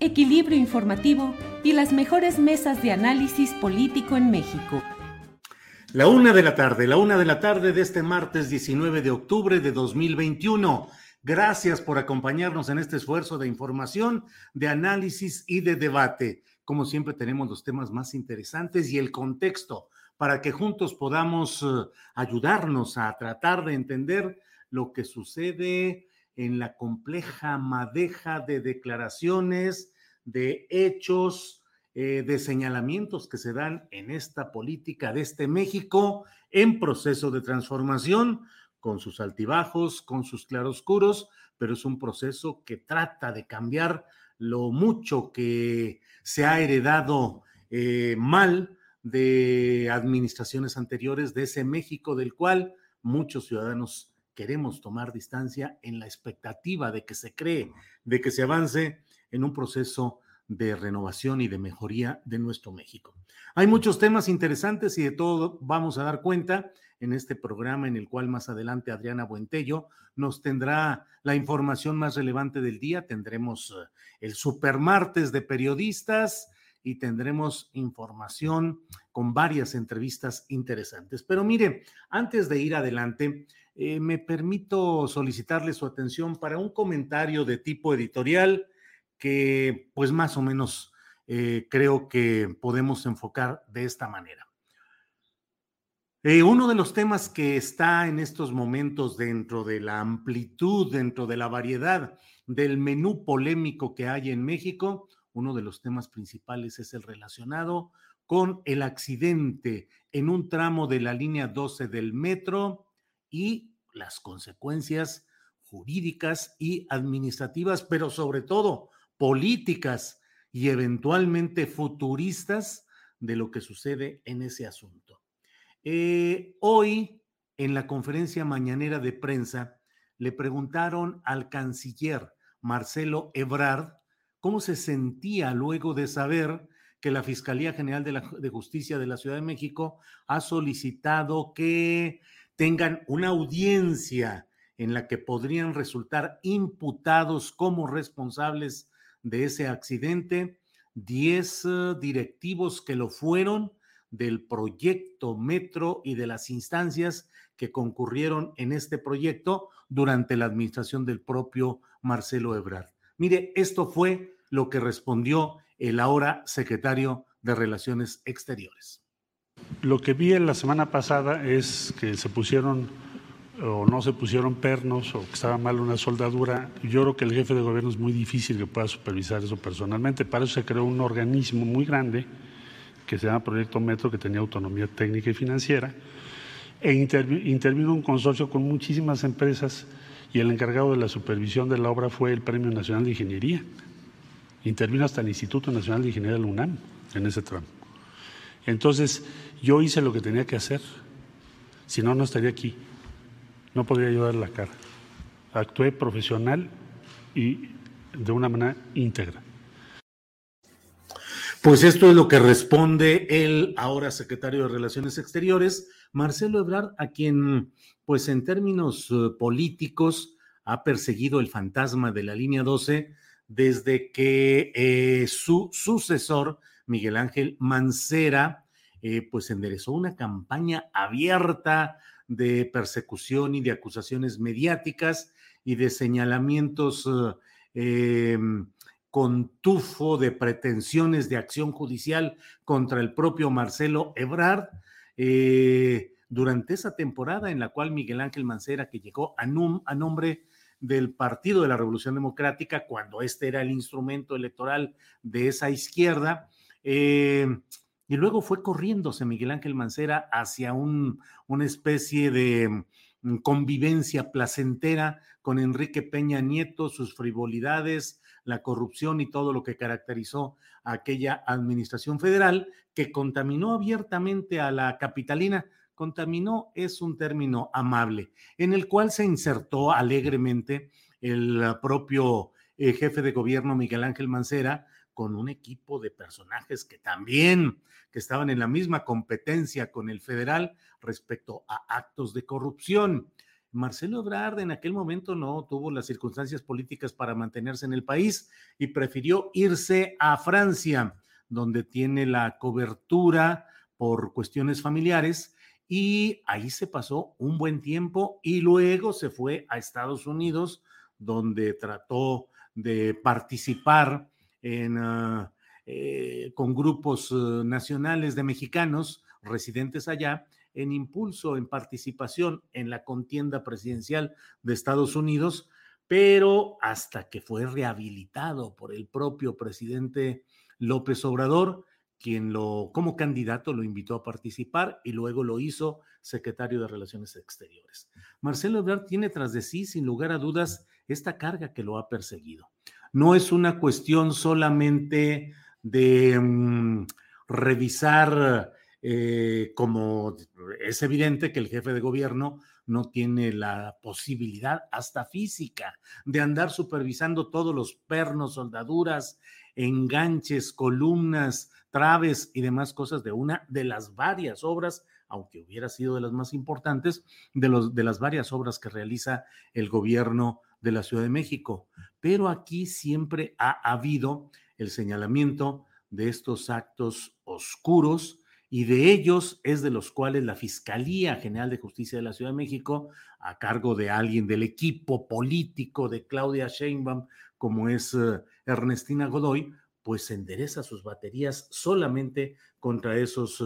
equilibrio informativo y las mejores mesas de análisis político en México. La una de la tarde, la una de la tarde de este martes 19 de octubre de 2021. Gracias por acompañarnos en este esfuerzo de información, de análisis y de debate. Como siempre tenemos los temas más interesantes y el contexto para que juntos podamos eh, ayudarnos a tratar de entender lo que sucede en la compleja madeja de declaraciones, de hechos, eh, de señalamientos que se dan en esta política de este México en proceso de transformación, con sus altibajos, con sus claroscuros, pero es un proceso que trata de cambiar lo mucho que se ha heredado eh, mal de administraciones anteriores de ese México del cual muchos ciudadanos queremos tomar distancia en la expectativa de que se cree, de que se avance en un proceso de renovación y de mejoría de nuestro México. Hay muchos temas interesantes y de todo vamos a dar cuenta en este programa en el cual más adelante Adriana Buentello nos tendrá la información más relevante del día. Tendremos eh, el supermartes de periodistas y tendremos información con varias entrevistas interesantes. Pero mire, antes de ir adelante, eh, me permito solicitarle su atención para un comentario de tipo editorial que pues más o menos eh, creo que podemos enfocar de esta manera. Eh, uno de los temas que está en estos momentos dentro de la amplitud, dentro de la variedad del menú polémico que hay en México, uno de los temas principales es el relacionado con el accidente en un tramo de la línea 12 del metro y las consecuencias jurídicas y administrativas, pero sobre todo políticas y eventualmente futuristas de lo que sucede en ese asunto. Eh, hoy, en la conferencia mañanera de prensa, le preguntaron al canciller Marcelo Ebrard cómo se sentía luego de saber que la Fiscalía General de, Justicia de la Ciudad de México ha solicitado que tengan una audiencia en la que podrían resultar imputados como responsables de ese accidente, 10 eh, directivos que lo fueron del proyecto Metro y de las instancias que concurrieron en este proyecto durante la administración del propio Marcelo Ebrard. Mire, esto fue lo que respondió el ahora secretario de Relaciones Exteriores. Lo que vi en la semana pasada es que se pusieron o no se pusieron pernos o que estaba mal una soldadura, yo creo que el jefe de gobierno es muy difícil que pueda supervisar eso personalmente. Para eso se creó un organismo muy grande que se llama Proyecto Metro, que tenía autonomía técnica y financiera, e intervino un consorcio con muchísimas empresas y el encargado de la supervisión de la obra fue el Premio Nacional de Ingeniería. Intervino hasta el Instituto Nacional de Ingeniería de la UNAM en ese tramo. Entonces, yo hice lo que tenía que hacer, si no, no estaría aquí no podría yo dar la cara. Actué profesional y de una manera íntegra. Pues esto es lo que responde el ahora secretario de Relaciones Exteriores, Marcelo Ebrard, a quien, pues en términos uh, políticos, ha perseguido el fantasma de la línea 12 desde que eh, su sucesor, Miguel Ángel Mancera, eh, pues enderezó una campaña abierta de persecución y de acusaciones mediáticas y de señalamientos eh, em, con tufo de pretensiones de acción judicial contra el propio Marcelo Ebrard. Durante esa temporada en la cual Miguel Ángel Mancera, que llegó a, nombre del Partido de la Revolución Democrática, cuando este era el instrumento electoral de esa izquierda. Eh, y luego fue corriéndose Miguel Ángel Mancera hacia un, una especie de mm, convivencia placentera con Enrique Peña Nieto, sus frivolidades, la corrupción y todo lo que caracterizó a aquella administración federal que contaminó abiertamente a la capitalina Contaminó es un término amable, en el cual se insertó alegremente el ah, propio eh, jefe de gobierno Miguel Ángel Mancera con un equipo de personajes que también que estaban en la misma competencia con el federal respecto a actos de corrupción. Marcelo Ebrard en aquel momento no tuvo las circunstancias políticas para mantenerse en el país y prefirió irse a Francia, donde tiene la cobertura por cuestiones familiares y ahí se pasó un buen tiempo y luego se fue a Estados Unidos, donde trató de participar ah, eh, con grupos eh, nacionales de mexicanos residentes allá en impulso, en participación en la contienda presidencial de Estados Unidos, pero hasta que fue rehabilitado por el propio presidente López Obrador, quien lo, como candidato lo invitó a participar y luego lo hizo secretario de Relaciones Exteriores. Marcelo Ebrard tiene tras de sí, sin lugar a dudas, esta carga que lo ha perseguido. No es una cuestión solamente de mm, revisar, eh, como es evidente que el jefe de gobierno no tiene la posibilidad, hasta física, de andar supervisando todos los pernos, soldaduras, enganches, columnas, traves y demás cosas de una de las varias obras, aunque hubiera sido de las más importantes, de, los, de las varias obras que realiza el gobierno de la Ciudad de México. Pero aquí siempre ha habido el señalamiento de estos actos oscuros y de ellos es de los cuales la Fiscalía General de Justicia de la Ciudad de México, a cargo de alguien del equipo político de Claudia Sheinbaum, como es eh, Ernestina Godoy, pues endereza sus baterías solamente contra esos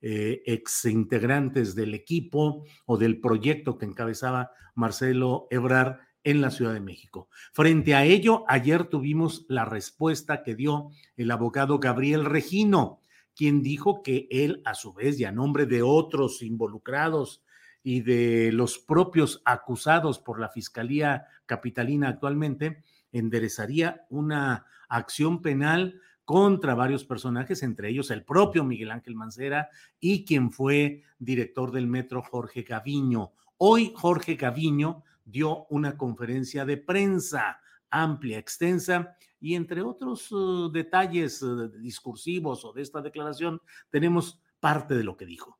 eh, ex integrantes del equipo o del proyecto que encabezaba Marcelo Ebrard en la Ciudad de México. Frente a ello, ayer tuvimos la respuesta que dio el abogado Gabriel Regino, quien dijo que él, a su vez, y a nombre de otros involucrados y de los propios acusados por la Fiscalía Capitalina actualmente, enderezaría una acción penal contra varios personajes, entre ellos el propio Miguel Ángel Mancera y quien fue director del metro Jorge Gaviño. Hoy Jorge Gaviño dio una conferencia de prensa amplia, extensa, y entre otros uh, detalles uh, discursivos o de esta declaración, tenemos parte de lo que dijo.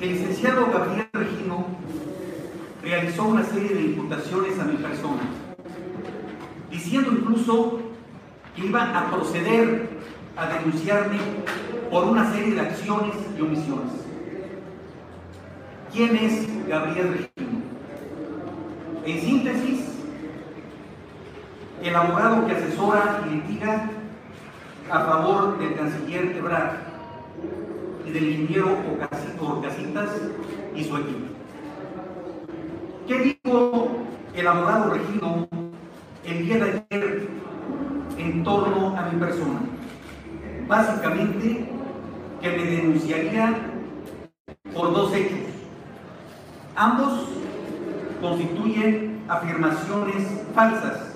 El licenciado Gabriel Regino realizó una serie de imputaciones a mi persona diciendo incluso que iba a proceder a denunciarme por una serie de acciones y omisiones. ¿Quién es Gabriel Regino? En síntesis, el abogado que asesora y litiga a favor del canciller Ebrard y del ingeniero Orcasitas y su equipo. ¿Qué dijo el abogado Regino el día de ayer en torno a mi persona. Básicamente que me denunciaría por dos hechos. Ambos constituyen afirmaciones falsas.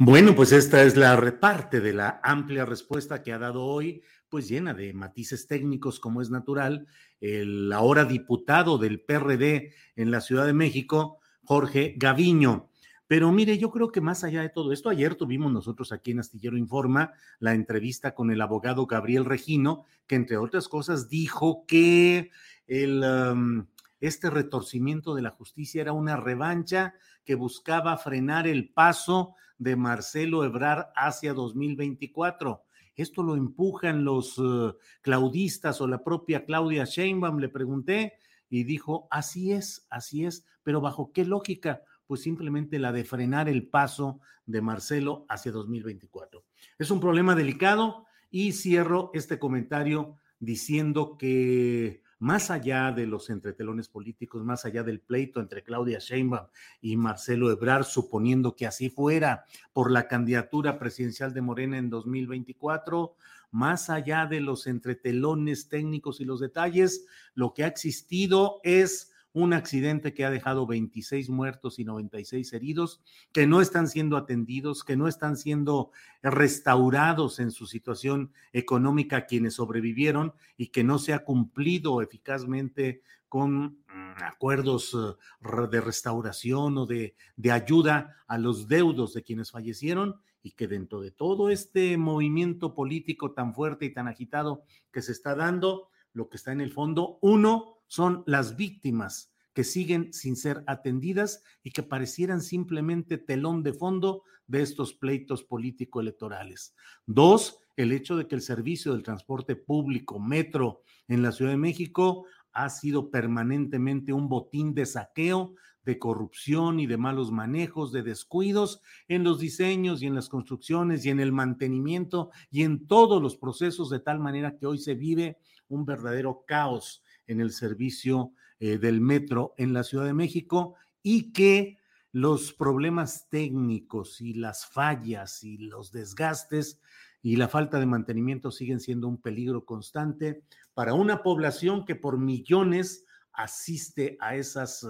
Bueno, pues esta es la reparte de la amplia respuesta que ha dado hoy, pues llena de matices técnicos como es natural, el ahora diputado del PRD en la Ciudad de México, Jorge Gaviño. Pero mire, yo creo que más allá de todo esto, ayer tuvimos nosotros aquí en Astillero Informa la entrevista con el abogado Gabriel Regino, que entre otras cosas dijo que el, este retorcimiento de la justicia era una revancha que buscaba frenar el paso de Marcelo Ebrar hacia 2024. Esto lo empujan los uh, claudistas o la propia Claudia Sheinbaum, le pregunté, y dijo, así es, así es, pero ¿bajo qué lógica? Pues simplemente la de frenar el paso de Marcelo hacia 2024. Es un problema delicado y cierro este comentario diciendo que más allá de los entretelones políticos, más allá del pleito entre Claudia Sheinbaum y Marcelo Ebrard, suponiendo que así fuera por la candidatura presidencial de Morena en 2024, más allá de los entretelones técnicos y los detalles, lo que ha existido es un accidente que ha dejado 26 muertos y 96 heridos, que no están siendo atendidos, que no están siendo restaurados en su situación económica quienes sobrevivieron y que no se ha cumplido eficazmente con mm, acuerdos eh, de restauración o de, de ayuda a los deudos de quienes fallecieron y que dentro de todo este movimiento político tan fuerte y tan agitado que se está dando, lo que está en el fondo, uno, son las víctimas que siguen sin ser atendidas y que parecieran simplemente telón de fondo de estos pleitos político-electorales. Dos, el hecho de que el servicio del transporte público, metro, en la Ciudad de México ha sido permanentemente un botín de saqueo, de corrupción y de malos manejos, de descuidos en los diseños y en las construcciones y en el mantenimiento y en todos los procesos, de tal manera que hoy se vive un verdadero caos en el servicio eh, del metro en la Ciudad de México y que los problemas técnicos y las fallas y los desgastes y la falta de mantenimiento siguen siendo un peligro constante para una población que por millones asiste a esas,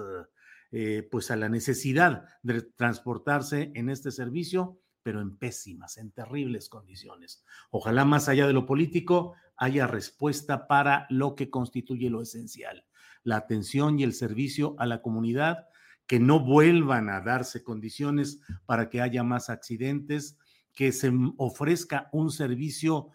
eh, pues a la necesidad de transportarse en este servicio, pero en pésimas, en terribles condiciones. Ojalá más allá de lo político haya respuesta para lo que constituye lo esencial, la atención y el servicio a la comunidad, que no vuelvan a darse condiciones para que haya más accidentes, que se ofrezca un servicio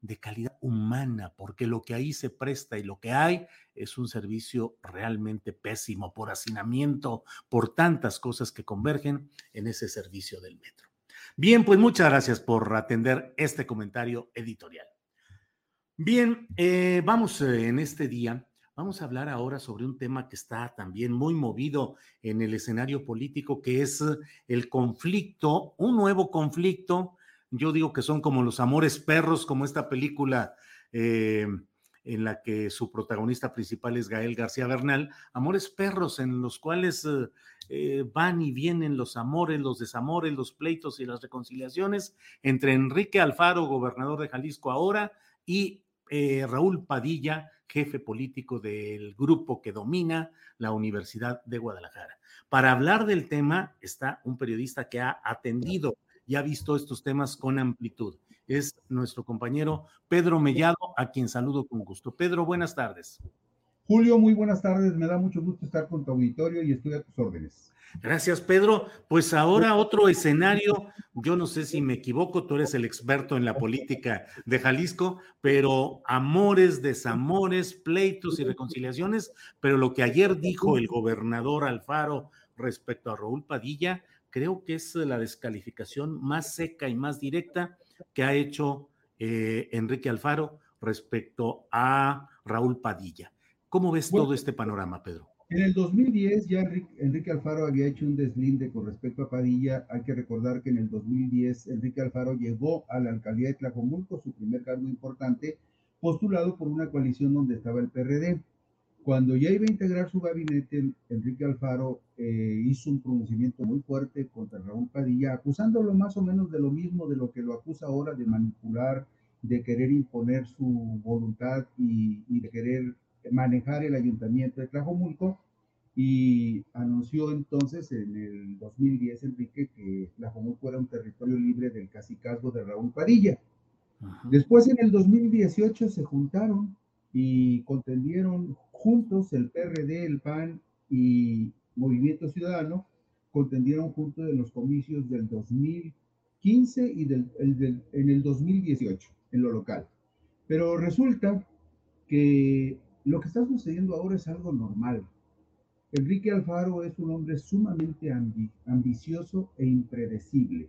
de calidad humana, porque lo que ahí se presta y lo que hay es un servicio realmente pésimo por hacinamiento, por tantas cosas que convergen en ese servicio del metro. Bien, pues muchas gracias por atender este comentario editorial. Bien, eh, vamos eh, en este día, vamos a hablar ahora sobre un tema que está también muy movido en el escenario político, que es el conflicto, un nuevo conflicto. Yo digo que son como los amores perros, como esta película eh, en la que su protagonista principal es Gael García Bernal, amores perros en los cuales van y vienen los amores, los desamores, los pleitos y las reconciliaciones entre Enrique Alfaro, gobernador de Jalisco ahora, y eh, Raúl Padilla, jefe político del grupo que domina la Universidad de Guadalajara. Para hablar del tema está un periodista que ha atendido y ha visto estos temas con amplitud. Es nuestro compañero Pedro Mellado, a quien saludo con gusto. Pedro, buenas tardes. Julio, muy buenas tardes. Me da mucho gusto estar con tu auditorio y estoy a tus órdenes. Gracias, Pedro. Pues ahora otro escenario, yo no sé si me equivoco, tú eres el experto en la política de Jalisco, pero amores, desamores, pleitos y reconciliaciones, pero lo que ayer dijo el gobernador Alfaro respecto a Raúl Padilla, creo que es la descalificación más seca y más directa que ha hecho eh, Enrique Alfaro respecto a Raúl Padilla. ¿Cómo ves todo este panorama, Pedro? En el 2010 ya Enrique, Alfaro había hecho un deslinde con respecto a Padilla. Hay que recordar que en el 2010 Enrique Alfaro llegó a la alcaldía de Tlajomulco, su primer cargo importante, postulado por una coalición donde estaba el PRD. Cuando ya iba a integrar su gabinete, Enrique Alfaro eh, hizo un pronunciamiento muy fuerte contra Raúl Padilla, acusándolo más o menos de lo mismo de lo que lo acusa ahora de manipular, de querer imponer su voluntad y, y de querer manejar el ayuntamiento de Tlajomulco y anunció entonces en el 2010 Enrique que Tlajomulco era un territorio libre del cacicazgo de Raúl Padilla. Después en el 2018 se juntaron y contendieron juntos el PRD, el PAN y Movimiento Ciudadano, contendieron juntos en los comicios del 2015 y del, en el 2018 en lo local. Pero resulta que lo que está sucediendo ahora es algo normal. Enrique Alfaro es un hombre sumamente ambicioso e impredecible.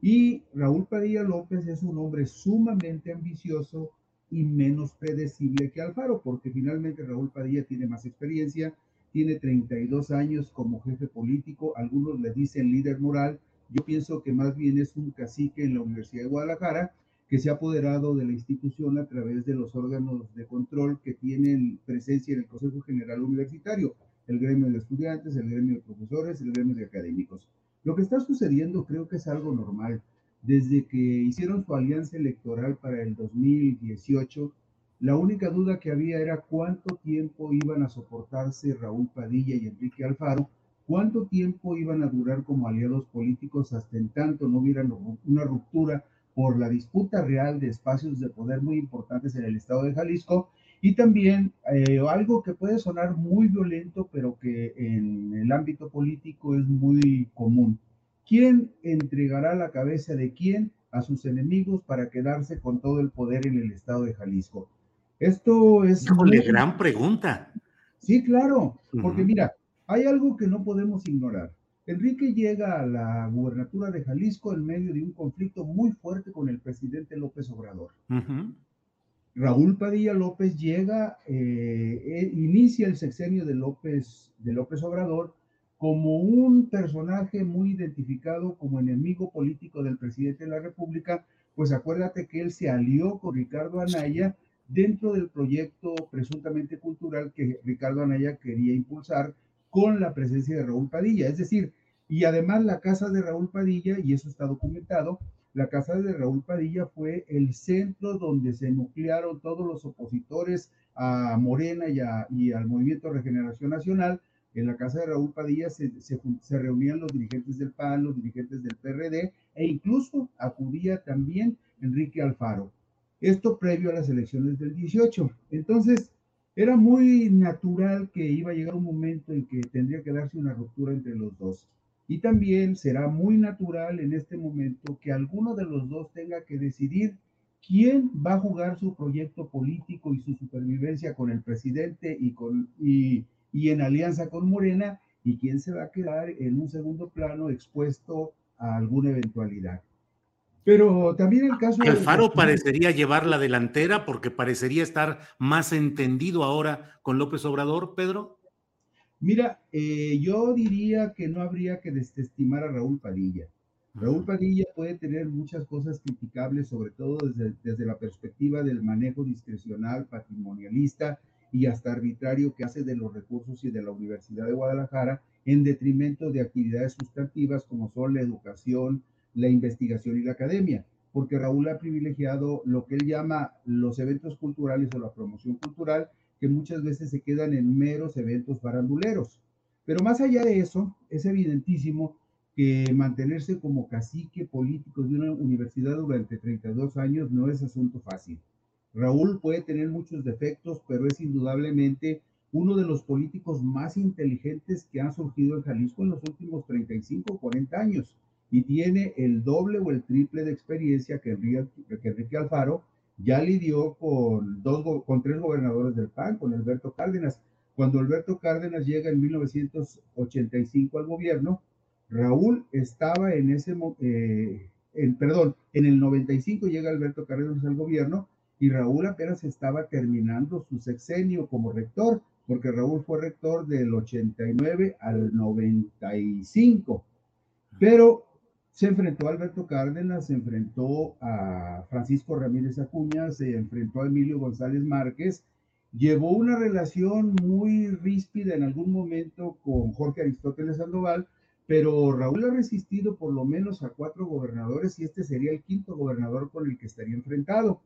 Y Raúl Padilla López es un hombre sumamente ambicioso y menos predecible que Alfaro, porque finalmente Raúl Padilla tiene más experiencia, tiene 32 años como jefe político, algunos le dicen líder moral, yo pienso que más bien es un cacique en la Universidad de Guadalajara que se ha apoderado de la institución a través de los órganos de control que tienen presencia en el Consejo General Universitario, el gremio de estudiantes, el gremio de profesores, el gremio de académicos. Lo que está sucediendo creo que es algo normal. Desde que hicieron su alianza electoral para el 2018, la única duda que había era cuánto tiempo iban a soportarse Raúl Padilla y Enrique Alfaro, cuánto tiempo iban a durar como aliados políticos hasta en tanto no hubiera una ruptura por la disputa real de espacios de poder muy importantes en el estado de Jalisco y también eh, algo que puede sonar muy violento, pero que en el ámbito político es muy común. ¿Quién entregará la cabeza de quién a sus enemigos para quedarse con todo el poder en el estado de Jalisco? Esto es... una gran pregunta. Sí, claro, porque mira, hay algo que no podemos ignorar. Enrique llega a la gubernatura de Jalisco en medio de un conflicto muy fuerte con el presidente López Obrador. Raúl Padilla López llega, eh, eh, inicia el sexenio de López, de López Obrador como un personaje muy identificado como enemigo político del presidente de la República, pues acuérdate que él se alió con Ricardo Anaya dentro del proyecto presuntamente cultural que Ricardo Anaya quería impulsar con la presencia de Raúl Padilla. Es decir, y además la casa de Raúl Padilla, y eso está documentado, la casa de Raúl Padilla fue el centro donde se nuclearon todos los opositores a Morena y, al Movimiento Regeneración Nacional. En la casa de Raúl Padilla se, reunían los dirigentes del PAN, los dirigentes del PRD e incluso acudía también Enrique Alfaro. Esto previo a las elecciones del 18. Entonces, era muy natural que iba a llegar un momento en que tendría que darse una ruptura entre los dos. Y también será muy natural en este momento que alguno de los dos tenga que decidir quién va a jugar su proyecto político y su supervivencia con el presidente y, con, y en alianza con Morena y quién se va a quedar en un segundo plano expuesto a alguna eventualidad. Pero también el caso... Alfaro parecería llevar la delantera porque parecería estar más entendido ahora con López Obrador, Pedro. Mira, eh, yo diría que no habría que desestimar a Raúl Padilla. Raúl Padilla puede tener muchas cosas criticables, sobre todo desde, desde, la perspectiva del manejo discrecional, patrimonialista y hasta arbitrario que hace de los recursos y de la Universidad de Guadalajara en detrimento de actividades sustantivas como son la educación, la investigación y la academia, porque Raúl ha privilegiado lo que él llama los eventos culturales o la promoción cultural que muchas veces se quedan en meros eventos faranduleros. Pero más allá de eso, es evidentísimo que mantenerse como cacique político de una universidad durante 32 años no es asunto fácil. Raúl puede tener muchos defectos, pero es indudablemente uno de los políticos más inteligentes que han surgido en Jalisco en los últimos 35 o 40 años y tiene el doble o el triple de experiencia que Enrique, Alfaro ya lidió con, dos, con tres gobernadores del PAN, con Alberto Cárdenas. Cuando Alberto Cárdenas llega en 1985 al gobierno, Raúl estaba en ese, eh, perdón, en el 95 llega Alberto Cárdenas al gobierno y Raúl apenas estaba terminando su sexenio como rector, porque Raúl fue rector del 89 al 95. Pero se enfrentó a Alberto Cárdenas, se enfrentó a Francisco Ramírez Acuña, se enfrentó a Emilio González Márquez, llevó una relación muy ríspida en algún momento con Jorge Aristóteles Sandoval, pero Raúl ha resistido por lo menos a cuatro gobernadores y este sería el quinto gobernador con el que estaría enfrentado.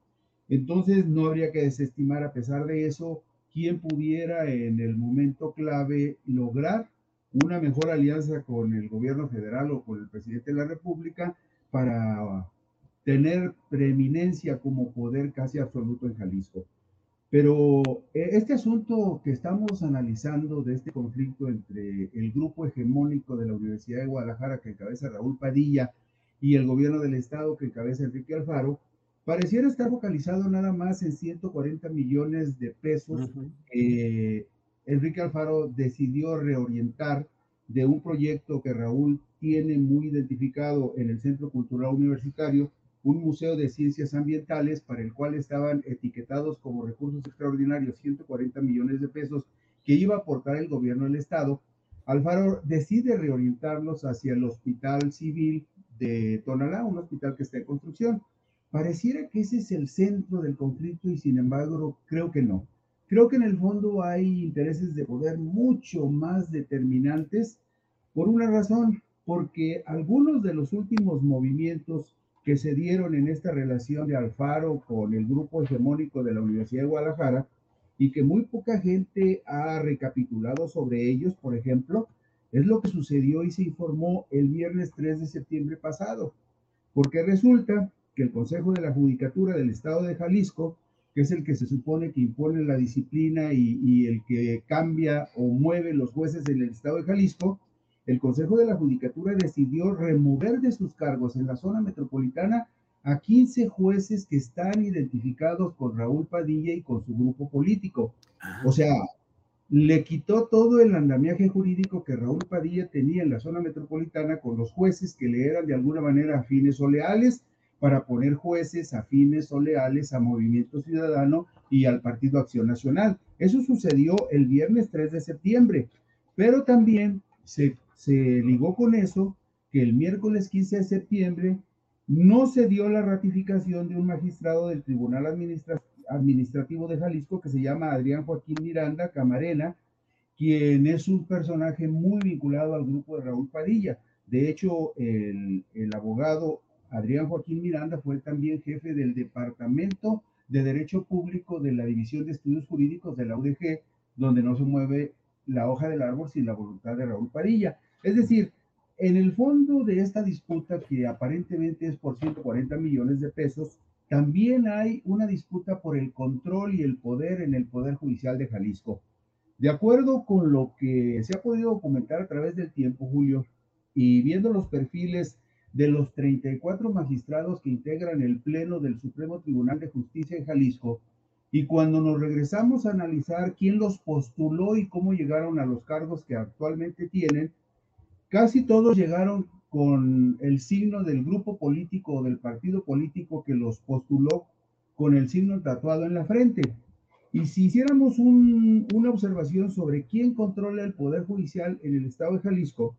Entonces no habría que desestimar a pesar de eso quién pudiera en el momento clave lograr una mejor alianza con el gobierno federal o con el presidente de la República para tener preeminencia como poder casi absoluto en Jalisco. Pero eh, este asunto que estamos analizando de este conflicto entre el grupo hegemónico de la Universidad de Guadalajara que encabeza Raúl Padilla y el gobierno del estado que encabeza Enrique Alfaro, pareciera estar focalizado nada más en 140 millones de pesos Enrique Alfaro decidió reorientar de un proyecto que Raúl tiene muy identificado en el Centro Cultural Universitario, un museo de ciencias ambientales para el cual estaban etiquetados como recursos extraordinarios 140 millones de pesos que iba a aportar el gobierno del estado, Alfaro decide reorientarlos hacia el Hospital Civil de Tonalá, un hospital que está en construcción. Pareciera que ese es el centro del conflicto y sin embargo creo que no. Creo que en el fondo hay intereses de poder mucho más determinantes por una razón, porque algunos de los últimos movimientos que se dieron en esta relación de Alfaro con el grupo hegemónico de la Universidad de Guadalajara y que muy poca gente ha recapitulado sobre ellos, por ejemplo, es lo que sucedió y se informó el viernes 3 de septiembre pasado, porque resulta que el Consejo de la Judicatura del Estado de Jalisco, que es el que se supone que impone la disciplina y, y el que cambia o mueve los jueces en el Estado de Jalisco, el Consejo de la Judicatura decidió remover de sus cargos en la zona metropolitana a 15 jueces que están identificados con Raúl Padilla y con su grupo político. O sea, le quitó todo el andamiaje jurídico que Raúl Padilla tenía en la zona metropolitana con los jueces que le eran de alguna manera afines o leales para poner jueces afines o leales a Movimiento Ciudadano y al Partido Acción Nacional. Eso sucedió el viernes 3 de septiembre, pero también se, se ligó con eso que el miércoles 15 de septiembre no se dio la ratificación de un magistrado del Tribunal Administrativo de Jalisco que se llama Adrián Joaquín Miranda Camarena, quien es un personaje muy vinculado al grupo de Raúl Padilla. De hecho, el, el abogado Adrián Joaquín Miranda fue también jefe del Departamento de Derecho Público de la División de Estudios Jurídicos de la UDG, donde no se mueve la hoja del árbol sin la voluntad de Raúl Padilla. Es decir, en el fondo de esta disputa, que aparentemente es por 140 millones de pesos, también hay una disputa por el control y el poder en el Poder Judicial de Jalisco. De acuerdo con lo que se ha podido documentar a través del tiempo, Julio, y viendo los perfiles de los 34 magistrados que integran el Pleno del Supremo Tribunal de Justicia de Jalisco, y cuando nos regresamos a analizar quién los postuló y cómo llegaron a los cargos que actualmente tienen, Casi todos llegaron con el signo del grupo político o del partido político que los postuló con el signo tatuado en la frente. Y si hiciéramos una observación sobre quién controla el Poder Judicial en el Estado de Jalisco,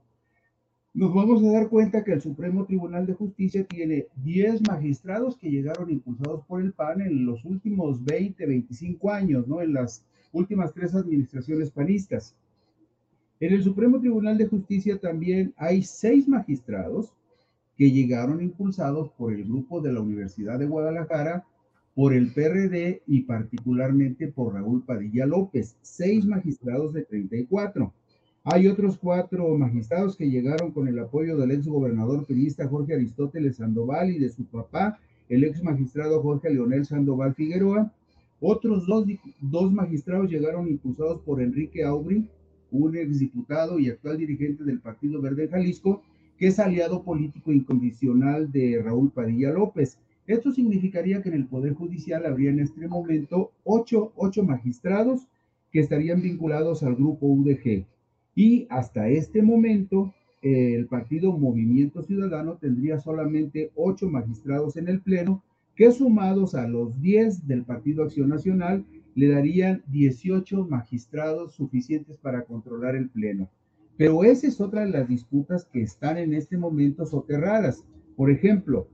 nos vamos a dar cuenta que el Supremo Tribunal de Justicia tiene 10 magistrados que llegaron impulsados por el PAN en los últimos 20, 25 años, ¿no? En las últimas tres administraciones panistas. En el Supremo Tribunal de Justicia también hay seis magistrados que llegaron impulsados por el grupo de la Universidad de Guadalajara, por el PRD y particularmente por Raúl Padilla López, seis magistrados de 34. Hay otros cuatro magistrados que llegaron con el apoyo del ex gobernador periodista Jorge Aristóteles Sandoval y de su papá, el ex magistrado Jorge Leonel Sandoval Figueroa. Otros dos, dos magistrados llegaron impulsados por Enrique Aubry, un exdiputado y actual dirigente del Partido Verde Jalisco, que es aliado político incondicional de Raúl Padilla López. Esto significaría que en el Poder Judicial habría en este momento ocho, ocho magistrados que estarían vinculados al grupo UDG. Y hasta este momento, el partido Movimiento Ciudadano tendría solamente ocho magistrados en el Pleno, que sumados a los diez del Partido Acción Nacional, le darían 18 magistrados suficientes para controlar el Pleno. Pero esa es otra de las disputas que están en este momento soterradas. Por ejemplo,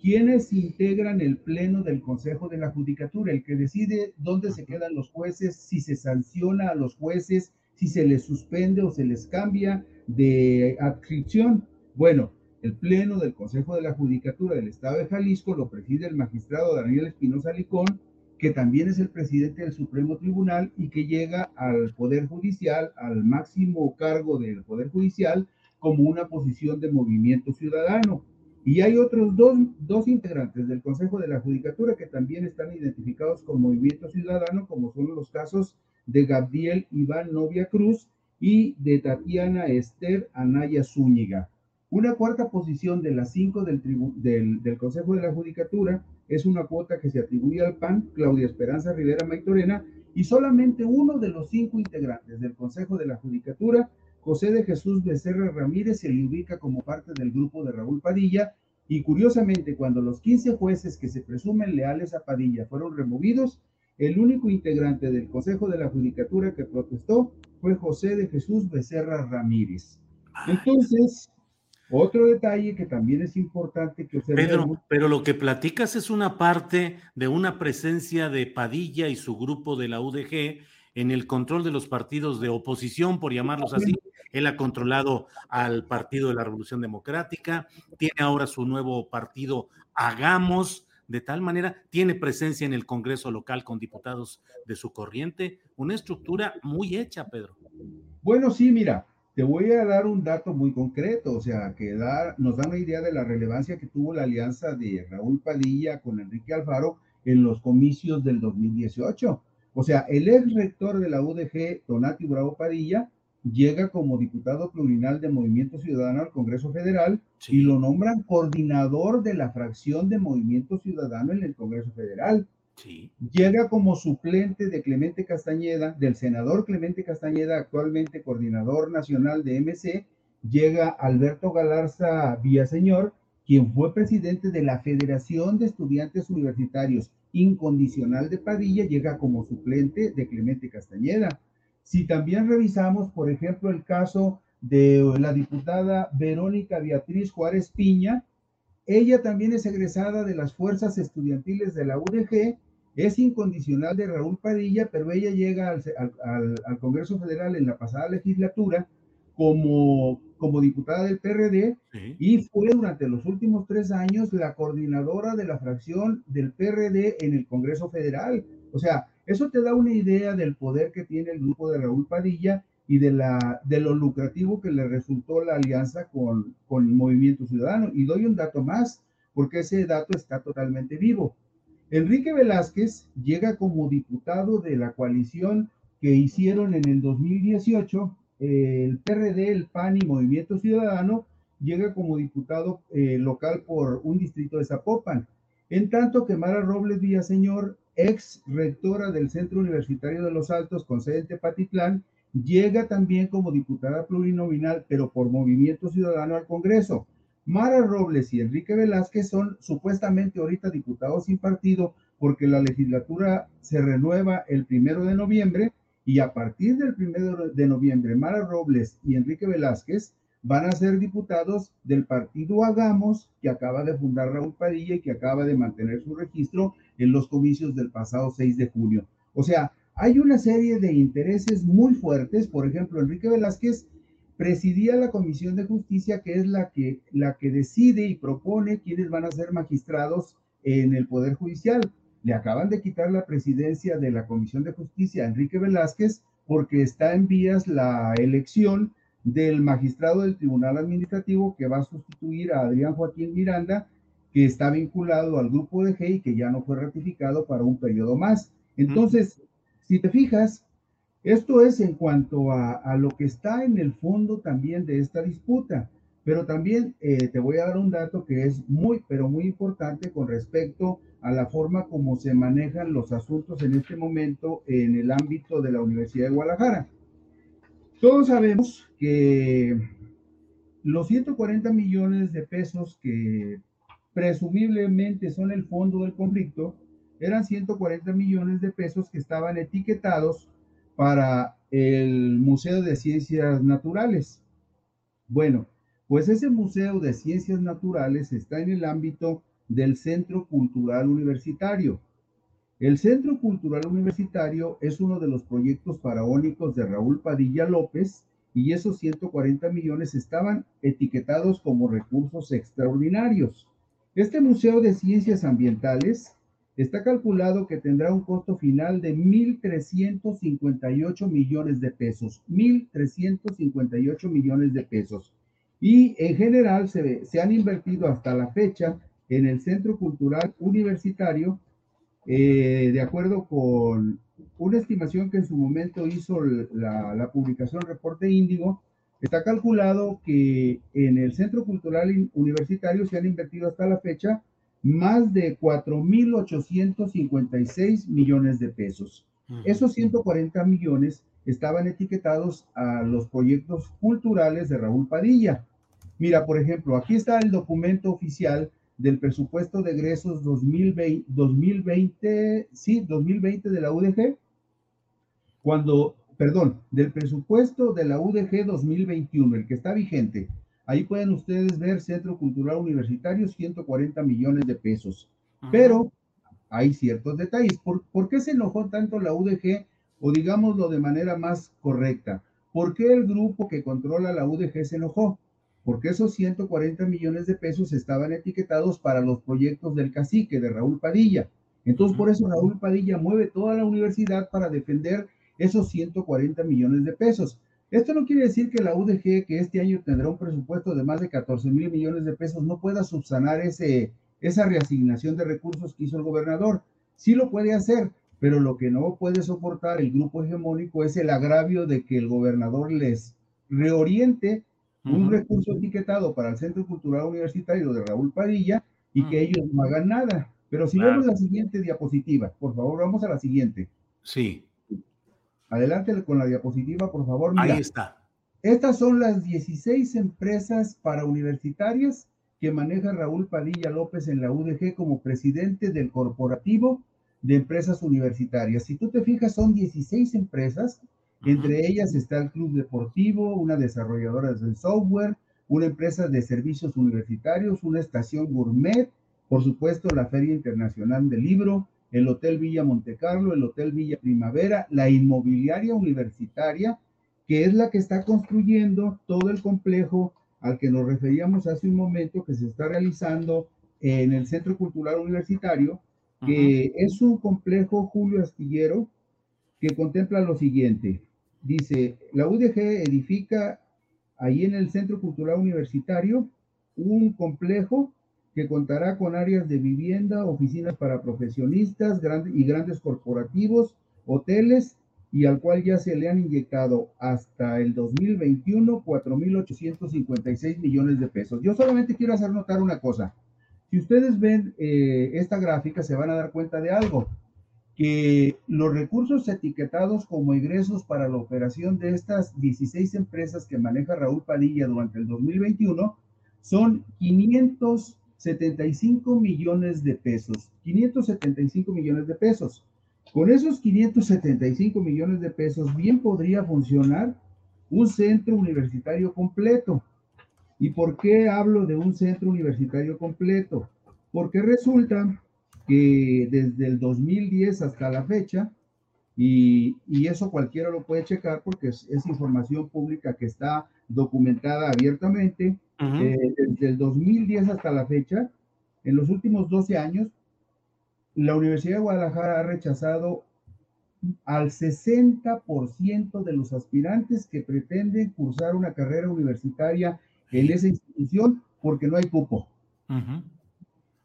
¿quiénes integran el Pleno del Consejo de la Judicatura? El que decide dónde se quedan los jueces, si se sanciona a los jueces, si se les suspende o se les cambia de adscripción. Bueno, el Pleno del Consejo de la Judicatura del Estado de Jalisco lo preside el magistrado Daniel Espinosa Licón que también es el presidente del Supremo Tribunal y que llega al Poder Judicial, al máximo cargo del Poder Judicial, como una posición de movimiento ciudadano. Y hay otros dos, dos integrantes del Consejo de la Judicatura que también están identificados con movimiento ciudadano, como son los casos de Gabriel Iván Novia Cruz y de Tatiana Esther Anaya Zúñiga. Una cuarta posición de las cinco del, del, Consejo de la Judicatura es una cuota que se atribuye al PAN, Claudia Esperanza Rivera Maitorena, y solamente uno de los cinco integrantes del Consejo de la Judicatura, José de Jesús Becerra Ramírez, se le ubica como parte del grupo de Raúl Padilla y curiosamente cuando los 15 jueces que se presumen leales a Padilla fueron removidos, el único integrante del Consejo de la Judicatura que protestó fue José de Jesús Becerra Ramírez. Entonces, otro detalle que también es importante que observemos. pero lo que platicas es una parte de una presencia de Padilla y su grupo de la UDG en el control de los partidos de oposición, por llamarlos así. Él ha controlado al Partido de la Revolución Democrática, tiene ahora su nuevo partido Hagamos, de tal manera, tiene presencia en el Congreso local con diputados de su corriente, una estructura muy hecha, Pedro. Bueno, sí, mira, te voy a dar un dato muy concreto, o sea, que nos da una idea de la relevancia que tuvo la alianza de Raúl Padilla con Enrique Alfaro en los comicios del 2018. O sea, el ex rector de la UDG, Donati Bravo Padilla, llega como diputado plurinal de Movimiento Ciudadano al Congreso Federal y lo nombran coordinador de la fracción de Movimiento Ciudadano en el Congreso Federal. Llega como suplente de Clemente Castañeda, del senador Clemente Castañeda, actualmente coordinador nacional de MC, llega Alberto Galarza Villaseñor, quien fue presidente de la Federación de Estudiantes Universitarios Incondicional de Padilla, llega como suplente de Clemente Castañeda. Si también revisamos, por ejemplo, el caso de la diputada Verónica Beatriz Juárez Piña, ella también es egresada de las fuerzas estudiantiles de la UDG, es incondicional de Raúl Padilla, pero ella llega al, Congreso Federal en la pasada legislatura como, como diputada del PRD y fue durante los últimos tres años la coordinadora de la fracción del PRD en el Congreso Federal. O sea, eso te da una idea del poder que tiene el grupo de Raúl Padilla y de, la, de lo lucrativo que le resultó la alianza con, con el Movimiento Ciudadano. Y doy un dato más, porque ese dato está totalmente vivo. Enrique Velázquez llega como diputado de la coalición que hicieron en el 2018 el PRD, el PAN y Movimiento Ciudadano, llega como diputado eh, local por un distrito de Zapopan. En tanto que Mara Robles Villaseñor, ex rectora del Centro Universitario de los Altos con sede en Tepatitlán, llega también como diputada plurinominal, pero por Movimiento Ciudadano al Congreso. Mara Robles y Enrique Velázquez son supuestamente ahorita diputados sin partido porque la legislatura se renueva el primero de noviembre y a partir del primero de noviembre Mara Robles y Enrique Velázquez van a ser diputados del partido Hagamos que acaba de fundar Raúl Padilla y que acaba de mantener su registro en los comicios del pasado 6 de junio. O sea, hay una serie de intereses muy fuertes. Por ejemplo, Enrique Velázquez presidía la Comisión de Justicia, que es la que, la que decide y propone quiénes van a ser magistrados en el Poder Judicial. Le acaban de quitar la presidencia de la Comisión de Justicia a Enrique Velázquez porque está en vías la elección del magistrado del Tribunal Administrativo que va a sustituir a Adrián Joaquín Miranda, que está vinculado al grupo de G que ya no fue ratificado para un periodo más. Entonces, si te fijas, esto es en cuanto a, lo que está en el fondo también de esta disputa, pero también eh, te voy a dar un dato que es muy, pero muy importante con respecto a la forma como se manejan los asuntos en este momento en el ámbito de la Universidad de Guadalajara. Todos sabemos que los 140 millones de pesos que presumiblemente son el fondo del conflicto, eran 140 millones de pesos que estaban etiquetados para el Museo de Ciencias Naturales. Bueno, pues ese Museo de Ciencias Naturales está en el ámbito del Centro Cultural Universitario. El Centro Cultural Universitario es uno de los proyectos faraónicos de Raúl Padilla López y esos 140 millones estaban etiquetados como recursos extraordinarios. Este Museo de Ciencias Ambientales Está calculado que tendrá un costo final de 1.358 millones de pesos. 1.358 millones de pesos. Y en general se, se, han invertido hasta la fecha en el Centro Cultural Universitario, eh, de acuerdo con una estimación que en su momento hizo la, la publicación Reporte Índigo, está calculado que en el Centro Cultural Universitario se han invertido hasta la fecha más de 4.856 millones de pesos. Esos 140 millones estaban etiquetados a los proyectos culturales de Raúl Padilla. Mira, por ejemplo, aquí está el documento oficial del presupuesto de egresos 2020, 2020, sí, 2020 de la UDG, cuando, perdón, del presupuesto de la UDG 2021, el que está vigente. Ahí pueden ustedes ver Centro Cultural Universitario, 140 millones de pesos. Pero hay ciertos detalles. ¿Por, ¿Por, qué se enojó tanto la UDG? O digámoslo de manera más correcta, ¿por qué el grupo que controla la UDG se enojó? Porque esos 140 millones de pesos estaban etiquetados para los proyectos del cacique, de Raúl Padilla. Entonces, por eso Raúl Padilla mueve toda la universidad para defender esos 140 millones de pesos. Esto no quiere decir que la UDG, que este año tendrá un presupuesto de más de 14 mil millones de pesos, no pueda subsanar ese, esa reasignación de recursos que hizo el gobernador. Sí lo puede hacer, pero lo que no puede soportar el grupo hegemónico es el agravio de que el gobernador les reoriente un recurso etiquetado para el Centro Cultural Universitario de Raúl Padilla y que ellos no hagan nada. Pero si vemos la siguiente diapositiva, por favor, vamos a la siguiente. Sí. Adelante con la diapositiva, por favor. Ahí está. Estas son las 16 empresas para universitarias que maneja Raúl Padilla López en la UDG como presidente del corporativo de empresas universitarias. Si tú te fijas, son 16 empresas, entre ellas está el Club Deportivo, una desarrolladora de software, una empresa de servicios universitarios, una estación gourmet, por supuesto la Feria Internacional del Libro, el Hotel Villa Montecarlo, el Hotel Villa Primavera, la inmobiliaria universitaria, que es la que está construyendo todo el complejo al que nos referíamos hace un momento, que se está realizando en el Centro Cultural Universitario, que es un complejo Julio Astillero que contempla lo siguiente. Dice, la UDG edifica ahí en el Centro Cultural Universitario un complejo que contará con áreas de vivienda, oficinas para profesionistas grandes y grandes corporativos, hoteles y al cual ya se le han inyectado hasta el 2021 4.856 millones de pesos. Yo solamente quiero hacer notar una cosa. Si ustedes ven eh, esta gráfica, se van a dar cuenta de algo, que los recursos etiquetados como ingresos para la operación de estas 16 empresas que maneja Raúl Padilla durante el 2021 son 575 millones de pesos. 575 millones de pesos. Con esos 575 millones de pesos bien podría funcionar un centro universitario completo. ¿Y por qué hablo de un centro universitario completo? Porque resulta que desde el 2010 hasta la fecha, y, eso cualquiera lo puede checar porque es, información pública que está documentada abiertamente, eh, desde el 2010 hasta la fecha, en los últimos 12 años, la Universidad de Guadalajara ha rechazado al 60% de los aspirantes que pretenden cursar una carrera universitaria en esa institución porque no hay cupo.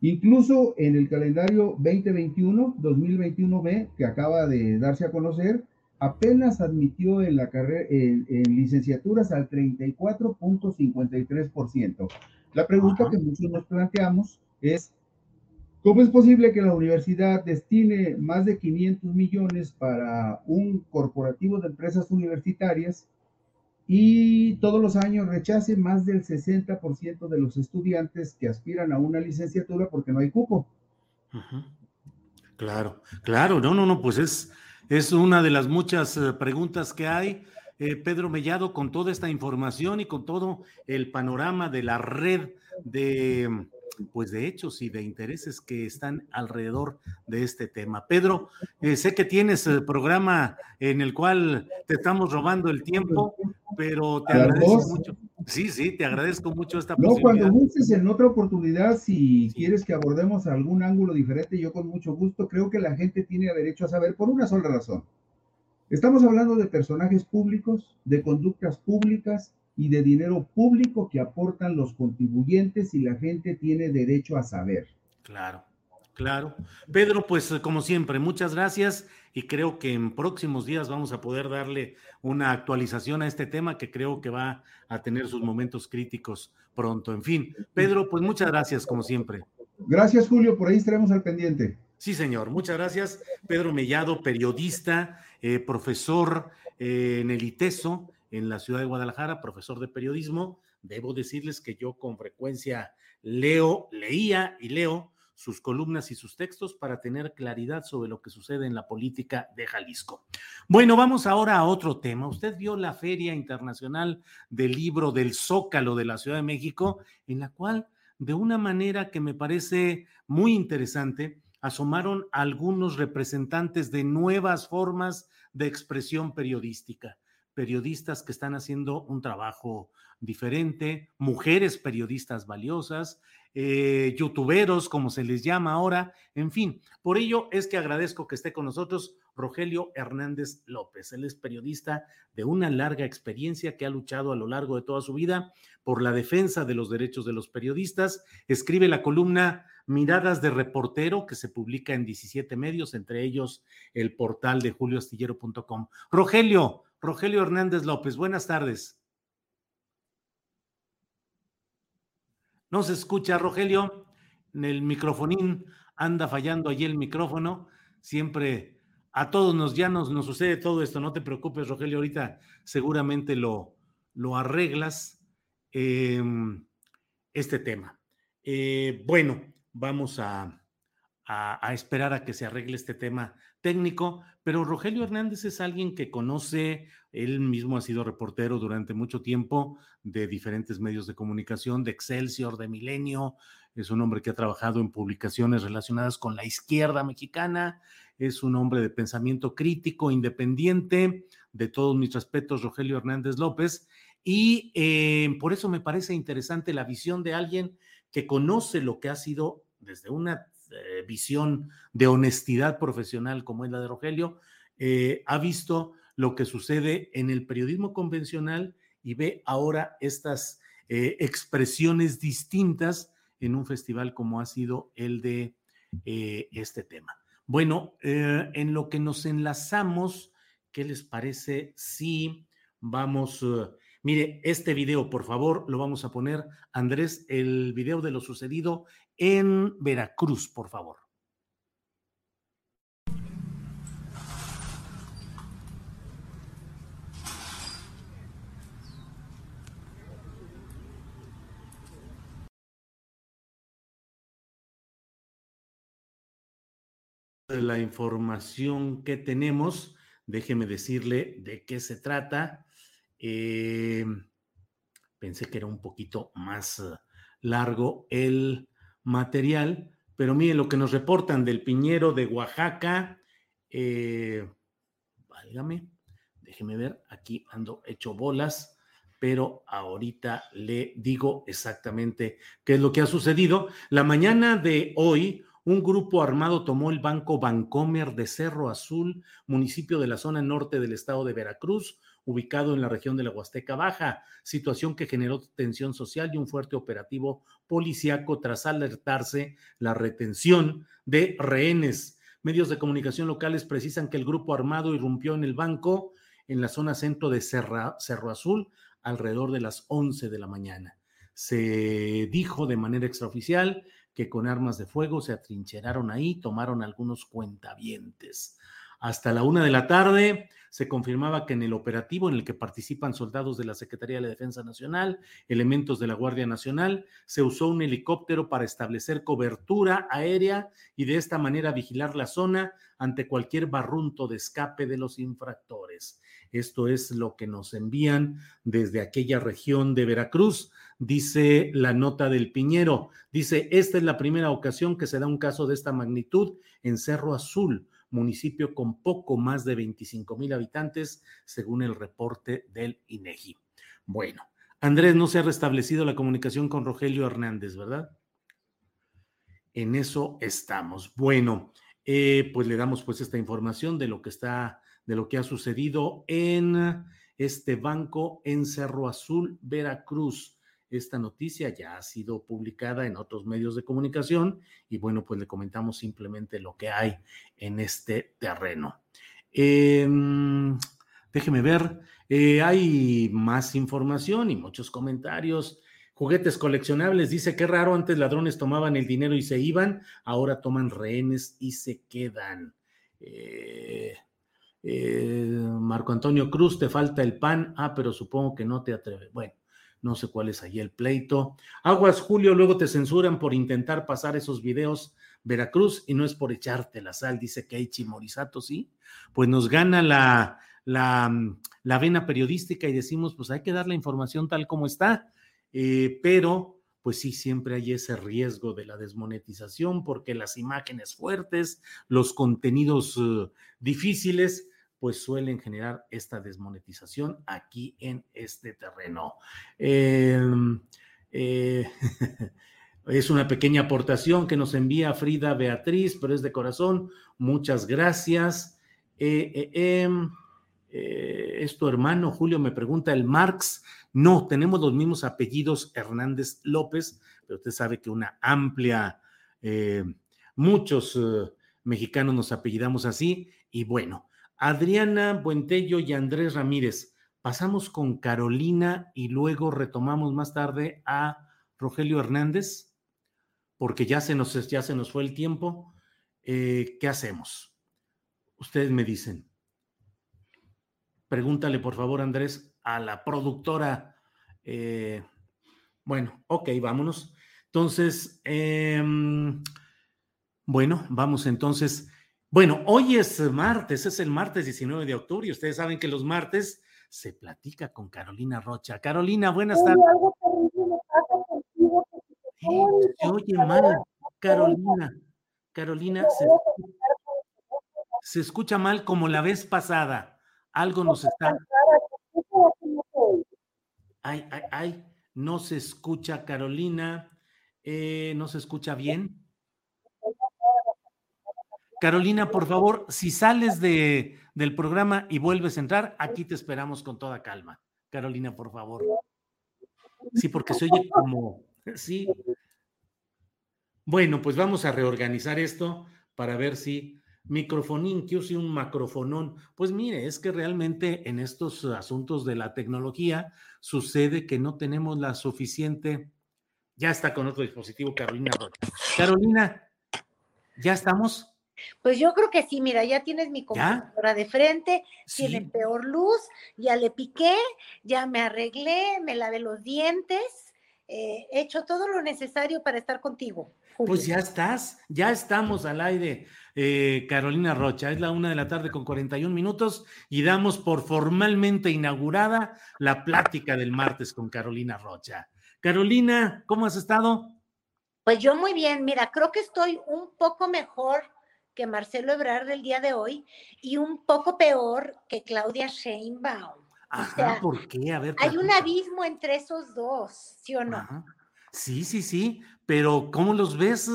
Incluso en el calendario 2021, 2021B, que acaba de darse a conocer, apenas admitió en la carrera en, licenciaturas al 34.53%. La pregunta que muchos nos planteamos es ¿Cómo es posible que la universidad destine más de 500 millones para un corporativo de empresas universitarias y todos los años rechace más del 60% de los estudiantes que aspiran a una licenciatura porque no hay cupo? Claro, claro, no, no, no, pues es, es una de las muchas eh, preguntas que hay. Eh, Pedro Mellado, con toda esta información y con todo el panorama de la red de pues de hechos y de intereses que están alrededor de este tema. Pedro, eh, sé que tienes el programa en el cual te estamos robando el tiempo, pero te agradezco mucho. Sí, sí, te agradezco mucho esta no, cuando gustes en otra oportunidad, si quieres que abordemos algún ángulo diferente, yo con mucho gusto creo que la gente tiene derecho a saber por una sola razón. Estamos hablando de personajes públicos, de conductas públicas, y de dinero público que aportan los contribuyentes y la gente tiene derecho a saber. Claro, claro. Pedro, pues como siempre, muchas gracias y creo que en próximos días vamos a poder darle una actualización a este tema que creo que va a tener sus momentos críticos pronto. En fin, Pedro, pues muchas gracias como siempre. Gracias, Julio, por ahí estaremos al pendiente. Sí, señor. Muchas gracias. Pedro Mellado, periodista, eh, profesor eh, en el ITESO, en la ciudad de Guadalajara, profesor de periodismo. Debo decirles que yo con frecuencia leo, leía y leo sus columnas y sus textos para tener claridad sobre lo que sucede en la política de Jalisco. Bueno, vamos ahora a otro tema. Usted vio la Feria Internacional del Libro del Zócalo de la Ciudad de México, en la cual, de una manera que me parece muy interesante, asomaron algunos representantes de nuevas formas de expresión periodística, periodistas que están haciendo un trabajo diferente, mujeres periodistas valiosas, eh, youtuberos, como se les llama ahora, en fin. Por ello es que agradezco que esté con nosotros Rogelio Hernández López. Él es periodista de una larga experiencia que ha luchado a lo largo de toda su vida por la defensa de los derechos de los periodistas. Escribe la columna Miradas de Reportero, que se publica en 17 medios, entre ellos el portal de julioastillero.com. Rogelio, Rogelio Hernández López, buenas tardes. No se escucha, Rogelio. En el microfonín anda fallando allí el micrófono. Siempre a todos nos ya nos, nos sucede todo esto. No te preocupes, Rogelio. Ahorita seguramente lo, lo arreglas em, este tema. Eh, bueno, vamos a, a, esperar a que se arregle este tema técnico, pero Rogelio Hernández es alguien que conoce, él mismo ha sido reportero durante mucho tiempo de diferentes medios de comunicación, de Excelsior, de Milenio, es un hombre que ha trabajado en publicaciones relacionadas con la izquierda mexicana, es un hombre de pensamiento crítico, independiente, de todos mis respetos, Rogelio Hernández López, y eh, por eso me parece interesante la visión de alguien que conoce lo que ha sido desde una eh, visión de honestidad profesional como es la de Rogelio, eh, ha visto lo que sucede en el periodismo convencional y ve ahora estas expresiones distintas en un festival como ha sido el de este tema. Bueno, en lo que nos enlazamos, ¿qué les parece si vamos... Mire, este video, por favor, lo vamos a poner, Andrés, el video de lo sucedido en Veracruz, por favor. La información que tenemos, déjeme decirle de qué se trata. Eh, pensé que era un poquito más eh, largo el material, pero miren lo que nos reportan del Piñero de Oaxaca. Eh, válgame, déjeme ver, aquí ando hecho bolas, pero ahorita le digo exactamente qué es lo que ha sucedido. La mañana de hoy, un grupo armado tomó el banco Bancomer de Cerro Azul, municipio de la zona norte del estado de Veracruz, ubicado en la región de la Huasteca Baja, situación que generó tensión social y un fuerte operativo policiaco tras alertarse la retención de rehenes. Medios de comunicación locales precisan que el grupo armado irrumpió en el banco en la zona centro de Cerro Azul alrededor de las 11 de la mañana. Se dijo de manera extraoficial que con armas de fuego se atrincheraron ahí, tomaron algunos cuentavientes. Hasta la una de la tarde se confirmaba que en el operativo en el que participan soldados de la Secretaría de la Defensa Nacional, elementos de la Guardia Nacional, se usó un helicóptero para establecer cobertura aérea y de esta manera vigilar la zona ante cualquier barrunto de escape de los infractores. Esto es lo que nos envían desde aquella región de Veracruz, dice la nota del Piñero. Dice, esta es la primera ocasión que se da un caso de esta magnitud en Cerro Azul municipio con poco más de 25 mil habitantes, según el reporte del INEGI. Bueno, Andrés, no se ha restablecido la comunicación con Rogelio Hernández, ¿verdad? En eso estamos. Bueno, eh, pues le damos pues esta información de lo que está, de lo que ha sucedido en este banco en Cerro Azul, Veracruz. Esta noticia ya ha sido publicada en otros medios de comunicación y bueno, pues le comentamos simplemente lo que hay en este terreno. Em, déjeme ver, eh, hay más información y muchos comentarios. Juguetes coleccionables, dice que raro, antes ladrones tomaban el dinero y se iban, ahora toman rehenes y se quedan. Eh, eh, Marco Antonio Cruz, te falta el pan, ah, pero supongo que no te atreves. Bueno, no sé cuál es ahí el pleito. Aguas, Julio, luego te censuran por intentar pasar esos videos Veracruz y no es por echarte la sal, dice Keiichi Morisato, ¿sí? Pues nos gana la, la, la vena periodística y decimos, pues hay que dar la información tal como está eh, pero pues sí, siempre hay ese riesgo de la desmonetización porque las imágenes fuertes, los contenidos uh, difíciles, pues suelen generar esta desmonetización aquí en este terreno. Em, eh, es una pequeña aportación que nos envía Frida Beatriz, pero es de corazón. Muchas gracias. Eh, em, es tu hermano, Julio, me pregunta el Marx. No, tenemos los mismos apellidos Hernández López, pero usted sabe que una amplia, eh, muchos eh, mexicanos nos apellidamos así. Y bueno, Adriana Buentello y Andrés Ramírez. Pasamos con Carolina y luego retomamos más tarde a Rogelio Hernández, porque ya se nos, ya se nos fue el tiempo. Eh, ¿Qué hacemos? Ustedes me dicen. Pregúntale, por favor, Andrés, a la productora. Eh, bueno, ok, vámonos. Entonces, em, bueno, vamos entonces. Bueno, hoy es martes, es el martes 19 de octubre y ustedes saben que los martes se platica con Carolina Rocha. Carolina, buenas tardes. se oye mal, Carolina. Carolina, se, se escucha mal como la vez pasada. Algo nos está Ay, ay, ay, no se escucha Carolina, eh, no se escucha bien. Carolina, por favor, si sales de, del programa y vuelves a entrar, aquí te esperamos con toda calma. Carolina, por favor. Sí, porque se oye como, sí. Bueno, pues vamos a reorganizar esto para ver si microfonín, que use un macrofonón. Pues mire, es que realmente en estos asuntos de la tecnología sucede que no tenemos la suficiente. Ya está con otro dispositivo Carolina Carolina, ¿ya estamos? Pues yo creo que sí, mira, ya tienes mi computadora de frente, tiene peor luz, ya le piqué, ya me arreglé, me lavé los dientes, eh, he hecho todo lo necesario para estar contigo. Pues ya estás, ya estamos al aire. Eh, Carolina Rocha. Es la una de la tarde con 41 minutos y damos por formalmente inaugurada la plática del martes con Carolina Rocha. Carolina, ¿cómo has estado? Pues yo muy bien, mira, creo que estoy un poco mejor que Marcelo Ebrard del día de hoy y un poco peor que Claudia Sheinbaum. Ajá, ¿por qué? A ver. Hay un abismo entre esos dos, ¿sí o no? Sí, sí, sí, pero ¿cómo los ves?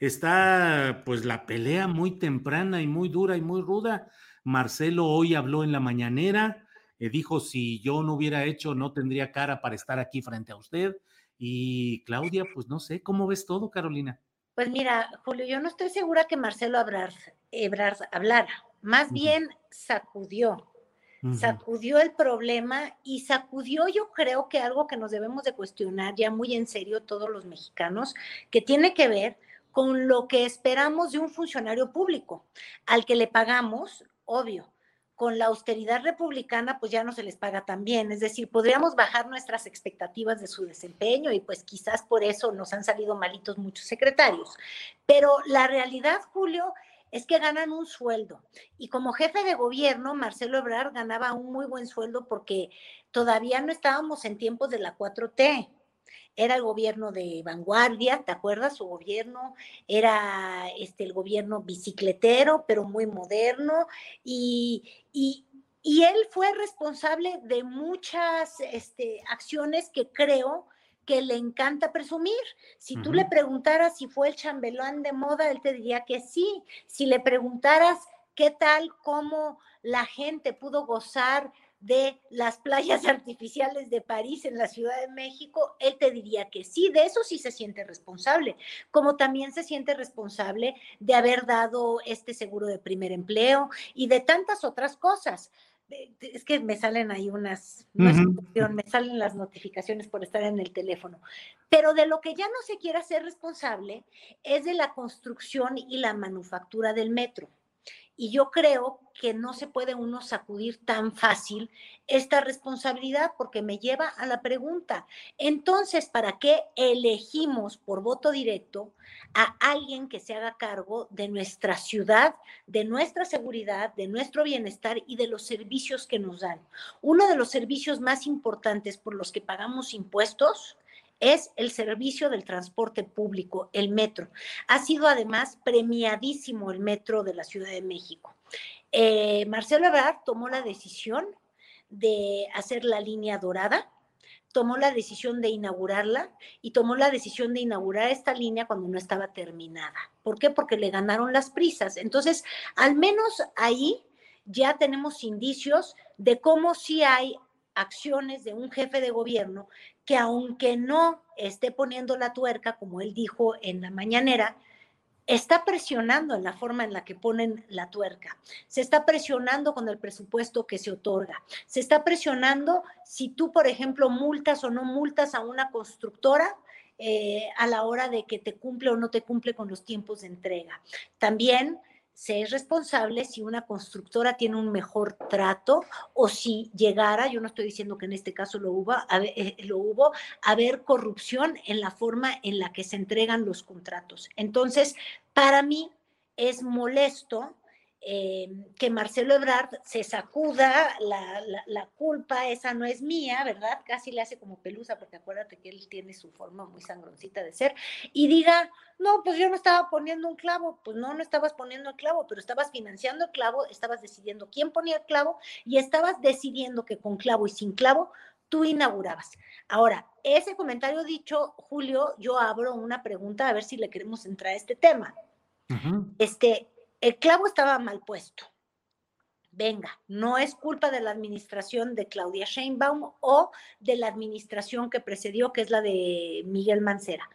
Está pues la pelea muy temprana y muy dura y muy ruda. Marcelo hoy habló en la mañanera, eh, dijo si yo no hubiera hecho no tendría cara para estar aquí frente a usted. Y Claudia, pues no sé, ¿cómo ves todo, Carolina? Pues mira, Julio, yo no estoy segura que Marcelo Ebrard, hablara, más bien sacudió. Sacudió el problema y sacudió yo creo que algo que nos debemos de cuestionar ya muy en serio todos los mexicanos, que tiene que ver con lo que esperamos de un funcionario público, al que le pagamos, obvio, con la austeridad republicana, pues ya no se les paga tan bien. Es decir, podríamos bajar nuestras expectativas de su desempeño y pues quizás por eso nos han salido malitos muchos secretarios. Pero la realidad, Julio, es que ganan un sueldo. Y como jefe de gobierno, Marcelo Ebrard ganaba un muy buen sueldo porque todavía no estábamos en tiempos de la 4T. Era el gobierno de vanguardia, ¿te acuerdas? Su gobierno era este, el gobierno bicicletero, pero muy moderno. Y, y, y él fue responsable de muchas este, acciones que creo que le encanta presumir. Si tú le preguntaras si fue el chambelán de moda, él te diría que sí. Si le preguntaras qué tal, cómo la gente pudo gozar de las playas artificiales de París en la Ciudad de México, él te diría que sí, de eso sí se siente responsable, como también se siente responsable de haber dado este seguro de primer empleo y de tantas otras cosas. es que me salen ahí unas, me salen las notificaciones por estar en el teléfono. Pero de lo que ya no se quiere hacer responsable es de la construcción y la manufactura del metro. Y yo creo que no se puede uno sacudir tan fácil esta responsabilidad porque me lleva a la pregunta, entonces, ¿para qué elegimos por voto directo a alguien que se haga cargo de nuestra ciudad, de nuestra seguridad, de nuestro bienestar y de los servicios que nos dan? Uno de los servicios más importantes por los que pagamos impuestos es el servicio del transporte público, el metro. Ha sido además premiadísimo el metro de la Ciudad de México. Eh, Marcelo Ebrard tomó la decisión de hacer la línea dorada, tomó la decisión de inaugurarla y tomó la decisión de inaugurar esta línea cuando no estaba terminada. ¿Por qué? Porque le ganaron las prisas. Entonces, al menos ahí ya tenemos indicios de cómo sí hay acciones de un jefe de gobierno que aunque no esté poniendo la tuerca, como él dijo en la mañanera, está presionando en la forma en la que ponen la tuerca. Se está presionando con el presupuesto que se otorga. Se está presionando si tú, por ejemplo, multas o no multas a una constructora eh, a la hora de que te cumple o no te cumple con los tiempos de entrega. También se es responsable si una constructora tiene un mejor trato o si llegara, yo no estoy diciendo que en este caso lo hubo, a eh, lo hubo, haber corrupción en la forma en la que se entregan los contratos. Entonces, para mí es molesto eh, que Marcelo Ebrard se sacuda la, la, culpa, esa no es mía, ¿verdad? Casi le hace como pelusa, porque acuérdate que él tiene su forma muy sangroncita de ser, y diga, no, pues yo no estaba poniendo un clavo, pues no, no estabas poniendo el clavo, pero estabas financiando el clavo, estabas decidiendo quién ponía el clavo y estabas decidiendo que con clavo y sin clavo tú inaugurabas. Ahora, ese comentario dicho, Julio, yo abro una pregunta a ver si le queremos entrar a este tema. Este, el clavo estaba mal puesto. Venga, no es culpa de la administración de Claudia Sheinbaum o de la administración que precedió, que es la de Miguel Mancera.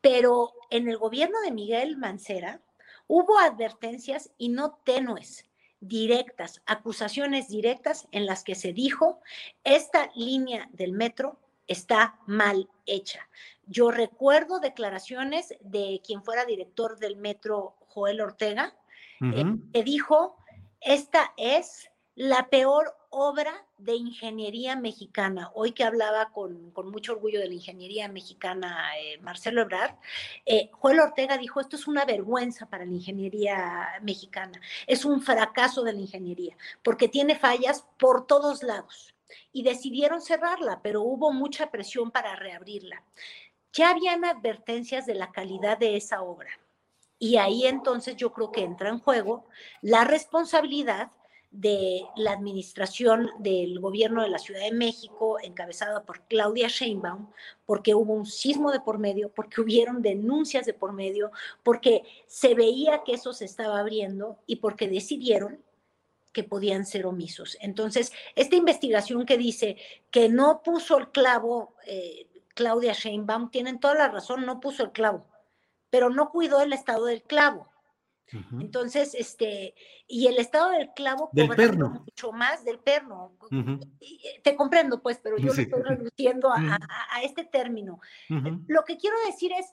Pero en el gobierno de Miguel Mancera hubo advertencias y no tenues, directas, acusaciones directas en las que se dijo, esta línea del metro está mal hecha. Yo recuerdo declaraciones de quien fuera director del metro, Joel Ortega, eh, que dijo, esta es la peor obra de ingeniería mexicana. Hoy que hablaba con, mucho orgullo de la ingeniería mexicana eh, Marcelo Ebrard, eh, Joel Ortega dijo, esto es una vergüenza para la ingeniería mexicana, es un fracaso de la ingeniería, porque tiene fallas por todos lados. Y decidieron cerrarla, pero hubo mucha presión para reabrirla. Ya habían advertencias de la calidad de esa obra. Y ahí entonces yo creo que entra en juego la responsabilidad de la administración del gobierno de la Ciudad de México, encabezada por Claudia Sheinbaum, porque hubo un sismo de por medio, porque hubieron denuncias de por medio, porque se veía que eso se estaba abriendo y porque decidieron que podían ser omisos. Entonces, esta investigación que dice que no puso el clavo eh, Claudia Sheinbaum, tienen toda la razón, no puso el clavo pero no cuidó el estado del clavo. Entonces, este, y el estado del clavo del perno. mucho más del perno. Eh, te comprendo, pues, pero yo lo estoy reduciendo a, este término. Lo que quiero decir es,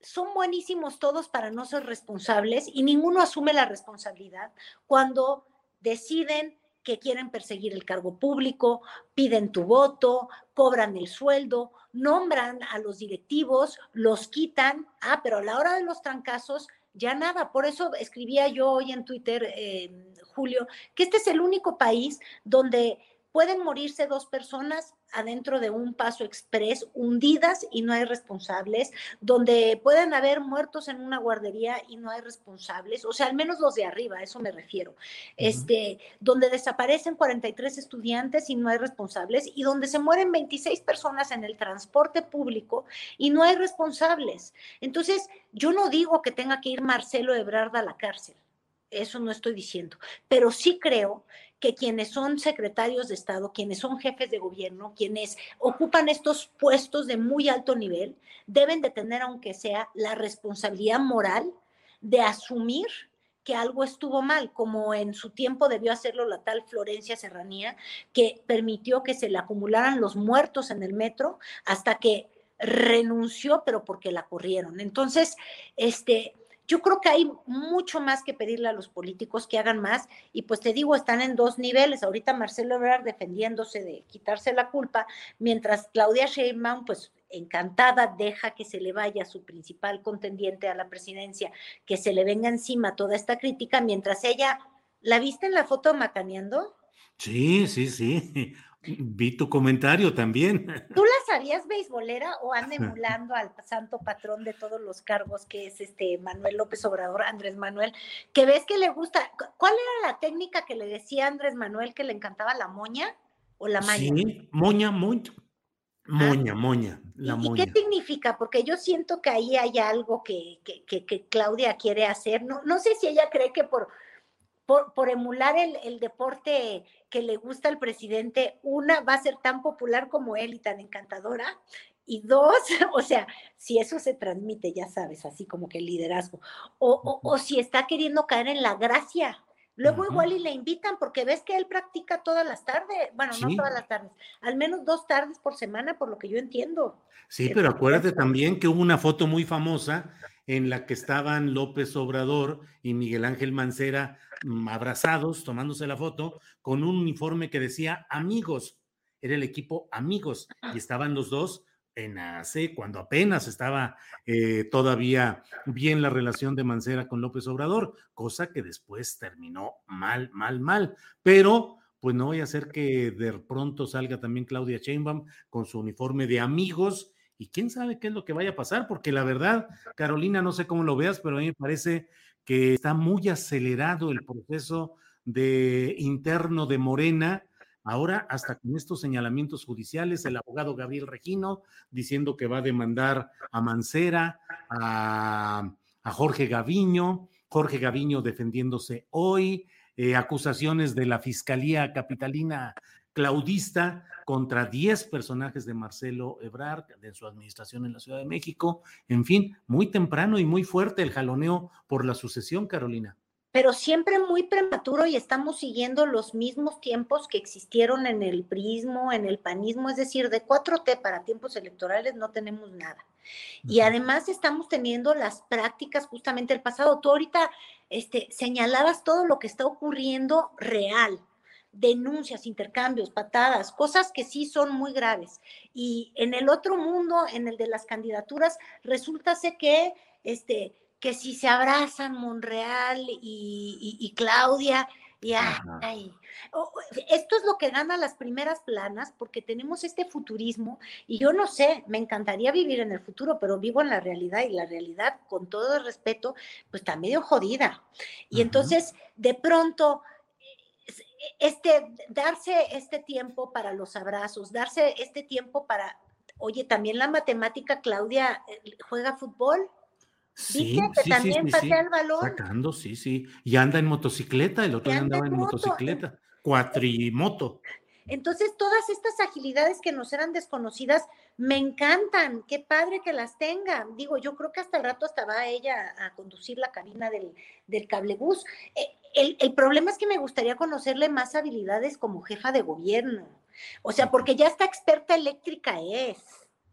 son buenísimos todos para no ser responsables y ninguno asume la responsabilidad cuando deciden que quieren perseguir el cargo público, piden tu voto, cobran el sueldo, nombran a los directivos, los quitan, ah, pero a la hora de los trancazos ya nada. Por eso escribía yo hoy en Twitter, eh, Julio, que este es el único país donde pueden morirse dos personas adentro de un paso express, hundidas y no hay responsables, donde pueden haber muertos en una guardería y no hay responsables, o sea, al menos los de arriba, a eso me refiero, este, donde desaparecen 43 estudiantes y no hay responsables, y donde se mueren 26 personas en el transporte público y no hay responsables. Entonces, yo no digo que tenga que ir Marcelo Ebrard a la cárcel eso no estoy diciendo, pero sí creo que quienes son secretarios de Estado, quienes son jefes de gobierno, quienes ocupan estos puestos de muy alto nivel, deben de tener, aunque sea, la responsabilidad moral de asumir que algo estuvo mal, como en su tiempo debió hacerlo la tal Florencia Serranía, que permitió que se le acumularan los muertos en el metro hasta que renunció, pero porque la corrieron. Entonces, este, yo creo que hay mucho más que pedirle a los políticos que hagan más y pues te digo, están en dos niveles. Ahorita Marcelo Ebrard defendiéndose de quitarse la culpa, mientras Claudia Sheinbaum pues encantada deja que se le vaya su principal contendiente a la presidencia, que se le venga encima toda esta crítica, mientras ella, ¿la viste en la foto macaneando? Sí, sí, sí. Vi tu comentario también. ¿Tú la sabías beisbolera o anda emulando al santo patrón de todos los cargos que es este Manuel López Obrador, Andrés Manuel, que ves que le gusta? ¿Cuál era la técnica que le decía Andrés Manuel que le encantaba la moña o la maña? Sí, moña, moña. Moña, moña, la ¿Y, qué significa? Porque yo siento que ahí hay algo que, que, que, Claudia quiere hacer. No, no sé si ella cree que por, por, por emular el, el, deporte que le gusta al presidente, una va a ser tan popular como él y tan encantadora. Y dos, o sea, si eso se transmite, ya sabes, así como que el liderazgo, o, o, o si está queriendo caer en la gracia, Luego igual y le invitan porque ves que él practica todas las tardes, bueno, no todas las tardes, al menos dos tardes por semana, por lo que yo entiendo. Sí, pero acuérdate también que hubo una foto muy famosa en la que estaban López Obrador y Miguel Ángel Mancera mm, abrazados, tomándose la foto, con un uniforme que decía amigos. Era el equipo amigos y estaban los dos en AC, cuando apenas estaba eh, todavía bien la relación de Mancera con López Obrador, cosa que después terminó mal, mal, mal. Pero, pues no voy a hacer que de pronto salga también Claudia Sheinbaum con su uniforme de amigos y quién sabe qué es lo que vaya a pasar, porque la verdad, Carolina, no sé cómo lo veas, pero a mí me parece que está muy acelerado el proceso de interno de Morena Ahora, hasta con estos señalamientos judiciales, el abogado Gabriel Regino diciendo que va a demandar a Mancera, a, Jorge Gaviño, Jorge Gaviño defendiéndose hoy, eh, acusaciones de la Fiscalía Capitalina Claudista contra 10 personajes de Marcelo Ebrard, de su administración en la Ciudad de México. En fin, muy temprano y muy fuerte el jaloneo por la sucesión, Carolina pero siempre muy prematuro y estamos siguiendo los mismos tiempos que existieron en el prismo, en el panismo, es decir, de 4T para tiempos electorales no tenemos nada. Y además estamos teniendo las prácticas justamente del pasado. Tú ahorita este, señalabas todo lo que está ocurriendo real, denuncias, intercambios, patadas, cosas que sí son muy graves. Y en el otro mundo, en el de las candidaturas, resulta que este, que si se abrazan Monreal y, Claudia, y ay, esto es lo que gana las primeras planas porque tenemos este futurismo y yo no sé, me encantaría vivir en el futuro, pero vivo en la realidad y la realidad, con todo el respeto, pues está medio jodida. Y entonces, de pronto, este, darse este tiempo para los abrazos, darse este tiempo para, oye, también la matemática, Claudia, eh, juega fútbol. Sí, sí, también sí, el balón? Sacando, sí, sí. Y anda en motocicleta, el otro día andaba en motocicleta, cuatrimoto. Entonces, todas estas agilidades que nos eran desconocidas, me encantan. Qué padre que las tenga. Digo, yo creo que hasta el rato hasta va ella a conducir la cabina del, del cablebús. Eh, el, el problema es que me gustaría conocerle más habilidades como jefa de gobierno. O sea, porque ya está experta eléctrica es.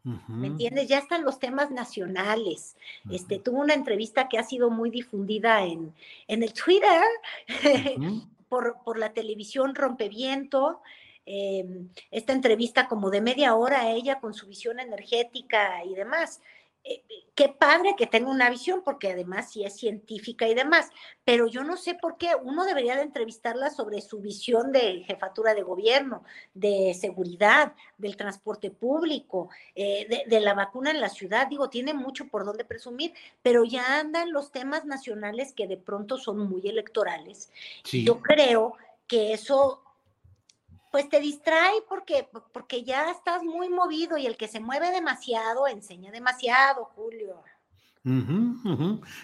¿Me entiendes? Ya están los temas nacionales. Este, tuvo una entrevista que ha sido muy difundida en, en el Twitter, por, por, la televisión Rompeviento. Em, esta entrevista como de media hora ella con su visión energética y demás. Eh, qué padre que tenga una visión, porque además sí es científica y demás, pero yo no sé por qué uno debería de entrevistarla sobre su visión de jefatura de gobierno, de seguridad, del transporte público, eh, de, la vacuna en la ciudad. Digo, tiene mucho por donde presumir, pero ya andan los temas nacionales que de pronto son muy electorales. Yo creo que eso pues te distrae porque, porque ya estás muy movido y el que se mueve demasiado enseña demasiado, Julio.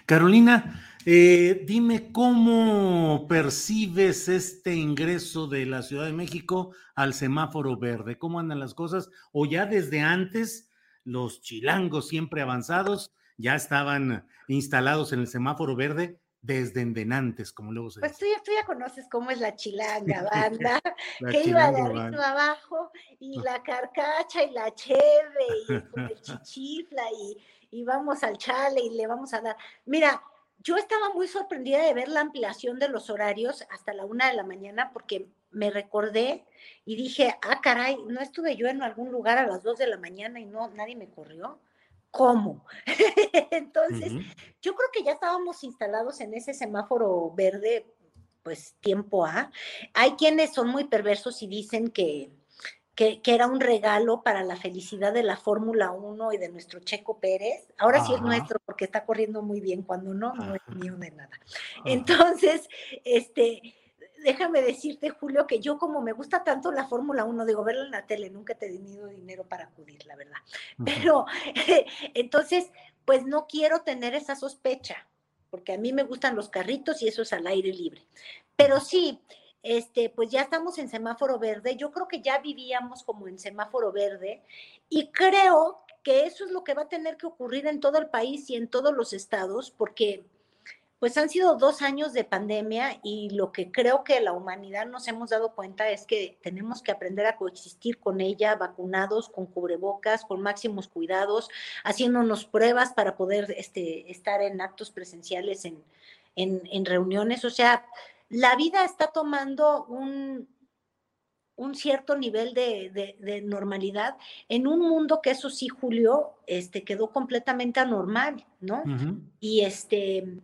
Carolina, eh, dime cómo percibes este ingreso de la Ciudad de México al semáforo verde, cómo andan las cosas, o ya desde antes los chilangos siempre avanzados ya estaban instalados en el semáforo verde desdendenantes, como luego se pues dice. Pues tú ya, conoces cómo es la chilanga, banda, que iba de arriba abajo, y la carcacha, y la cheve, y el chichifla, y, y vamos al chale, y le vamos a dar. Mira, yo estaba muy sorprendida de ver la ampliación de los horarios hasta la una de la mañana, porque me recordé y dije, ah, caray, no estuve yo en algún lugar a las dos de la mañana y no, nadie me corrió. ¿Cómo? Entonces, yo creo que ya estábamos instalados en ese semáforo verde, pues tiempo A. Hay quienes son muy perversos y dicen que, que, era un regalo para la felicidad de la Fórmula 1 y de nuestro Checo Pérez. Ahora sí es nuestro porque está corriendo muy bien, cuando no, no es mío de nada. Entonces, este déjame decirte, Julio, que yo como me gusta tanto la Fórmula 1, digo, verla en la tele, nunca he tenido dinero para acudir, la verdad. Pero entonces, pues no quiero tener esa sospecha, porque a mí me gustan los carritos y eso es al aire libre. Pero sí, este, pues ya estamos en semáforo verde. Yo creo que ya vivíamos como en semáforo verde y creo que eso es lo que va a tener que ocurrir en todo el país y en todos los estados, porque pues han sido dos años de pandemia y lo que creo que la humanidad nos hemos dado cuenta es que tenemos que aprender a coexistir con ella, vacunados, con cubrebocas, con máximos cuidados, haciéndonos pruebas para poder este, estar en actos presenciales, en, en, reuniones. O sea, la vida está tomando un, un cierto nivel de, de, normalidad en un mundo que eso sí, Julio, este, quedó completamente anormal, ¿no? Y este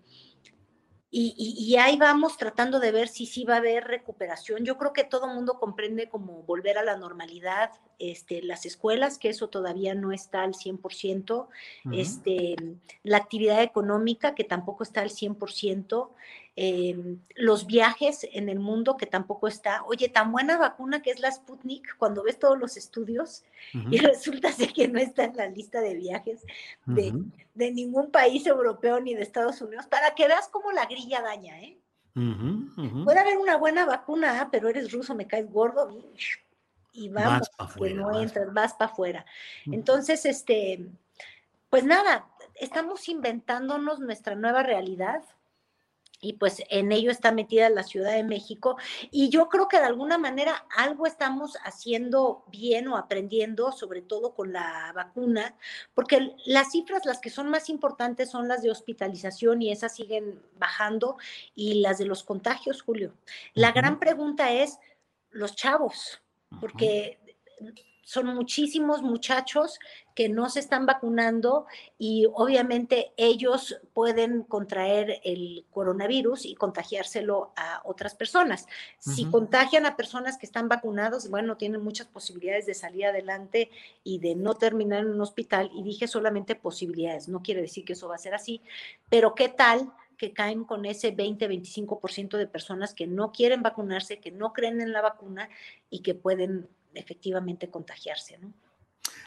y, ahí vamos tratando de ver si sí va a haber recuperación. Yo creo que todo el mundo comprende como volver a la normalidad, este, las escuelas, que eso todavía no está al 100%, este, la actividad económica, que tampoco está al 100%, Em, los viajes en el mundo que tampoco está. Oye, tan buena vacuna que es la Sputnik, cuando ves todos los estudios y resulta que no está en la lista de viajes de, ningún país europeo ni de Estados Unidos, para que veas cómo la grilla daña, ¿eh? Puede haber una buena vacuna, ah, pero eres ruso, me caes gordo y, vamos, que no entras, vas para afuera. Entonces, este, pues nada, estamos inventándonos nuestra nueva realidad y pues en ello está metida la Ciudad de México. Y yo creo que de alguna manera algo estamos haciendo bien o aprendiendo, sobre todo con la vacuna, porque las cifras, las que son más importantes son las de hospitalización y esas siguen bajando y las de los contagios, Julio. La gran pregunta es los chavos, porque son muchísimos muchachos que no se están vacunando y obviamente ellos pueden contraer el coronavirus y contagiárselo a otras personas. Si contagian a personas que están vacunados, bueno, tienen muchas posibilidades de salir adelante y de no terminar en un hospital. Y dije solamente posibilidades, no quiere decir que eso va a ser así, pero ¿qué tal? que caen con ese 20-25% de personas que no quieren vacunarse, que no creen en la vacuna y que pueden efectivamente contagiarse, ¿no?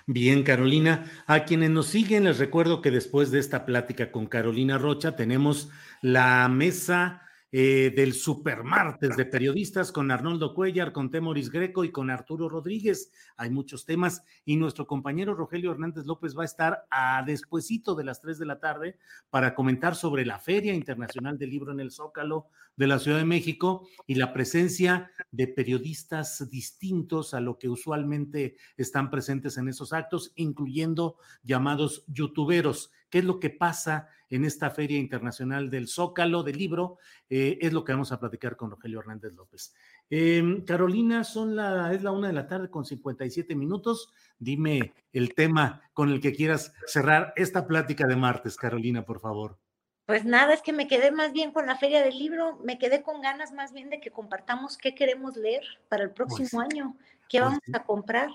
Bien, Carolina. A quienes nos siguen, les recuerdo que después de esta plática con Carolina Rocha, tenemos la mesa eh, del Supermartes de periodistas con Arnoldo Cuellar, con Temoris Greco y con Arturo Rodríguez. Hay muchos temas y nuestro compañero Rogelio Hernández López va a estar a despuesito de las 3 de la tarde para comentar sobre la Feria Internacional del Libro en el Zócalo de la Ciudad de México y la presencia de periodistas distintos a lo que usualmente están presentes en esos actos, incluyendo llamados youtuberos qué es lo que pasa en esta Feria Internacional del Zócalo del Libro, eh, es lo que vamos a platicar con Rogelio Hernández López. Em, Carolina, son la, es la una de la tarde con 57 minutos. Dime el tema con el que quieras cerrar esta plática de martes, Carolina, por favor. Pues nada, es que me quedé más bien con la Feria del Libro, me quedé con ganas más bien de que compartamos qué queremos leer para el pues próximo año, qué pues vamos a comprar.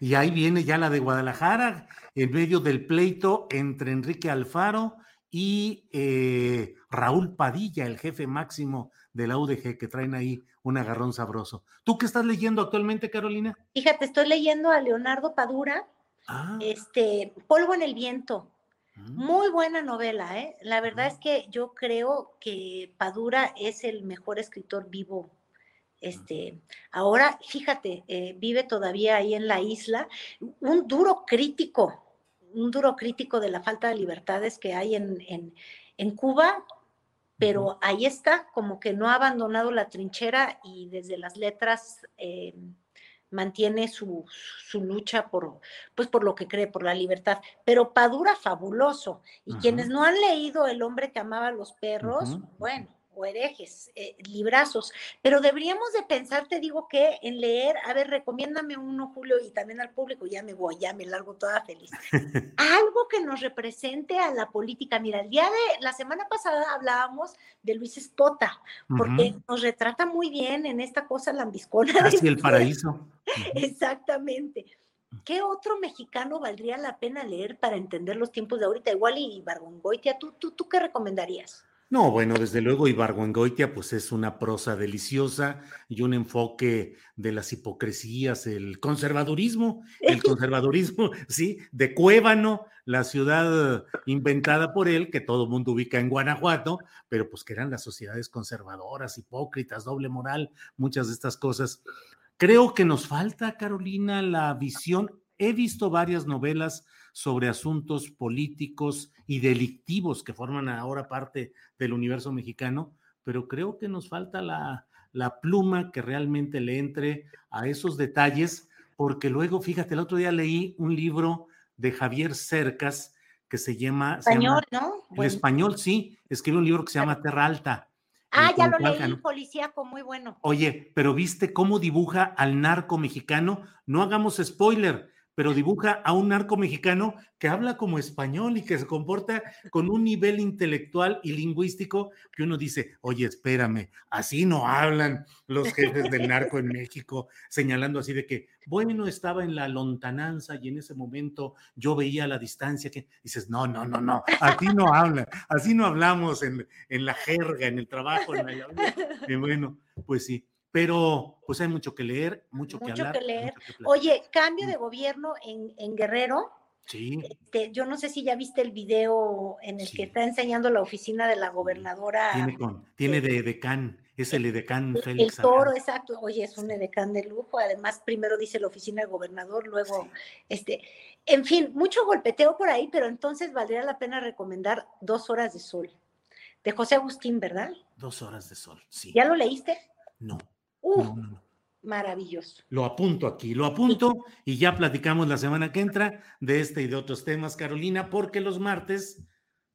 Y ahí viene ya la de Guadalajara, en medio del pleito entre Enrique Alfaro y eh, Raúl Padilla, el jefe máximo de la UDG, que traen ahí un agarrón sabroso. ¿Tú qué estás leyendo actualmente, Carolina? Fíjate, estoy leyendo a Leonardo Padura, ah. este, Polvo en el Viento. Mm. Muy buena novela, ¿eh? La verdad mm. es que yo creo que Padura es el mejor escritor vivo este, ahora, fíjate, eh, vive todavía ahí en la isla, un duro crítico, un duro crítico de la falta de libertades que hay en, en, Cuba, pero ahí está, como que no ha abandonado la trinchera y desde las letras eh, mantiene su, su, lucha por, pues por lo que cree, por la libertad. Pero Padura, fabuloso. Y quienes no han leído El hombre que amaba a los perros, bueno, o herejes, eh, librazos, pero deberíamos de pensar, te digo que en leer, a ver, recomiéndame uno, Julio, y también al público, ya me voy, ya me largo toda feliz. Algo que nos represente a la política. Mira, el día de la semana pasada hablábamos de Luis Espota, porque nos retrata muy bien en esta cosa lambiscona. Casi el paraíso. Exactamente. ¿Qué otro mexicano valdría la pena leer para entender los tiempos de ahorita? Igual y Bargongoitia, ¿tú, tú, ¿tú qué recomendarías? No, bueno, desde luego Ibargüengoitia pues es una prosa deliciosa y un enfoque de las hipocresías, el conservadurismo, el conservadurismo, sí, de Cuébano, la ciudad inventada por él, que todo el mundo ubica en Guanajuato, pero pues que eran las sociedades conservadoras, hipócritas, doble moral, muchas de estas cosas. Creo que nos falta, Carolina, la visión. He visto varias novelas sobre asuntos políticos y delictivos que forman ahora parte del universo mexicano, pero creo que nos falta la, la pluma que realmente le entre a esos detalles, porque luego, fíjate, el otro día leí un libro de Javier Cercas que se llama... Español, ¿no? El español, sí, escribe un libro que se llama Terra Alta. Ah, ya lo leí, policíaco, muy bueno. Oye, pero viste cómo dibuja al narco mexicano. No hagamos spoiler, pero dibuja a un narco mexicano que habla como español y que se comporta con un nivel intelectual y lingüístico que uno dice, oye, espérame, así no hablan los jefes del narco en México, señalando así de que, bueno, estaba en la lontananza y en ese momento yo veía la distancia que dices, no, no, no, no, así no hablan, así no hablamos en, en la jerga, en el trabajo, en la... Y bueno, pues sí pero pues hay mucho que leer, mucho, que hablar. Que leer. Oye, cambio de gobierno en, en Guerrero. Sí. Este, yo no sé si ya viste el video en el que está enseñando la oficina de la gobernadora. Tiene, con, tiene de decán, es el edecán Félix. El toro, exacto. Oye, es un edecán de lujo. Además, primero dice la oficina de gobernador, luego, este, en fin, mucho golpeteo por ahí, pero entonces valdría la pena recomendar Dos Horas de Sol, de José Agustín, ¿verdad? Dos Horas de Sol, sí. ¿Ya lo leíste? No maravilloso. Lo apunto aquí, lo apunto y ya platicamos la semana que entra de este y de otros temas, Carolina, porque los martes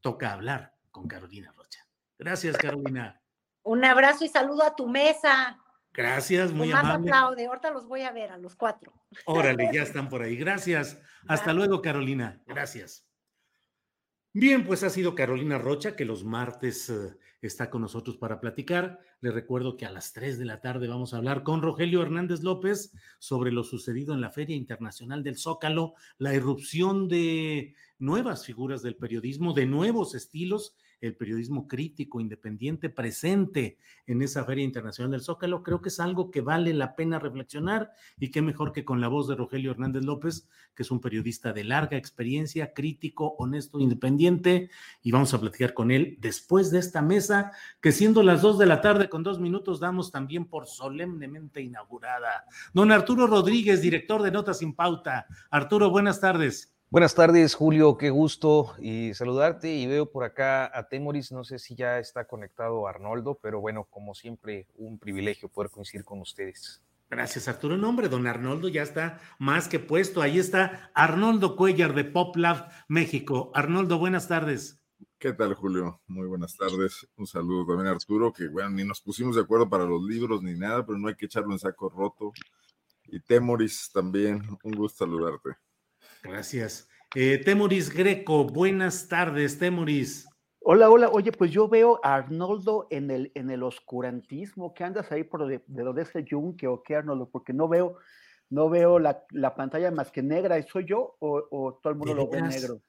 toca hablar con Carolina Rocha. Gracias, Carolina. Un abrazo y saludo a tu mesa. Gracias, muy más amable. aplaude, ahorita los voy a ver a los cuatro. Órale, ya están por ahí. Gracias. Hasta luego, Carolina. Gracias. Bien, pues ha sido Carolina Rocha que los martes eh, está con nosotros para platicar. Le recuerdo que a las 3 de la tarde vamos a hablar con Rogelio Hernández López sobre lo sucedido en la Feria Internacional del Zócalo, la irrupción de nuevas figuras del periodismo, de nuevos estilos el periodismo crítico, independiente, presente en esa Feria Internacional del Zócalo, creo que es algo que vale la pena reflexionar y qué mejor que con la voz de Rogelio Hernández López, que es un periodista de larga experiencia, crítico, honesto, independiente, y vamos a platicar con él después de esta mesa, que siendo las dos de la tarde con dos minutos damos también por solemnemente inaugurada. Don Arturo Rodríguez, director de Notas sin Pauta. Arturo, buenas tardes. Buenas tardes, Julio, qué gusto y saludarte. Y veo por acá a Temoris, no sé si ya está conectado Arnoldo, pero bueno, como siempre, un privilegio poder coincidir con ustedes. Gracias, Arturo. Nombre, don Arnoldo ya está más que puesto. Ahí está Arnoldo Cuellar de Pop Lab México. Arnoldo, buenas tardes. ¿Qué tal, Julio? Muy buenas tardes. Un saludo también a Arturo, que bueno, ni nos pusimos de acuerdo para los libros ni nada, pero no hay que echarlo en saco roto. Y Temoris también, un gusto saludarte. Gracias. Eh, Temoris Greco, buenas tardes, Temoris. Hola, hola. Oye, pues yo veo a Arnoldo en el, en el oscurantismo. ¿Qué andas ahí por de, de donde ese yunque o qué, Arnoldo? Porque no veo, no veo la, la pantalla más que negra. ¿Soy yo o, o todo el mundo lo ve negro?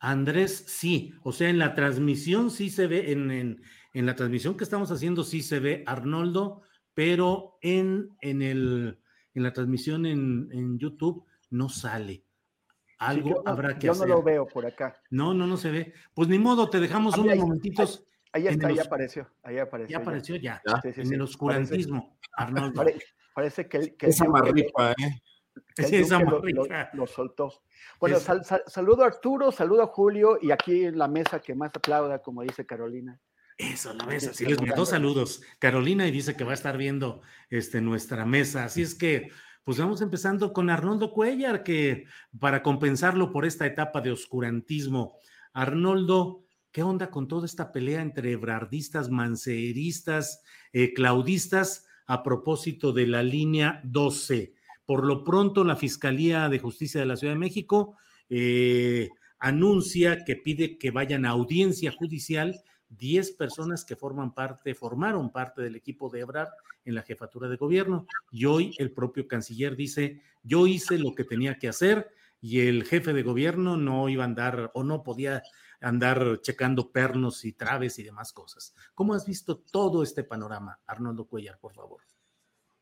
Andrés, sí. O sea, en la transmisión sí se ve, en, en, en, la transmisión que estamos haciendo sí se ve Arnoldo, pero en, en, el, en la transmisión en, en YouTube no sale. Algo sí, yo, habrá que yo hacer. no lo veo por acá. No, no, no se ve. Pues ni modo, te dejamos Ah, unos ahí- momentitos. Ahí está, el- apareció. Ahí apareció. Ya apareció ya, Sí, sí, en sí. el oscurantismo, Arnoldo. Parece, parece que, el- que Esa el marripa, ¿eh? que el Sí, esa lo- lo, marripa. lo soltó. Bueno, Es- sal- sal- saludo a Arturo, saludo a Julio y aquí en la mesa que más aplauda, como dice Carolina. Eso, la mesa. Sí, les mandó saludos. Carolina y dice que va a estar viendo este, nuestra mesa. Así es que, pues vamos empezando con Arnoldo Cuellar, que para compensarlo por esta etapa de oscurantismo. Arnoldo, ¿qué onda con toda esta pelea entre ebrardistas, manceristas, eh, claudistas a propósito de la línea 12? Por lo pronto, la Fiscalía de Justicia de la Ciudad de México eh, anuncia que pide que vayan a audiencia judicial 10 personas que forman parte, formaron parte del equipo de Ebrard en la jefatura de gobierno. Y hoy el propio canciller dice, yo hice lo que tenía que hacer y el jefe de gobierno no iba a andar o no podía andar checando pernos y traves y demás cosas. ¿Cómo has visto todo este panorama, Arnoldo Cuellar, por favor?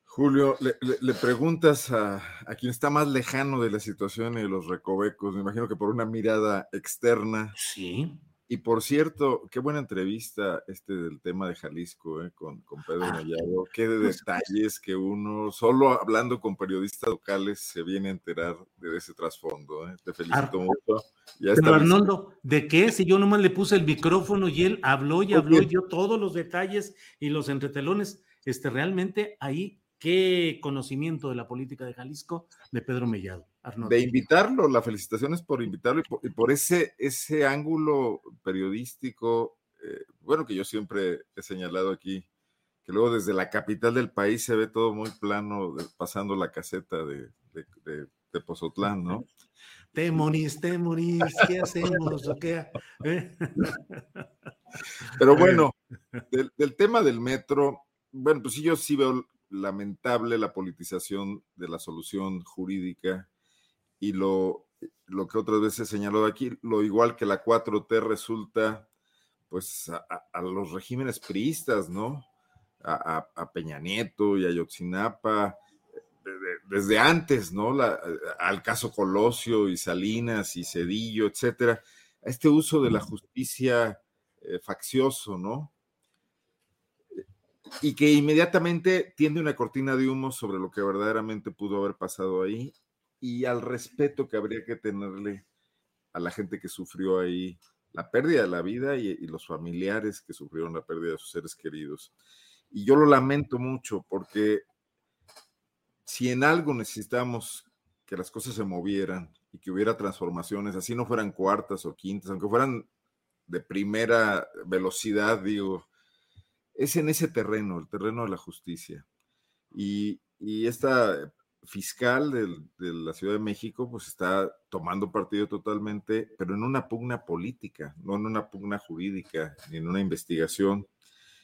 Julio, le, preguntas a, a, quien está más lejano de la situación y de los recovecos, me imagino que por una mirada externa. Sí. Y por cierto, qué buena entrevista este del tema de Jalisco eh, con, con, Pedro ah, Mellado. Qué de detalles que uno, solo hablando con periodistas locales, se viene a enterar de ese trasfondo. Eh. Te felicito mucho. Ya Pero Arnoldo, ¿de qué? Si yo nomás le puse el micrófono y él habló y habló y dio todos los detalles y los entretelones, este, realmente ahí qué conocimiento de la política de Jalisco de Pedro Mellado. De invitarlo, la felicitación es por invitarlo y por, ese, ese ángulo periodístico, eh, bueno, que yo siempre he señalado aquí, que luego desde la capital del país se ve todo muy plano, pasando la caseta de, de, Pozotlán, ¿no? Te morís, te morís, ¿qué hacemos? ¿Eh? Pero bueno, del, del tema del metro, bueno, pues sí, yo sí veo lamentable la politización de la solución jurídica y lo, lo que otras veces he señalado aquí, lo igual que la 4T resulta pues a, los regímenes priistas, ¿no? A, Peña Nieto y a Yotzinapa, desde antes, ¿no? al caso Colosio y Salinas y Cedillo, etcétera, a este uso de la justicia eh, faccioso, ¿no? Y que inmediatamente tiende una cortina de humo sobre lo que verdaderamente pudo haber pasado ahí y al respeto que habría que tenerle a la gente que sufrió ahí la pérdida de la vida y, los familiares que sufrieron la pérdida de sus seres queridos. Y yo lo lamento mucho porque si en algo necesitamos que las cosas se movieran y que hubiera transformaciones, así no fueran cuartas o quintas, aunque fueran de primera velocidad, digo, es en ese terreno, el terreno de la justicia. Y, esta fiscal de, la Ciudad de México, pues está tomando partido totalmente, pero en una pugna política, no en una pugna jurídica, ni en una investigación.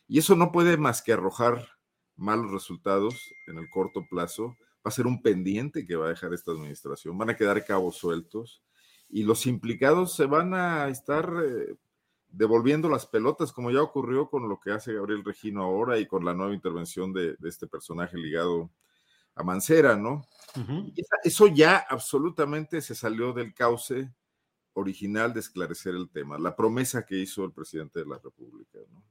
Y eso no puede más que arrojar malos resultados en el corto plazo. Va a ser un pendiente que va a dejar esta administración. Van a quedar cabos sueltos y los implicados se van a estar eh, devolviendo las pelotas, como ya ocurrió con lo que hace Gabriel Regino ahora y con la nueva intervención de, este personaje ligado a Mancera, ¿no? eso ya absolutamente se salió del cauce original de esclarecer el tema, la promesa que hizo el presidente de la República, ¿no?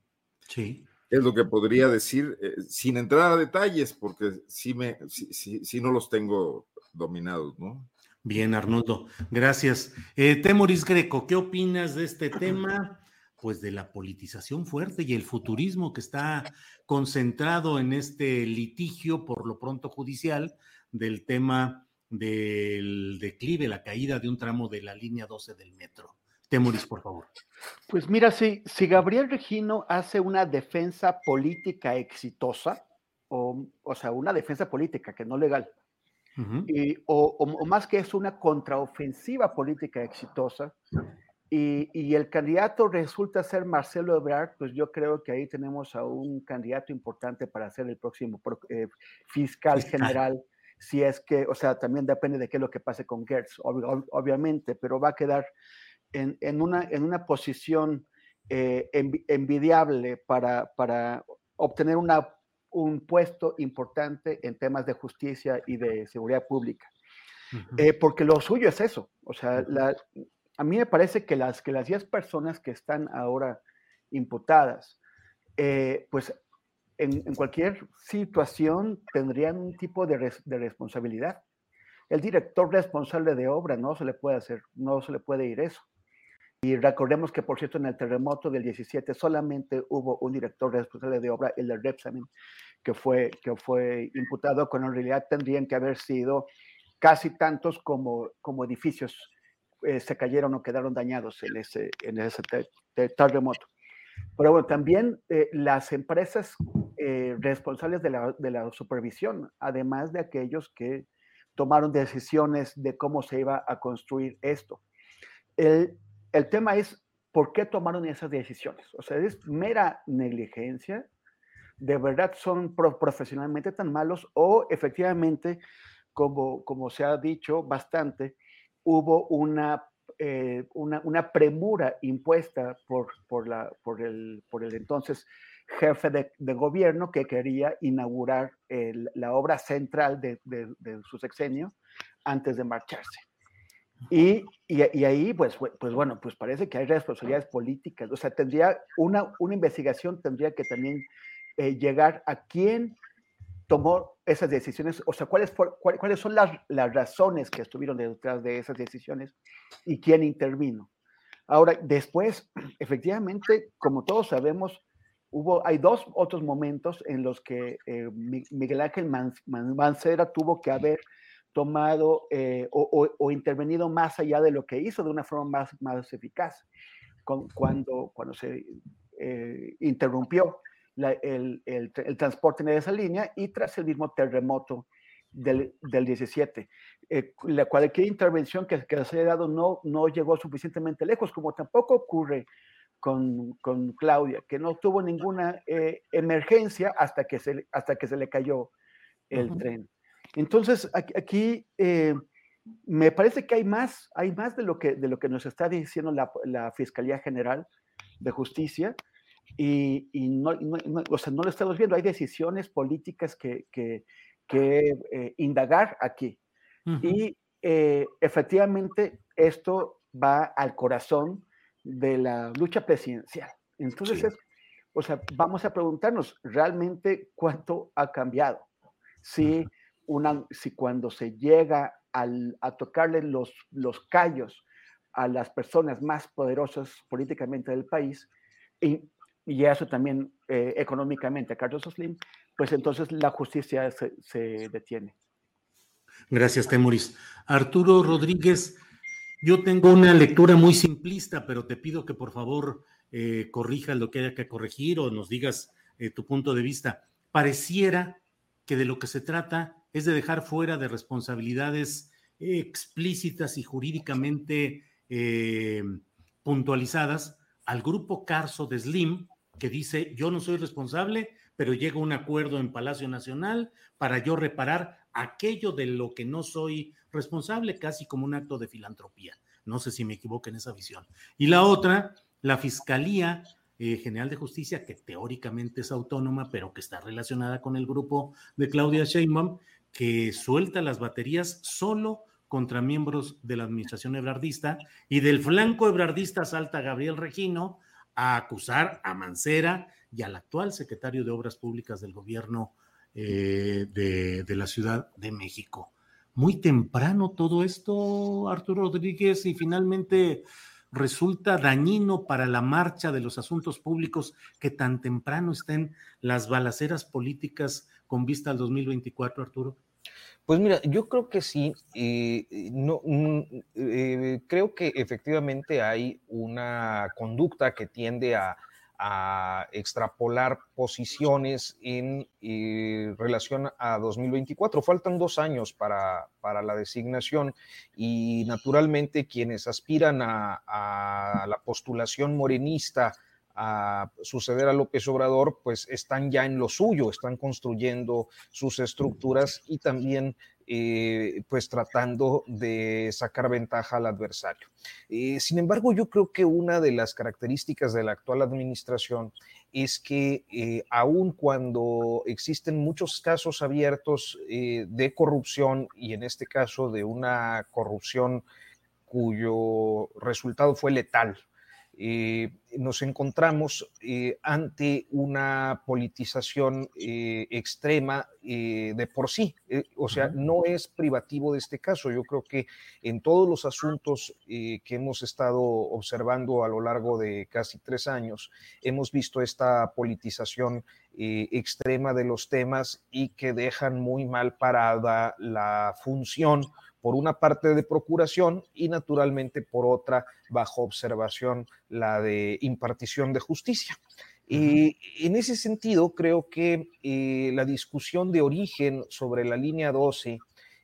Sí. Es lo que podría decir, eh, sin entrar a detalles, porque sí, me, sí, no los tengo dominados, ¿no? Bien, Arnoldo, gracias. Eh, Temoris Greco, ¿qué opinas de este tema? Pues de la politización fuerte y el futurismo que está concentrado en este litigio, por lo pronto judicial, del tema del declive, la caída de un tramo de la línea 12 del metro. Temoris, por favor. Pues mira, si, si Gabriel Regino hace una defensa política exitosa, o, o sea, una defensa política que no legal, y, o, o, más que es una contraofensiva política exitosa, y, el candidato resulta ser Marcelo Ebrard, pues yo creo que ahí tenemos a un candidato importante para ser el próximo eh, fiscal general, si es que, o sea, también depende de qué es lo que pase con Gertz, obviamente, pero va a quedar en, en, una, en una posición eh, envidiable para, para obtener una, un puesto importante en temas de justicia y de seguridad pública. Eh, porque lo suyo es eso, o sea, la, a mí me parece que las, que las 10 personas que están ahora imputadas, eh, pues en, cualquier situación tendrían un tipo de, responsabilidad. El director responsable de obra no se le puede hacer, no se le puede ir eso. y recordemos que, por cierto, en el terremoto del 17 solamente hubo un director responsable de obra, el de Repsamen, que fue, que fue imputado, cuando en realidad tendrían que haber sido casi tantos como, como edificios eh, se cayeron o quedaron dañados en ese, en ese terremoto. Pero bueno, también eh, las empresas eh, responsables de la, de la, supervisión, además de aquellos que tomaron decisiones de cómo se iba a construir esto. El, el tema es por qué tomaron esas decisiones. O sea, es mera negligencia, de verdad son profesionalmente tan malos o efectivamente, como, como se ha dicho bastante, hubo una, eh, una, una, premura impuesta por, por, la, por, el, por el entonces jefe de, de gobierno que quería inaugurar el, la obra central de, de, de su sexenio antes de marcharse. Y, y, ahí, pues, pues bueno, pues parece que hay responsabilidades políticas. O sea, tendría una, una investigación, tendría que también eh, llegar a quién tomó esas decisiones, o sea, cuáles, son las, razones que estuvieron detrás de esas decisiones y quién intervino. Ahora, después, efectivamente, como todos sabemos, hubo, hay dos otros momentos en los que eh, Miguel Ángel Mancera tuvo que haber tomado eh, o, intervenido más allá de lo que hizo de una forma más, más eficaz, cuando, cuando se eh, interrumpió el, el, transporte en esa línea y tras el mismo terremoto del, del 17. Eh, la, cualquier intervención que, que, se haya dado no, no llegó suficientemente lejos, como tampoco ocurre con, con Claudia, que no tuvo ninguna emergencia hasta que, se, hasta que se le cayó el tren. Entonces, aquí, eh, me parece que hay más, hay más de lo que, de lo que nos está diciendo la, Fiscalía General de Justicia y, no, o sea, no lo estamos viendo. Hay decisiones políticas que, que, eh, indagar aquí. Y eh, efectivamente esto va al corazón de la lucha presidencial. Entonces, o sea, vamos a preguntarnos realmente cuánto ha cambiado. Si una, si cuando se llega a tocarle los, los callos a las personas más poderosas políticamente del país, y, y eso también eh, económicamente a Carlos Slim, pues entonces la justicia se, detiene. Gracias, Temuris. Arturo Rodríguez, yo tengo una lectura muy simplista, pero te pido que por favor eh, corrijas lo que haya que corregir o nos digas eh, tu punto de vista. Pareciera que de lo que se trata es de dejar fuera de responsabilidades explícitas y jurídicamente puntualizadas al grupo Carso de Slim, que dice, yo no soy responsable, pero llega un acuerdo en Palacio Nacional para yo reparar aquello de lo que no soy responsable, casi como un acto de filantropía. No sé si me equivoco en esa visión. Y la otra, la Fiscalía eh, General de Justicia, que teóricamente es autónoma, pero que está relacionada con el grupo de Claudia Sheinbaum, que suelta las baterías solo contra miembros de la administración ebrardista y del flanco ebrardista salta Gabriel Regino a acusar a Mancera y al actual secretario de Obras Públicas del gobierno eh, de, de la Ciudad de México. Muy temprano todo esto, Arturo Rodríguez, y finalmente resulta dañino para la marcha de los asuntos públicos que tan temprano estén las balaceras políticas con vista al 2024, Arturo? Pues mira, yo creo que sí. Eh, no, mm, eh, creo que efectivamente hay una conducta que tiende a, extrapolar posiciones en eh, relación a 2024. Faltan dos años para, para, la designación y naturalmente quienes aspiran a la postulación morenista a suceder a López Obrador, pues están ya en lo suyo, están construyendo sus estructuras y también eh, pues tratando de sacar ventaja al adversario. Eh, sin embargo, yo creo que una de las características de la actual administración es que eh, aun cuando existen muchos casos abiertos de corrupción y en este caso de una corrupción cuyo resultado fue letal, eh, nos encontramos eh, ante una politización eh, extrema de por sí. o sea, no es privativo de este caso. Yo creo que en todos los asuntos que hemos estado observando a lo largo de casi tres años, hemos visto esta politización extrema de los temas y que dejan muy mal parada la función por una parte de procuración y naturalmente por otra bajo observación la de impartición de justicia. y en ese sentido, creo que eh, la discusión de origen sobre la línea 12,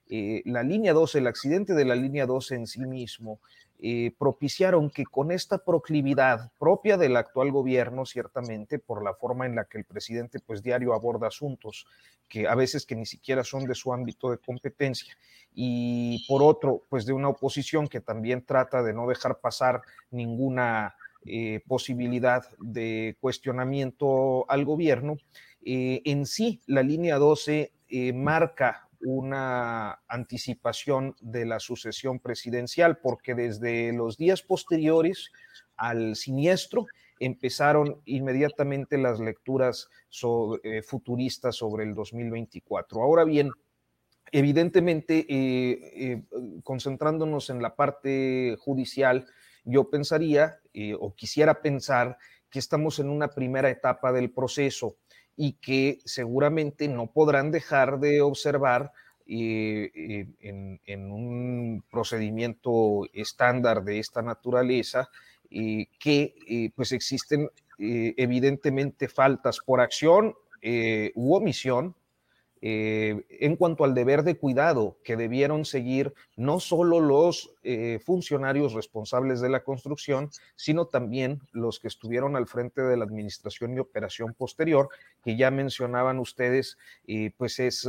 eh, la línea 12, el accidente de la línea 12 en sí mismo, eh, propiciaron que con esta proclividad propia del actual gobierno, ciertamente, por la forma en la que el presidente pues diario aborda asuntos que a veces que ni siquiera son de su ámbito de competencia, y por otro, pues de una oposición que también trata de no dejar pasar ninguna eh, posibilidad de cuestionamiento al gobierno, eh, en sí la línea 12 marca una anticipación de la sucesión presidencial, porque desde los días posteriores al siniestro empezaron inmediatamente las lecturas eh, futuristas sobre el 2024. Ahora bien, evidentemente, eh, eh, concentrándonos en la parte judicial, yo pensaría o quisiera pensar que estamos en una primera etapa del proceso y que seguramente no podrán dejar de observar eh, en, un procedimiento estándar de esta naturaleza eh, que eh, pues existen evidentemente faltas por acción u omisión eh, en cuanto al deber de cuidado que debieron seguir no solo los eh, funcionarios responsables de la construcción, sino también los que estuvieron al frente de la administración y operación posterior, que ya mencionaban ustedes, eh, pues es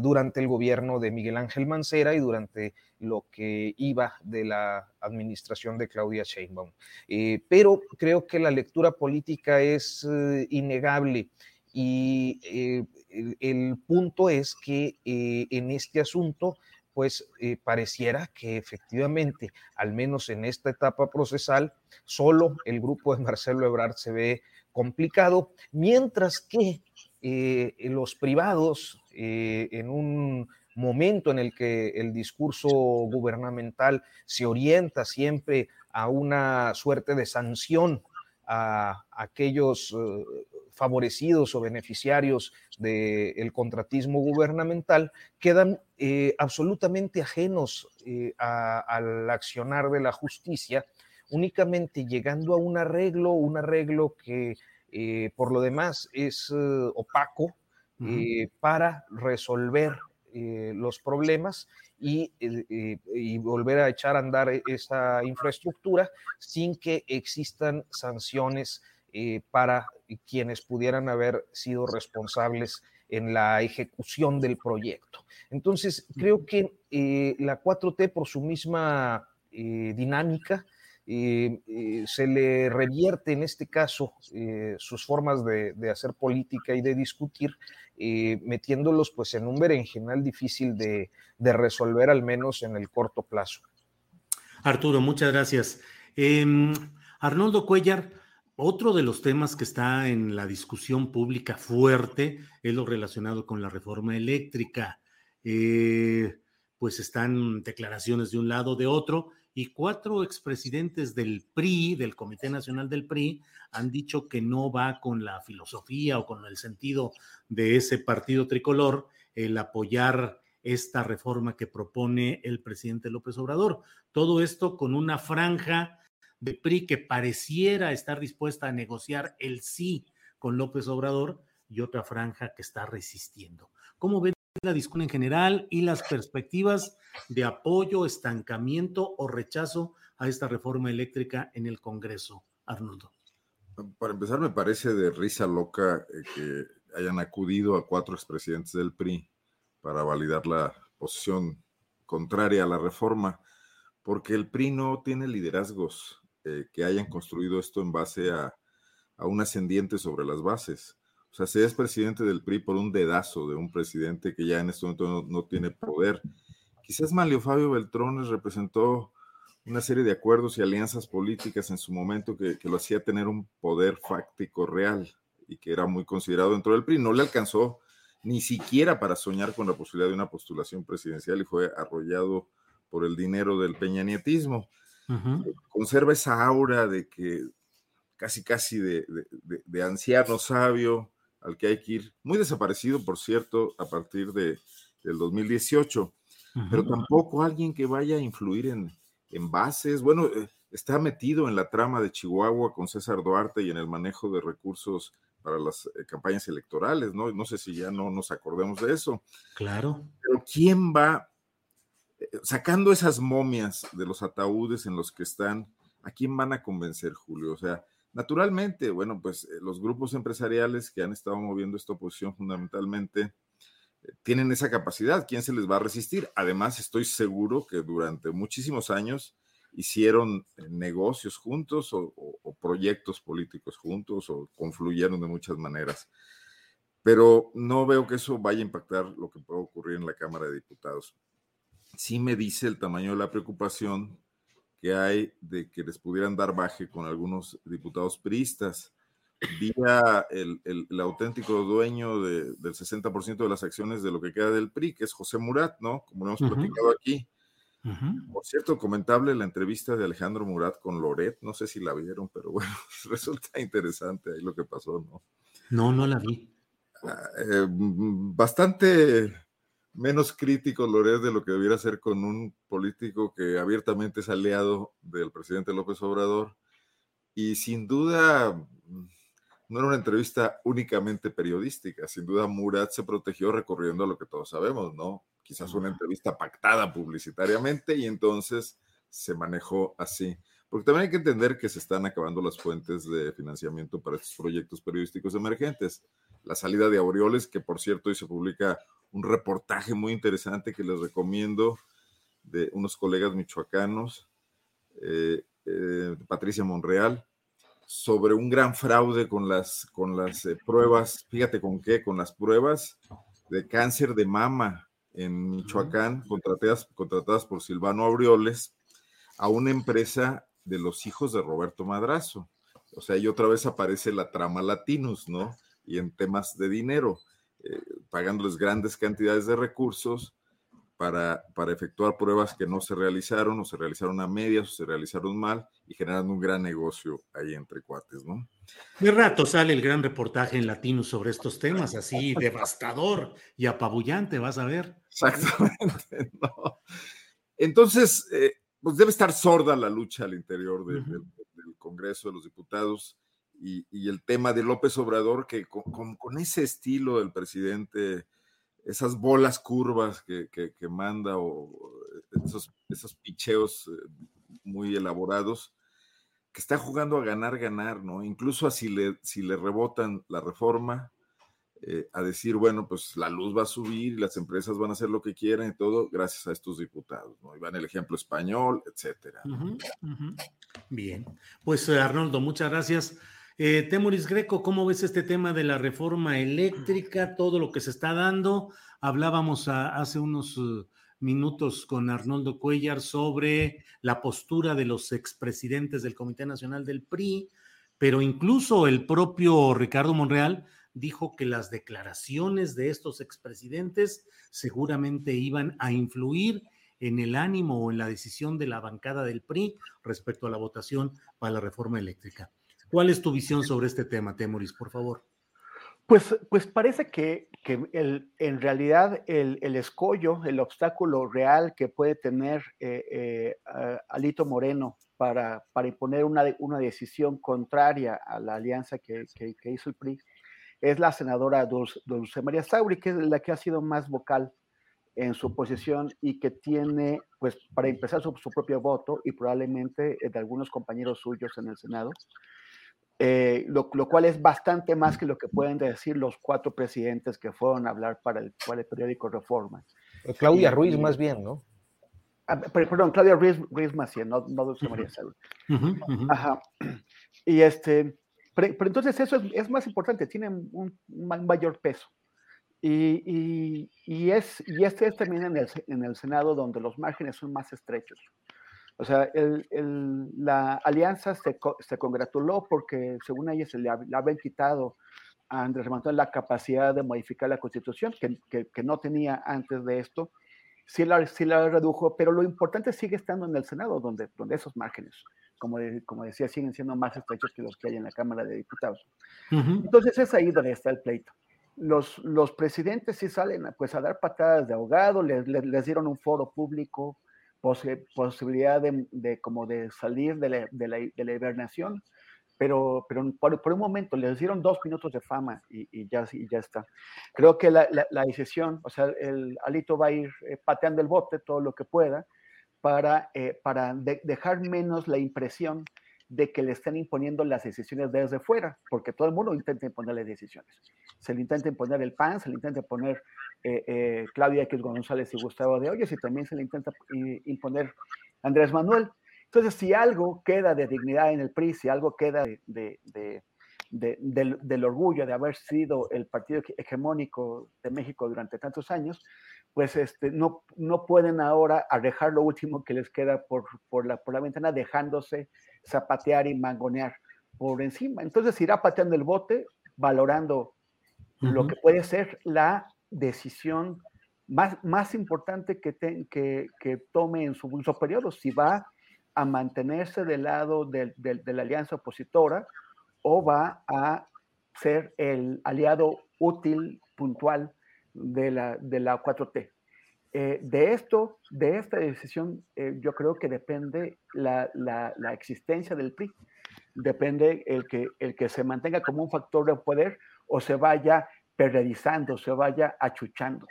durante el gobierno de Miguel Ángel Mancera y durante lo que iba de la administración de Claudia Sheinbaum. pero creo que la lectura política es innegable y el, punto es que eh, en este asunto, pues eh, pareciera que efectivamente, al menos en esta etapa procesal, solo el grupo de Marcelo Ebrard se ve complicado, mientras que eh, los privados, en un momento en el que el discurso gubernamental se orienta siempre a una suerte de sanción a aquellos favorecidos o beneficiarios del contratismo gubernamental quedan eh, absolutamente ajenos eh, al accionar de la justicia, únicamente llegando a un arreglo, un arreglo que eh, por lo demás es opaco para resolver los problemas y, y, volver a echar a andar esa infraestructura sin que existan sanciones eh, para quienes pudieran haber sido responsables en la ejecución del proyecto. Entonces, creo que eh, la 4T, por su misma eh, dinámica, se le revierte en este caso sus formas de, hacer política y de discutir, metiéndolos pues en un berenjenal difícil de, de, resolver, al menos en el corto plazo. Arturo, muchas gracias. Em, Arnoldo Cuellar, otro de los temas que está en la discusión pública fuerte es lo relacionado con la reforma eléctrica. Eh, pues están declaraciones de un lado, de otro, y cuatro expresidentes del PRI, del Comité Nacional del PRI, han dicho que no va con la filosofía o con el sentido de ese partido tricolor el apoyar esta reforma que propone el presidente López Obrador. Todo esto con una franja de PRI que pareciera estar dispuesta a negociar el sí con López Obrador y otra franja que está resistiendo. ¿Cómo ven la discusión en general y las perspectivas de apoyo, estancamiento o rechazo a esta reforma eléctrica en el Congreso, Arnoldo? Para empezar, me parece de risa loca eh, que hayan acudido a cuatro expresidentes del PRI para validar la posición contraria a la reforma, porque el PRI no tiene liderazgos eh, que hayan construido esto en base a, un ascendiente sobre las bases. O sea, si es presidente del PRI por un dedazo de un presidente que ya en este momento no, tiene poder. Quizás Manlio Fabio Beltrones representó una serie de acuerdos y alianzas políticas en su momento que, que, lo hacía tener un poder fáctico real y que era muy considerado dentro del PRI. No le alcanzó ni siquiera para soñar con la posibilidad de una postulación presidencial y fue arrollado por el dinero del peñanietismo. Conserva esa aura de que casi, casi de, de, de, anciano sabio al que hay que ir, muy desaparecido, por cierto, a partir de, del 2018, pero tampoco alguien que vaya a influir en, en bases. Bueno, eh, está metido en la trama de Chihuahua con César Duarte y en el manejo de recursos para las eh, campañas electorales, ¿no? No sé si ya no nos acordemos de eso. Claro. Pero ¿quién va eh, sacando esas momias de los ataúdes en los que están? ¿A quién van a convencer, Julio? O sea, naturalmente, bueno, pues los grupos empresariales que han estado moviendo esta oposición fundamentalmente tienen esa capacidad. ¿Quién se les va a resistir? Además, estoy seguro que durante muchísimos años hicieron eh, negocios juntos o, proyectos políticos juntos o confluyeron de muchas maneras. Pero no veo que eso vaya a impactar lo que puede ocurrir en la Cámara de Diputados. Sí me dice el tamaño de la preocupación que hay de que les pudieran dar baje con algunos diputados priistas vía el, el, auténtico dueño de, del 60% de las acciones de lo que queda del PRI, que es José Murat, ¿no? Como lo hemos platicado aquí. Por cierto, comentable la entrevista de Alejandro Murat con Loret, no sé si la vieron, pero bueno, resulta interesante ahí lo que pasó, ¿no? No, no la vi. Ah, eh, bastante menos crítico Loret de lo que debiera ser con un político que abiertamente es aliado del presidente López Obrador y sin duda no era una entrevista únicamente periodística. Sin duda, Murat se protegió recorriendo lo que todos sabemos, ¿no? Quizás una entrevista pactada publicitariamente y entonces se manejó así. Porque también hay que entender que se están acabando las fuentes de financiamiento para estos proyectos periodísticos emergentes. La salida de Aureoles, que por cierto hoy se publica un reportaje muy interesante que les recomiendo de unos colegas michoacanos, eh, eh, Patricia Monreal, sobre un gran fraude con las, con las eh, pruebas, fíjate con qué, con las pruebas de cáncer de mama en Michoacán, contratadas, contratadas por Silvano Aureoles, a una empresa de los hijos de Roberto Madrazo. O sea, y otra vez aparece la trama Latinos, ¿no? Y en temas de dinero, eh, pagándoles grandes cantidades de recursos para, para, efectuar pruebas que no se realizaron o se realizaron a medias o se realizaron mal y generando un gran negocio ahí entre cuates, ¿no? De rato sale el gran reportaje en latino sobre estos temas, así devastador y apabullante, vas a ver. Exactamente, ¿no? Entonces, eh, pues debe estar sorda la lucha al interior de, uh -huh. del, del, Congreso de los Diputados y, y, el tema de López Obrador, que con, con, con ese estilo del presidente esas bolas curvas que, que, que manda o esos, esos, picheos eh, muy elaborados, que está jugando a ganar, ganar, ¿no? Incluso así le, si le rebotan la reforma, eh, a decir, bueno, pues la luz va a subir y las empresas van a hacer lo que quieran y todo, gracias a estos diputados, ¿no? Y van el ejemplo español, etcétera. Uh -huh, uh -huh. Bien, pues Arnoldo, muchas gracias. Eh, Temoris Greco, ¿cómo ves este tema de la reforma eléctrica, todo lo que se está dando? Hablábamos a, hace unos uh, minutos con Arnoldo Cuellar sobre la postura de los expresidentes del Comité Nacional del PRI, pero incluso el propio Ricardo Monreal dijo que las declaraciones de estos expresidentes seguramente iban a influir en el ánimo o en la decisión de la bancada del PRI respecto a la votación para la reforma eléctrica. ¿Cuál es tu visión sobre este tema, Temoris, por favor? Pues, pues parece que, que el, en realidad el, el, escollo, el obstáculo real que puede tener eh, eh, Alito Moreno para, para imponer una, una, decisión contraria a la alianza que, que, que, hizo el PRI es la senadora Dulce, Dulce María Sauri, que es la que ha sido más vocal en su posición y que tiene, pues, para empezar su, su propio voto y probablemente de algunos compañeros suyos en el Senado, eh, lo, lo, cual es bastante más que lo que pueden decir los cuatro presidentes que fueron a hablar para el, para el periódico Reforma. Eh, Claudia y, Ruiz, más bien, ¿no? Ah, perdón, Claudia Ruiz, Ruiz más bien, no, no Dulce María Salud. Uh -huh, uh -huh. Ajá. Y este, pero, pero, entonces eso es, es más importante, tiene un, un mayor peso. Y, y, y, es, y este es también en el, en el Senado donde los márgenes son más estrechos. O sea, la alianza se, se, congratuló porque, según ella, se le, habían quitado a Andrés Manuel la capacidad de modificar la constitución, que, que, no tenía antes de esto. Sí la, sí la redujo, pero lo importante sigue estando en el Senado, donde, donde esos márgenes, como, como decía, siguen siendo más estrechos que los que hay en la Cámara de Diputados. Entonces es ahí donde está el pleito. Los, los presidentes sí salen pues, a dar patadas de ahogado, les, les dieron un foro público, posibilidad de, como de salir de la, de la, de la hibernación, pero, pero por, por, un momento les dieron dos minutos de fama y, y ya, y ya está. Creo que la, la, decisión, o sea, el Alito va a ir eh, pateando el bote todo lo que pueda para, eh, para dejar menos la impresión de que le estén imponiendo las decisiones desde fuera, porque todo el mundo intenta imponerle decisiones. Se le intenta imponer el PAN, se le intenta imponer eh, eh, Claudia X González y Gustavo de Hoyos, y también se le intenta imponer Andrés Manuel. Entonces, si algo queda de dignidad en el PRI, si algo queda de, del, del, orgullo de haber sido el partido hegemónico de México durante tantos años, pues este, no, no pueden ahora alejar lo último que les queda por, por, la, por la ventana, dejándose zapatear y mangonear por encima. Entonces irá pateando el bote, valorando lo que puede ser la decisión más, más importante que, que, que, tome en su, su, periodo, si va a mantenerse del lado de, de la alianza opositora o va a ser el aliado útil, puntual de la, de la 4T. Eh, de esto, de esta decisión, eh, yo creo que depende la, existencia del PRI, depende el que, el que se mantenga como un factor de poder o se vaya periodizando, se vaya achuchando.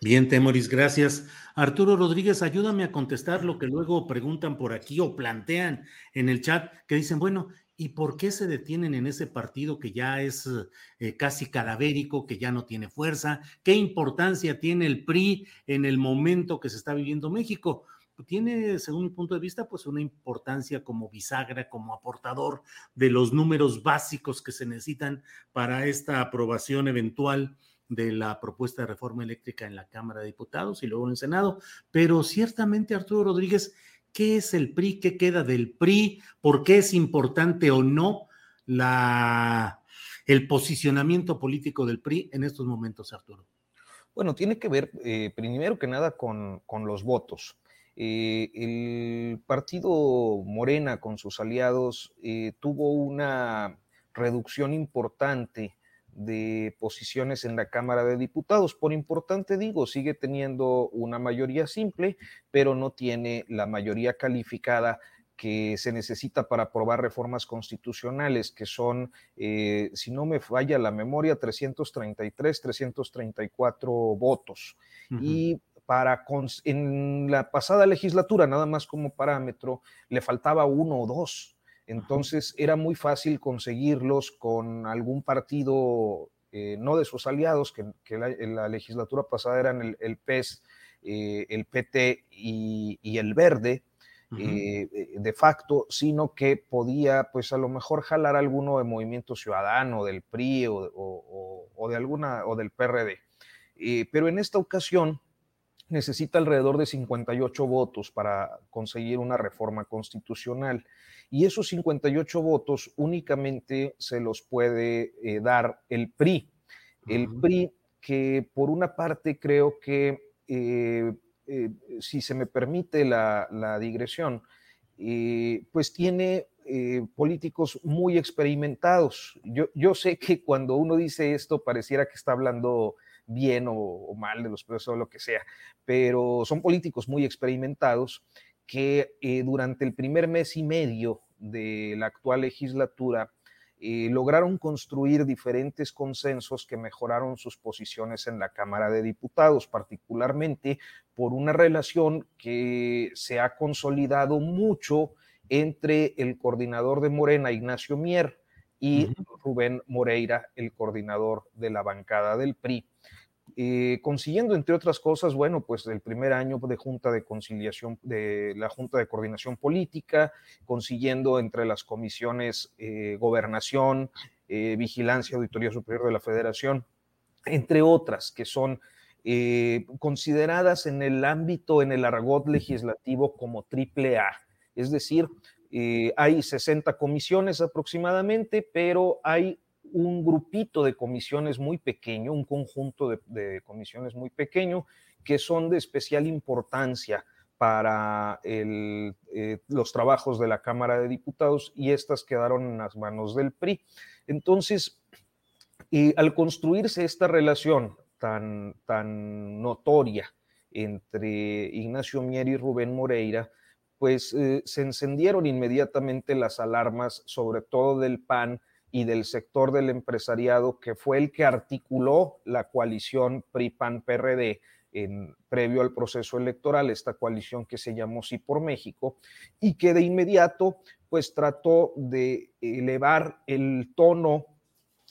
Bien, Temoris, gracias. Arturo Rodríguez, ayúdame a contestar lo que luego preguntan por aquí o plantean en el chat, que dicen, bueno, ¿Y por qué se detienen en ese partido que ya es eh, casi cadavérico, que ya no tiene fuerza? ¿Qué importancia tiene el PRI en el momento que se está viviendo México? Tiene, según mi punto de vista, pues una importancia como bisagra, como aportador de los números básicos que se necesitan para esta aprobación eventual de la propuesta de reforma eléctrica en la Cámara de Diputados y luego en el Senado. Pero ciertamente, Arturo Rodríguez, ¿Qué es el PRI? ¿Qué queda del PRI? ¿Por qué es importante o no la, el posicionamiento político del PRI en estos momentos, Arturo? Bueno, tiene que ver eh, primero que nada con, los votos. Eh, el partido Morena con sus aliados eh, tuvo una reducción importante de posiciones en la Cámara de Diputados. Por importante digo, sigue teniendo una mayoría simple, pero no tiene la mayoría calificada que se necesita para aprobar reformas constitucionales, que son, eh, si no me falla la memoria, 333, 334 votos. Y para en la pasada legislatura, nada más como parámetro, le faltaba uno o dos. Entonces era muy fácil conseguirlos con algún partido, eh, no de sus aliados, que, en la legislatura pasada eran el, PES, eh, el PT y, el Verde, eh, de facto, sino que podía, pues a lo mejor jalar alguno de Movimiento Ciudadano, del PRI o, de alguna, o del PRD. pero en esta ocasión, necesita alrededor de 58 votos para conseguir una reforma constitucional y esos 58 votos únicamente se los puede eh, dar el PRI. El PRI que por una parte creo que, eh, eh, si se me permite la, digresión, pues tiene políticos muy experimentados. Yo, yo, sé que cuando uno dice esto pareciera que está hablando bien o, mal de los presos o lo que sea, pero son políticos muy experimentados que eh, durante el primer mes y medio de la actual legislatura eh, lograron construir diferentes consensos que mejoraron sus posiciones en la Cámara de Diputados, particularmente por una relación que se ha consolidado mucho entre el coordinador de Morena, Ignacio Mier, y Rubén Moreira, el coordinador de la bancada del PRI. Eh, consiguiendo, entre otras cosas, bueno, pues el primer año de Junta de Conciliación, de la Junta de Coordinación Política, consiguiendo entre las comisiones eh, Gobernación, eh, Vigilancia, Auditoría Superior de la Federación, entre otras, que son consideradas en el ámbito, en el argot legislativo como triple A. Es decir, hay 60 comisiones aproximadamente, pero hay un grupito de comisiones muy pequeño, un conjunto de, comisiones muy pequeño que son de especial importancia para eh, los trabajos de la Cámara de Diputados y estas quedaron en las manos del PRI. Entonces, al construirse esta relación tan, tan notoria entre Ignacio Mier y Rubén Moreira, pues eh, se encendieron inmediatamente las alarmas, sobre todo del PAN y del sector del empresariado, que fue el que articuló la coalición PRI-PAN-PRD previo al proceso electoral, esta coalición que se llamó Sí por México, y que de inmediato pues trató de elevar el tono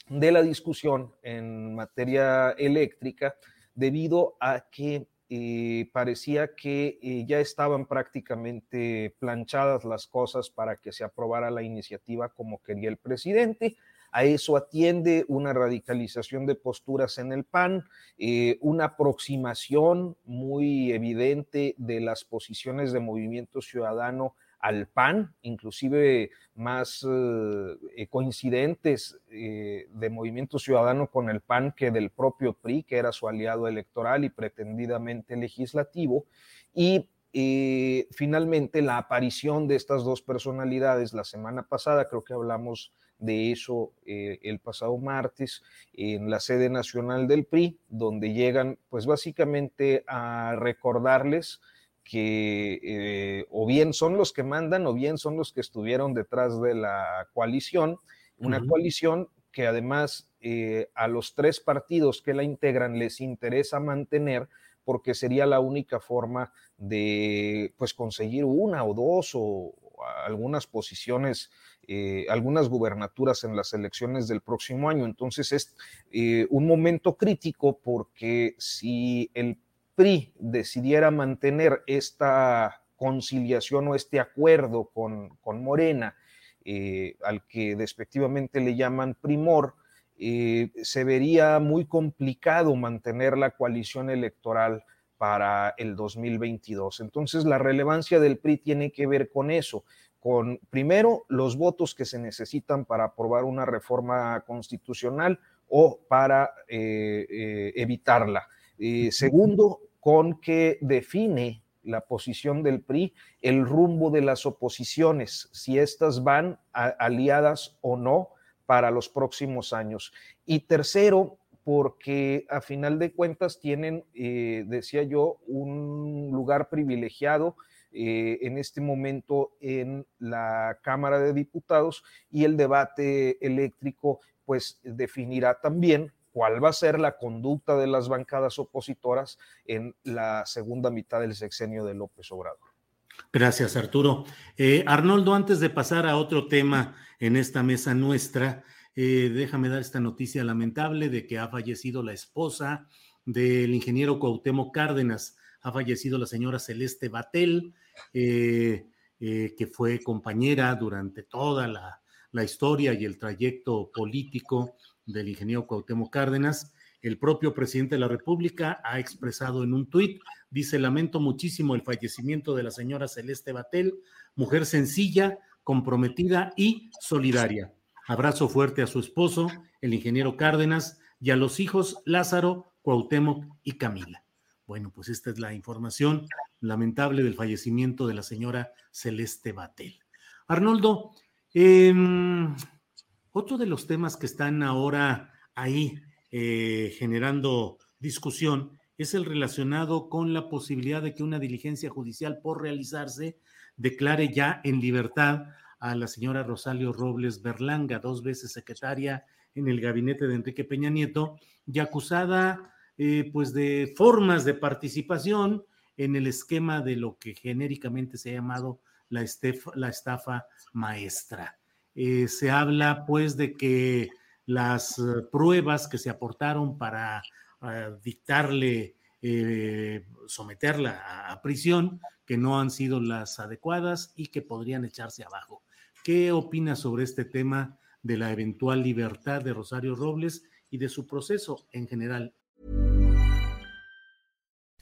de la discusión en materia eléctrica debido a que eh, parecía que eh, ya estaban prácticamente planchadas las cosas para que se aprobara la iniciativa como quería el presidente. A eso atiende una radicalización de posturas en el PAN, eh, una aproximación muy evidente de las posiciones de movimiento ciudadano al PAN, inclusive más eh, coincidentes eh, de Movimiento Ciudadano con el PAN que del propio PRI, que era su aliado electoral y pretendidamente legislativo. Y eh, finalmente la aparición de estas dos personalidades la semana pasada, creo que hablamos de eso el pasado martes en la sede nacional del PRI, donde llegan pues básicamente a recordarles que eh, o bien son los que mandan o bien son los que estuvieron detrás de la coalición, una coalición que además eh, a los tres partidos que la integran les interesa mantener porque sería la única forma de pues conseguir una o dos o, algunas posiciones, eh, algunas gubernaturas en las elecciones del próximo año. Entonces es un momento crítico porque si el decidiera mantener esta conciliación o este acuerdo con, con Morena, eh, al que despectivamente le llaman primor, eh, se vería muy complicado mantener la coalición electoral para el 2022. Entonces, la relevancia del PRI tiene que ver con eso, con primero los votos que se necesitan para aprobar una reforma constitucional o para eh, evitarla. segundo, con que define la posición del PRI, el rumbo de las oposiciones, si éstas van aliadas o no para los próximos años. Y tercero, porque a final de cuentas tienen, eh, decía yo, un lugar privilegiado eh, en este momento en la Cámara de Diputados y el debate eléctrico pues definirá también cuál va a ser la conducta de las bancadas opositoras en la segunda mitad del sexenio de López Obrador. Gracias, Arturo. Eh, Arnoldo, antes de pasar a otro tema en esta mesa nuestra, eh, déjame dar esta noticia lamentable de que ha fallecido la esposa del ingeniero Cuauhtémoc Cárdenas. Ha fallecido la señora Celeste Batel, eh, que fue compañera durante toda la, la historia y el trayecto político del ingeniero Cuauhtémoc Cárdenas. El propio presidente de la República ha expresado en un tuit, dice, lamento muchísimo el fallecimiento de la señora Celeste Batel, mujer sencilla, comprometida y solidaria. Abrazo fuerte a su esposo, el ingeniero Cárdenas, y a los hijos Lázaro, Cuauhtémoc y Camila. Bueno, pues esta es la información lamentable del fallecimiento de la señora Celeste Batel. Arnoldo, eh, otro de los temas que están ahora ahí eh, generando discusión es el relacionado con la posibilidad de que una diligencia judicial por realizarse declare ya en libertad a la señora Rosario Robles Berlanga, dos veces secretaria en el gabinete de Enrique Peña Nieto y acusada eh, pues de formas de participación en el esquema de lo que genéricamente se ha llamado la, la estafa maestra. Eh, se habla pues de que las eh, pruebas que se aportaron para ah, dictarle, eh, someterla a, prisión, que no han sido las adecuadas y que podrían echarse abajo. ¿Qué opinas sobre este tema de la eventual libertad de Rosario Robles y de su proceso en general?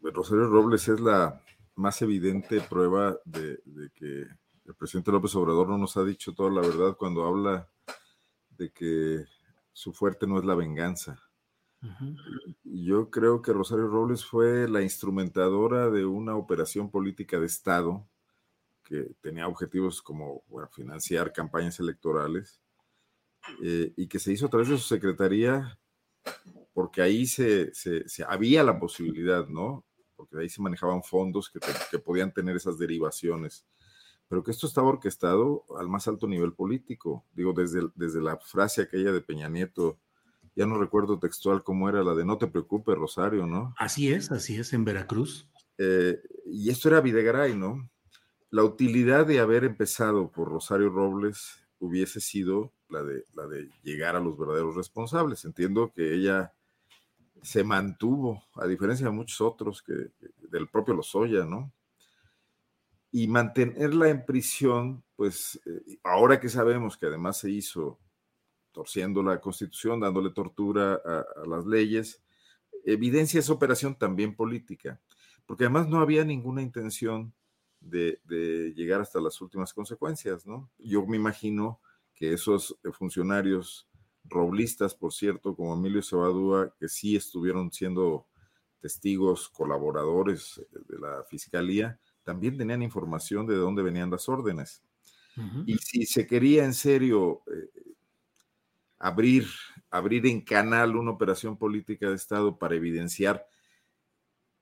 Rosario Robles es la más evidente prueba de, de que el presidente López Obrador no nos ha dicho toda la verdad cuando habla de que su fuerte no es la venganza. Yo creo que Rosario Robles fue la instrumentadora de una operación política de Estado que tenía objetivos como bueno, financiar campañas electorales eh, y que se hizo a través de su secretaría porque ahí se, se- se- había la posibilidad, ¿no? Porque ahí se manejaban fondos que, te- que podían tener esas derivaciones. Pero que esto estaba orquestado al más alto nivel político. Digo, desde, desde la frase aquella de Peña Nieto, ya no recuerdo textual cómo era la de no te preocupes, Rosario, ¿no? Así es, así es, en Veracruz. Eh, y esto era Videgaray, ¿no? La utilidad de haber empezado por Rosario Robles hubiese sido la de, la de llegar a los verdaderos responsables. Entiendo que ella se mantuvo, a diferencia de muchos otros, que, del propio Lozoya, ¿no? Y mantenerla en prisión, pues eh, ahora que sabemos que además se hizo torciendo la constitución, dándole tortura a, las leyes, evidencia esa operación también política, porque además no había ninguna intención de, llegar hasta las últimas consecuencias, ¿no? Yo me imagino que esos funcionarios roblistas, por cierto, como Emilio Cebadúa, que sí estuvieron siendo testigos, colaboradores eh, de la fiscalía, también tenían información de dónde venían las órdenes. Y si se quería en serio eh, abrir, abrir en canal una operación política de Estado para evidenciar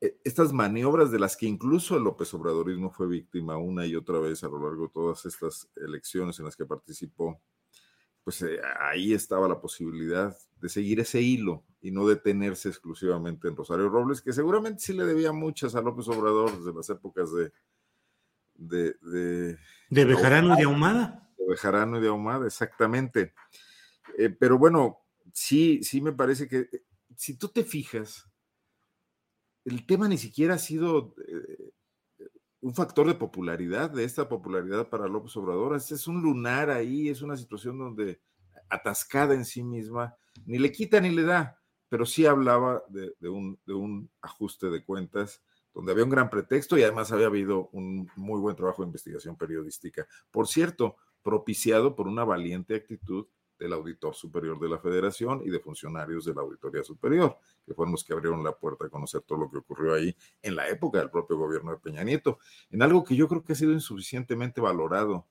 eh, estas maniobras de las que incluso el López Obradorismo fue víctima una y otra vez a lo largo de todas estas elecciones en las que participó, pues eh, ahí estaba la posibilidad de seguir ese hilo y no detenerse exclusivamente en Rosario Robles, que seguramente sí le debía muchas a López Obrador desde las épocas de... De, de, De Bejarano y de Ahumada. de Bejarano y de Ahumada, exactamente. Eh, pero bueno, sí, sí me parece que eh, si tú te fijas, el tema ni siquiera ha sido eh, un factor de popularidad, de esta popularidad para López Obrador. Es un lunar ahí, es una situación donde atascada en sí misma, ni le quita ni le da, pero sí hablaba de, de un, de un ajuste de cuentas donde había un gran pretexto y además había habido un muy buen trabajo de investigación periodística. Por cierto, propiciado por una valiente actitud del auditor superior de la federación y de funcionarios de la auditoría superior, que fueron los que abrieron la puerta a conocer todo lo que ocurrió ahí en la época del propio gobierno de Peña Nieto, en algo que yo creo que ha sido insuficientemente valorado,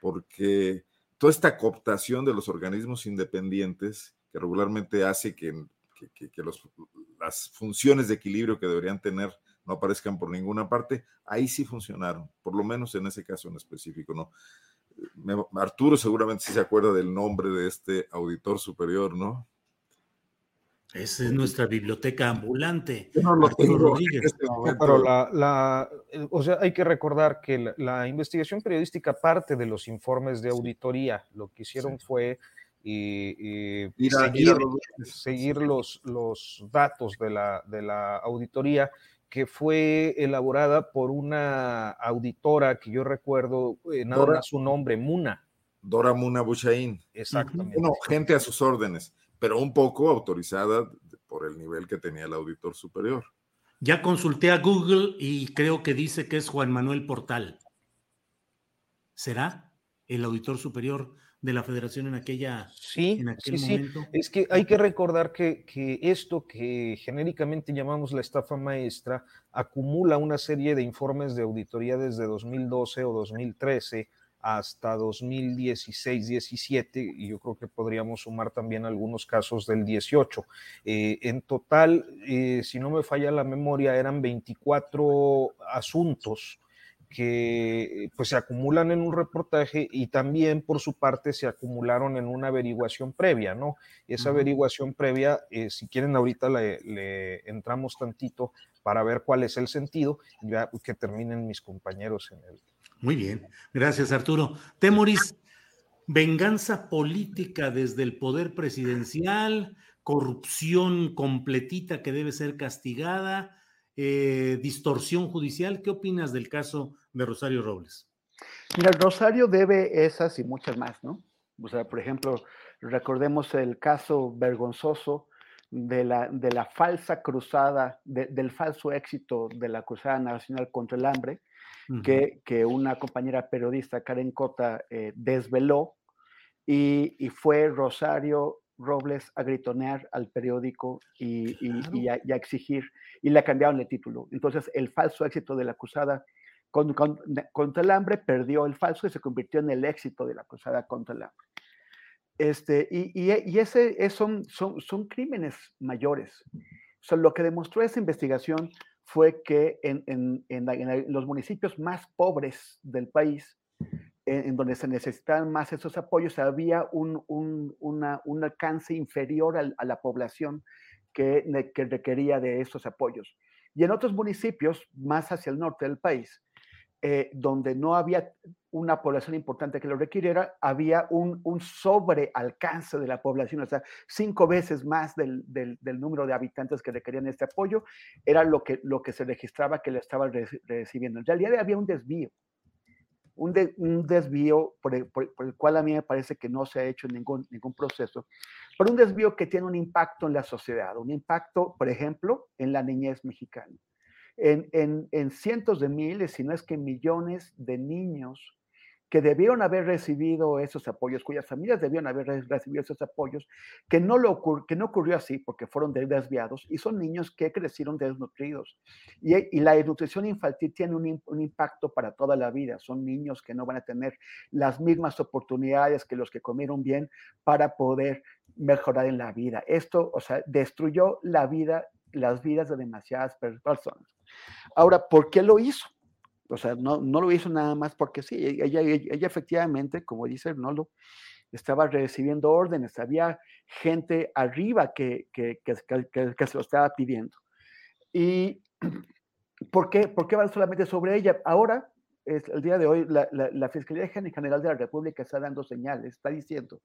porque toda esta cooptación de los organismos independientes, que regularmente hace que, que- las funciones de equilibrio que deberían tener no aparezcan por ninguna parte, ahí sí funcionaron, por lo menos en ese caso en específico, ¿no? Me- Arturo seguramente sí se acuerda del nombre de este auditor superior, ¿no? Esa es nuestra biblioteca ambulante. Yo no lo Arturo tengo en Rodríguez. este pero la, la- eh, o sea, hay que recordar que la, la investigación periodística parte de los informes de auditoría. Lo que hicieron fue eh, eh, seguir, seguir los, los datos de la, de la auditoría que fue elaborada por una auditora que yo recuerdo, eh, nada Dora. más su nombre, Muna. Dora Muna Buchaín. Exactamente. Bueno, gente a sus órdenes, pero un poco autorizada por el nivel que tenía el auditor superior. Ya consulté a Google y creo que dice que es Juan Manuel Portal. ¿Será el auditor superior de la federación en aquella sí, en aquel sí, momento. Es que hay que recordar que, que, esto que genéricamente llamamos la estafa maestra acumula una serie de informes de auditoría desde 2012 o 2013 hasta 2016-17 y yo creo que podríamos sumar también algunos casos del 18. Eh, en total, eh, si no me falla la memoria, eran 24 asuntos que pues se acumulan en un reportaje y también por su parte se acumularon en una averiguación previa, ¿no? Esa averiguación previa, eh, si quieren ahorita le, le, entramos tantito para ver cuál es el sentido, ya que terminen mis compañeros en el, muy bien, gracias Arturo. Temoris, venganza política desde el poder presidencial, corrupción completita que debe ser castigada, eh, distorsión judicial. ¿Qué opinas del caso de Rosario Robles? Mira, Rosario debe esas y muchas más, ¿no? O sea, por ejemplo, recordemos el caso vergonzoso de la, de la falsa cruzada, de, del falso éxito de la Cruzada Nacional contra el Hambre, que, que, una compañera periodista, Karen Cota, eh, desveló y, y, fue Rosario Robles a gritonear al periódico y, y, y a, a, exigir, y le cambiaron el título. Entonces, el falso éxito de la cruzada con, con, contra el hambre perdió el falso y se convirtió en el éxito de la cruzada contra el hambre. Este, y, y, ese es, son, son, son crímenes mayores. Lo que demostró esa investigación fue que en, en, en, los municipios más pobres del país, en, donde se necesitaban más esos apoyos, había un, un, una, un alcance inferior a, la población que, que requería de esos apoyos. Y en otros municipios, más hacia el norte del país, eh, donde no había una población importante que lo requiriera, había un, un sobrealcance de la población, o sea, cinco veces más del, del, del, número de habitantes que requerían este apoyo, era lo que, lo que se registraba que le estaban re, recibiendo. En realidad había un desvío, un, de, un desvío por el, por, por el, cual a mí me parece que no se ha hecho ningún, ningún proceso, pero un desvío que tiene un impacto en la sociedad, un impacto, por ejemplo, en la niñez mexicana en, en, en, cientos de miles, si no es que millones de niños que debieron haber recibido esos apoyos, cuyas familias debieron haber recibido esos apoyos, que no, lo que no ocurrió así porque fueron desviados y son niños que crecieron desnutridos. Y, y la desnutrición infantil tiene un, un, impacto para toda la vida. Son niños que no van a tener las mismas oportunidades que los que comieron bien para poder mejorar en la vida. Esto, o sea, destruyó la vida, las vidas de demasiadas personas. Ahora, ¿por qué lo hizo? O sea, no, no lo hizo nada más porque sí, ella, ella, ella efectivamente, como dice Arnoldo, estaba recibiendo órdenes, había gente arriba que, que, que, que, se lo estaba pidiendo. ¿Y por qué, por qué va solamente sobre ella? Ahora, es, el día de hoy, la, Fiscalía General de la República está dando señales, está diciendo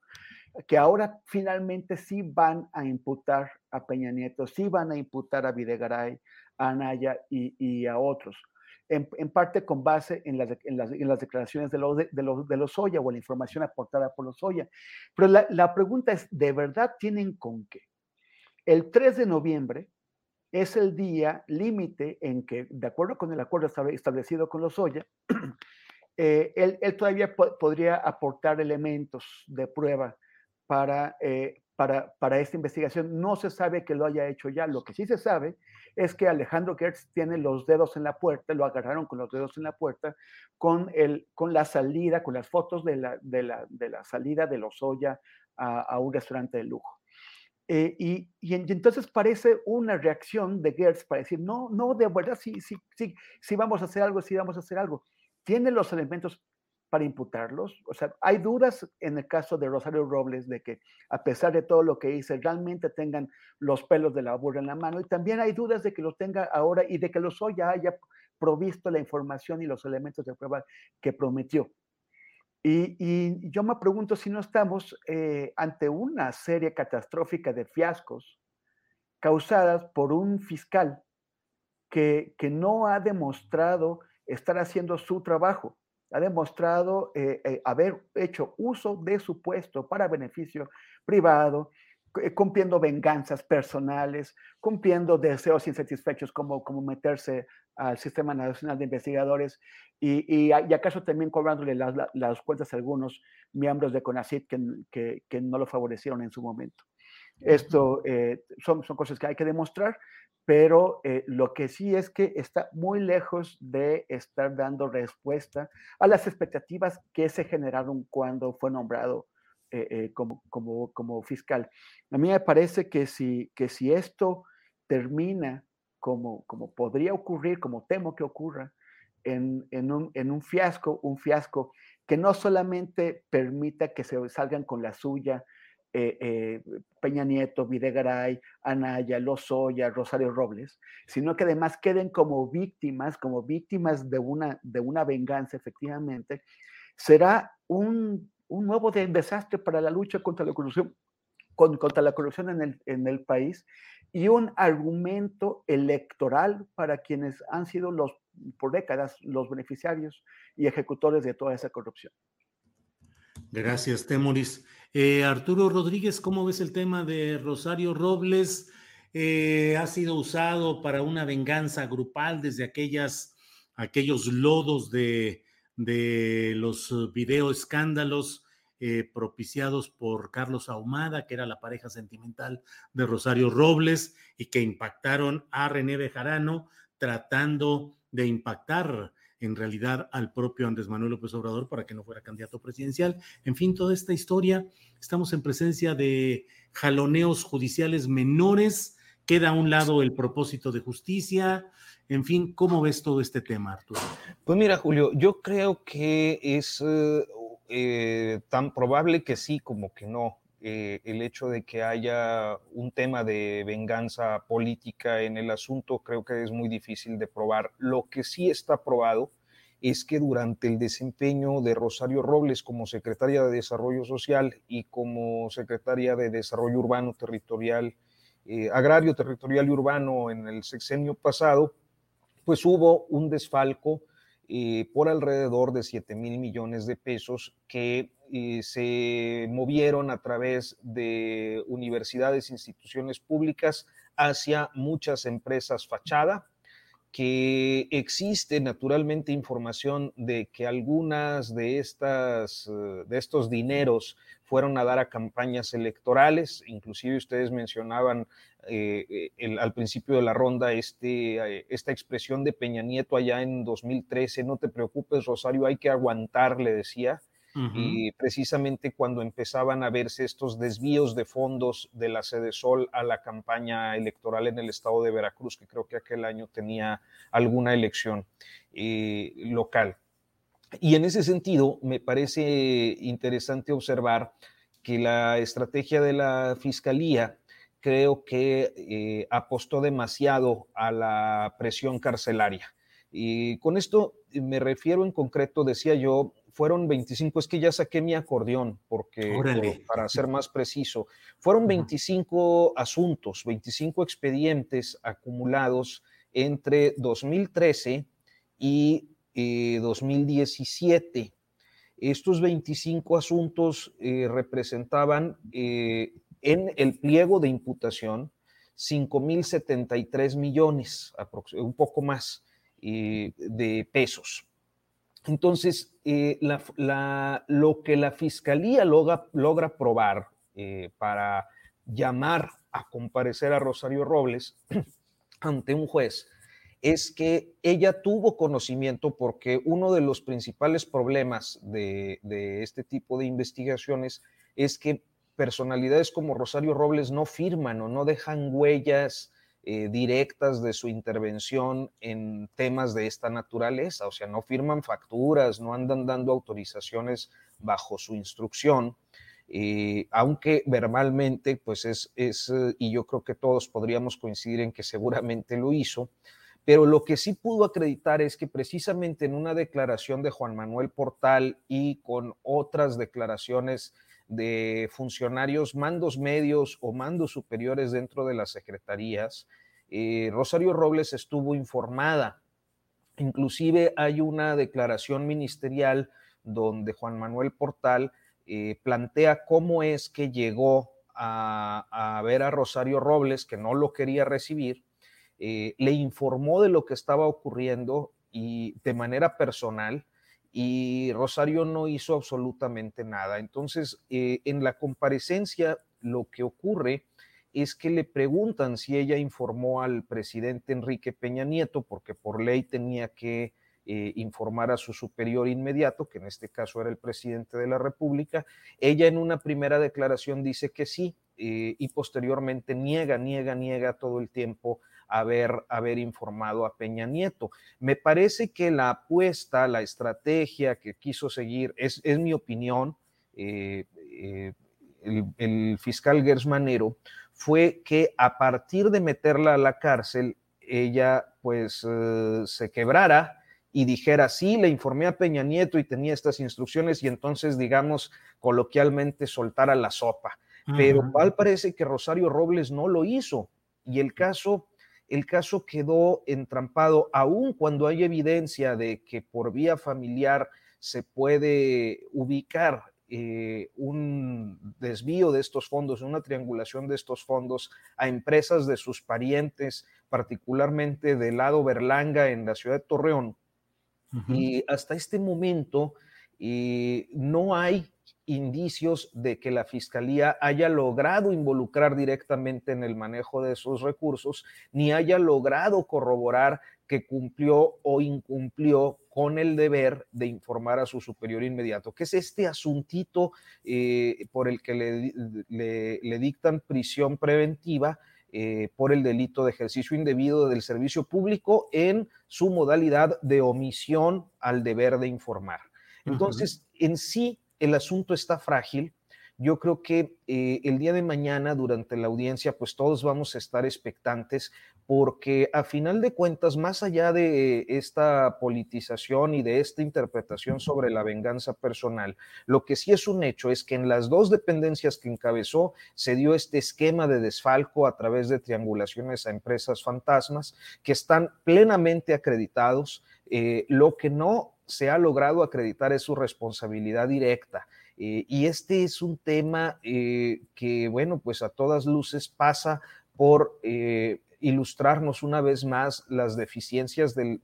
que ahora finalmente sí van a imputar a Peña Nieto, sí van a imputar a Videgaray, a Anaya y, a otros. En, parte con base en las, declaraciones de los, de, de, los, de los Oya o la información aportada por los Oya. Pero la, la pregunta es, ¿de verdad tienen con qué? El 3 de noviembre es el día límite en que, de acuerdo con el acuerdo establecido con los Oya, eh, él, todavía po podría aportar elementos de prueba para, eh, para, para, esta investigación. No se sabe que lo haya hecho ya. Lo que sí se sabe es que Alejandro Gertz tiene los dedos en la puerta, lo agarraron con los dedos en la puerta, con, el, con la salida, con las fotos de la, de la, de la salida de los Oya a, a un restaurante de lujo. Eh, y, entonces parece una reacción de Gertz para decir, no, no, de verdad, sí, sí, sí, sí vamos a hacer algo, sí vamos a hacer algo. Tiene los elementos para imputarlos. O sea, hay dudas en el caso de Rosario Robles de que a pesar de todo lo que hice, realmente tengan los pelos de la burra en la mano. Y también hay dudas de que los tenga ahora y de que los Oya haya provisto la información y los elementos de prueba que prometió. Y, yo me pregunto si no estamos eh, ante una serie catastrófica de fiascos causadas por un fiscal que, que no ha demostrado estar haciendo su trabajo, ha demostrado eh, eh, haber hecho uso de su puesto para beneficio privado, cumpliendo venganzas personales, cumpliendo deseos insatisfechos como, como meterse al Sistema Nacional de Investigadores y, y, acaso también cobrándole las, las, cuentas a algunos miembros de CONACYT que, que, que, no lo favorecieron en su momento. Esto eh, son, son cosas que hay que demostrar, pero eh, lo que sí es que está muy lejos de estar dando respuesta a las expectativas que se generaron cuando fue nombrado eh, eh, como, como, como, fiscal. A mí me parece que si, que si esto termina como, como podría ocurrir, como temo que ocurra, en, en, un, en un fiasco, un fiasco que no solamente permita que se salgan con la suya eh, eh, Peña Nieto, Videgaray, Anaya, Lozoya, Rosario Robles, sino que además queden como víctimas, como víctimas de una, de una venganza, efectivamente, será un, un nuevo desastre para la lucha contra la corrupción, contra la corrupción en el, en el país y un argumento electoral para quienes han sido los, por décadas los beneficiarios y ejecutores de toda esa corrupción. Gracias, Temoris. Eh, Arturo Rodríguez, ¿cómo ves el tema de Rosario Robles? Eh, ha sido usado para una venganza grupal desde aquellas, aquellos lodos de, de los video escándalos eh, propiciados por Carlos Ahumada, que era la pareja sentimental de Rosario Robles y que impactaron a René Bejarano tratando de impactar en realidad al propio Andrés Manuel López Obrador para que no fuera candidato presidencial. En fin, toda esta historia, estamos en presencia de jaloneos judiciales menores, queda a un lado el propósito de justicia. En fin, ¿cómo ves todo este tema, Arturo? Pues mira, Julio, yo creo que es eh, eh, tan probable que sí como que no. Eh, el hecho de que haya un tema de venganza política en el asunto creo que es muy difícil de probar. Lo que sí está probado es que durante el desempeño de Rosario Robles como secretaria de Desarrollo Social y como secretaria de Desarrollo Urbano Territorial, eh, Agrario Territorial y Urbano en el sexenio pasado, pues hubo un desfalco eh, por alrededor de 7 mil millones de pesos que eh, se movieron a través de universidades, instituciones públicas hacia muchas empresas fachada, que existe naturalmente información de que algunas de, estas, eh, de estos dineros fueron a dar a campañas electorales, inclusive ustedes mencionaban eh, al principio de la ronda este, esta expresión de Peña Nieto allá en 2013, no te preocupes Rosario, hay que aguantar, le decía, y precisamente cuando empezaban a verse estos desvíos de fondos de la sede Sol a la campaña electoral en el estado de Veracruz, que creo que aquel año tenía alguna elección eh, local. Y en ese sentido, me parece interesante observar que la estrategia de la Fiscalía creo que eh, apostó demasiado a la presión carcelaria. Y con esto me refiero en concreto, decía yo, fueron 25, es que ya saqué mi acordeón, porque para ser más preciso, fueron 25 asuntos, 25 expedientes acumulados entre 2013 y 2017. Eh, Estos 25 asuntos eh, representaban eh, en el pliego de imputación 5.073 millones, un poco más de pesos. Entonces, eh, lo que la fiscalía logra, logra probar eh, para llamar a comparecer a Rosario Robles ante un juez es que ella tuvo conocimiento porque uno de los principales problemas de, de este tipo de investigaciones es que personalidades como Rosario Robles no firman o no dejan huellas eh, directas de su intervención en temas de esta naturaleza, o sea, no firman facturas, no andan dando autorizaciones bajo su instrucción, eh, aunque verbalmente, pues es, es, eh, y yo creo que todos podríamos coincidir en que seguramente lo hizo, pero lo que sí pudo acreditar es que precisamente en una declaración de Juan Manuel Portal y con otras declaraciones de funcionarios, mandos medios o mandos superiores dentro de las secretarías. Eh, Rosario Robles estuvo informada. Inclusive hay una declaración ministerial donde Juan Manuel Portal eh, plantea cómo es que llegó a, ver a Rosario Robles, que no lo quería recibir, eh, le informó de lo que estaba ocurriendo y de manera personal y Rosario no hizo absolutamente nada. Entonces, eh, en la comparecencia, lo que ocurre es que le preguntan si ella informó al presidente Enrique Peña Nieto, porque por ley tenía que eh, informar a su superior inmediato, que en este caso era el presidente de la República. Ella en una primera declaración dice que sí eh, y posteriormente niega, niega, niega todo el tiempo haber, haber informado a Peña Nieto. Me parece que la apuesta, la estrategia que quiso seguir, es, es mi opinión, eh, el, el, fiscal Gersmanero, fue que a partir de meterla a la cárcel, ella pues se quebrara y dijera, sí, le informé a Peña Nieto y tenía estas instrucciones y entonces, digamos, coloquialmente soltara la sopa. Pero tal parece que Rosario Robles no lo hizo y el caso, el caso quedó entrampado, aun cuando hay evidencia de que por vía familiar se puede ubicar eh, un desvío de estos fondos, una triangulación de estos fondos a empresas de sus parientes, particularmente del lado Berlanga en la ciudad de Torreón, y hasta este momento eh, no hay indicios de que la Fiscalía haya logrado involucrar directamente en el manejo de esos recursos, ni haya logrado corroborar que cumplió o incumplió con el deber de informar a su superior inmediato, que es este asuntito eh, por el que le, le dictan prisión preventiva eh, por el delito de ejercicio indebido del servicio público en su modalidad de omisión al deber de informar. Entonces, en sí, el asunto está frágil. Yo creo que eh, el día de mañana, durante la audiencia, pues todos vamos a estar expectantes porque a final de cuentas, más allá de esta politización y de esta interpretación sobre la venganza personal, lo que sí es un hecho es que en las dos dependencias que encabezó se dio este esquema de desfalco a través de triangulaciones a empresas fantasmas que están plenamente acreditados. Eh, lo que no se ha logrado acreditar es su responsabilidad directa. Eh, y este es un tema eh, que, bueno, pues a todas luces pasa por ilustrarnos una vez más las deficiencias del,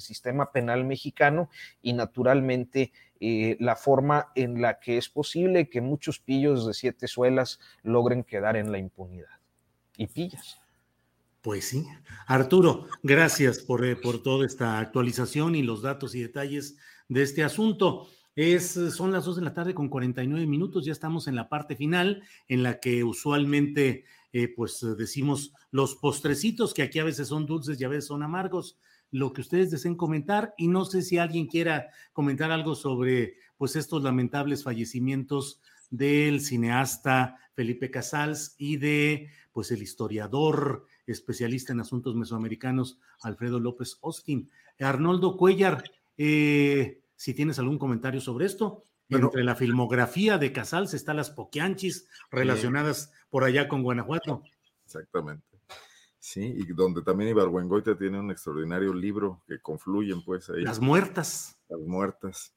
sistema penal mexicano y naturalmente eh, la forma en la que es posible que muchos pillos de siete suelas logren quedar en la impunidad. Y pillas. Pues sí. Arturo, gracias por, eh, por toda esta actualización y los datos y detalles de este asunto. Es, son las dos de la tarde con 49 minutos, ya estamos en la parte final en la que usualmente eh, pues eh, decimos los postrecitos, que aquí a veces son dulces y a veces son amargos, lo que ustedes deseen comentar y no sé si alguien quiera comentar algo sobre pues estos lamentables fallecimientos del cineasta Felipe Casals y de pues el historiador especialista en asuntos mesoamericanos Alfredo López Austin. Arnoldo Cuellar, eh, si tienes algún comentario sobre esto, entre la filmografía de Casals están las poquianchis relacionadas por allá con Guanajuato. Exactamente. Sí, y donde también Ibargüengoita tiene un extraordinario libro que confluyen, pues ahí. Las muertas. Las muertas.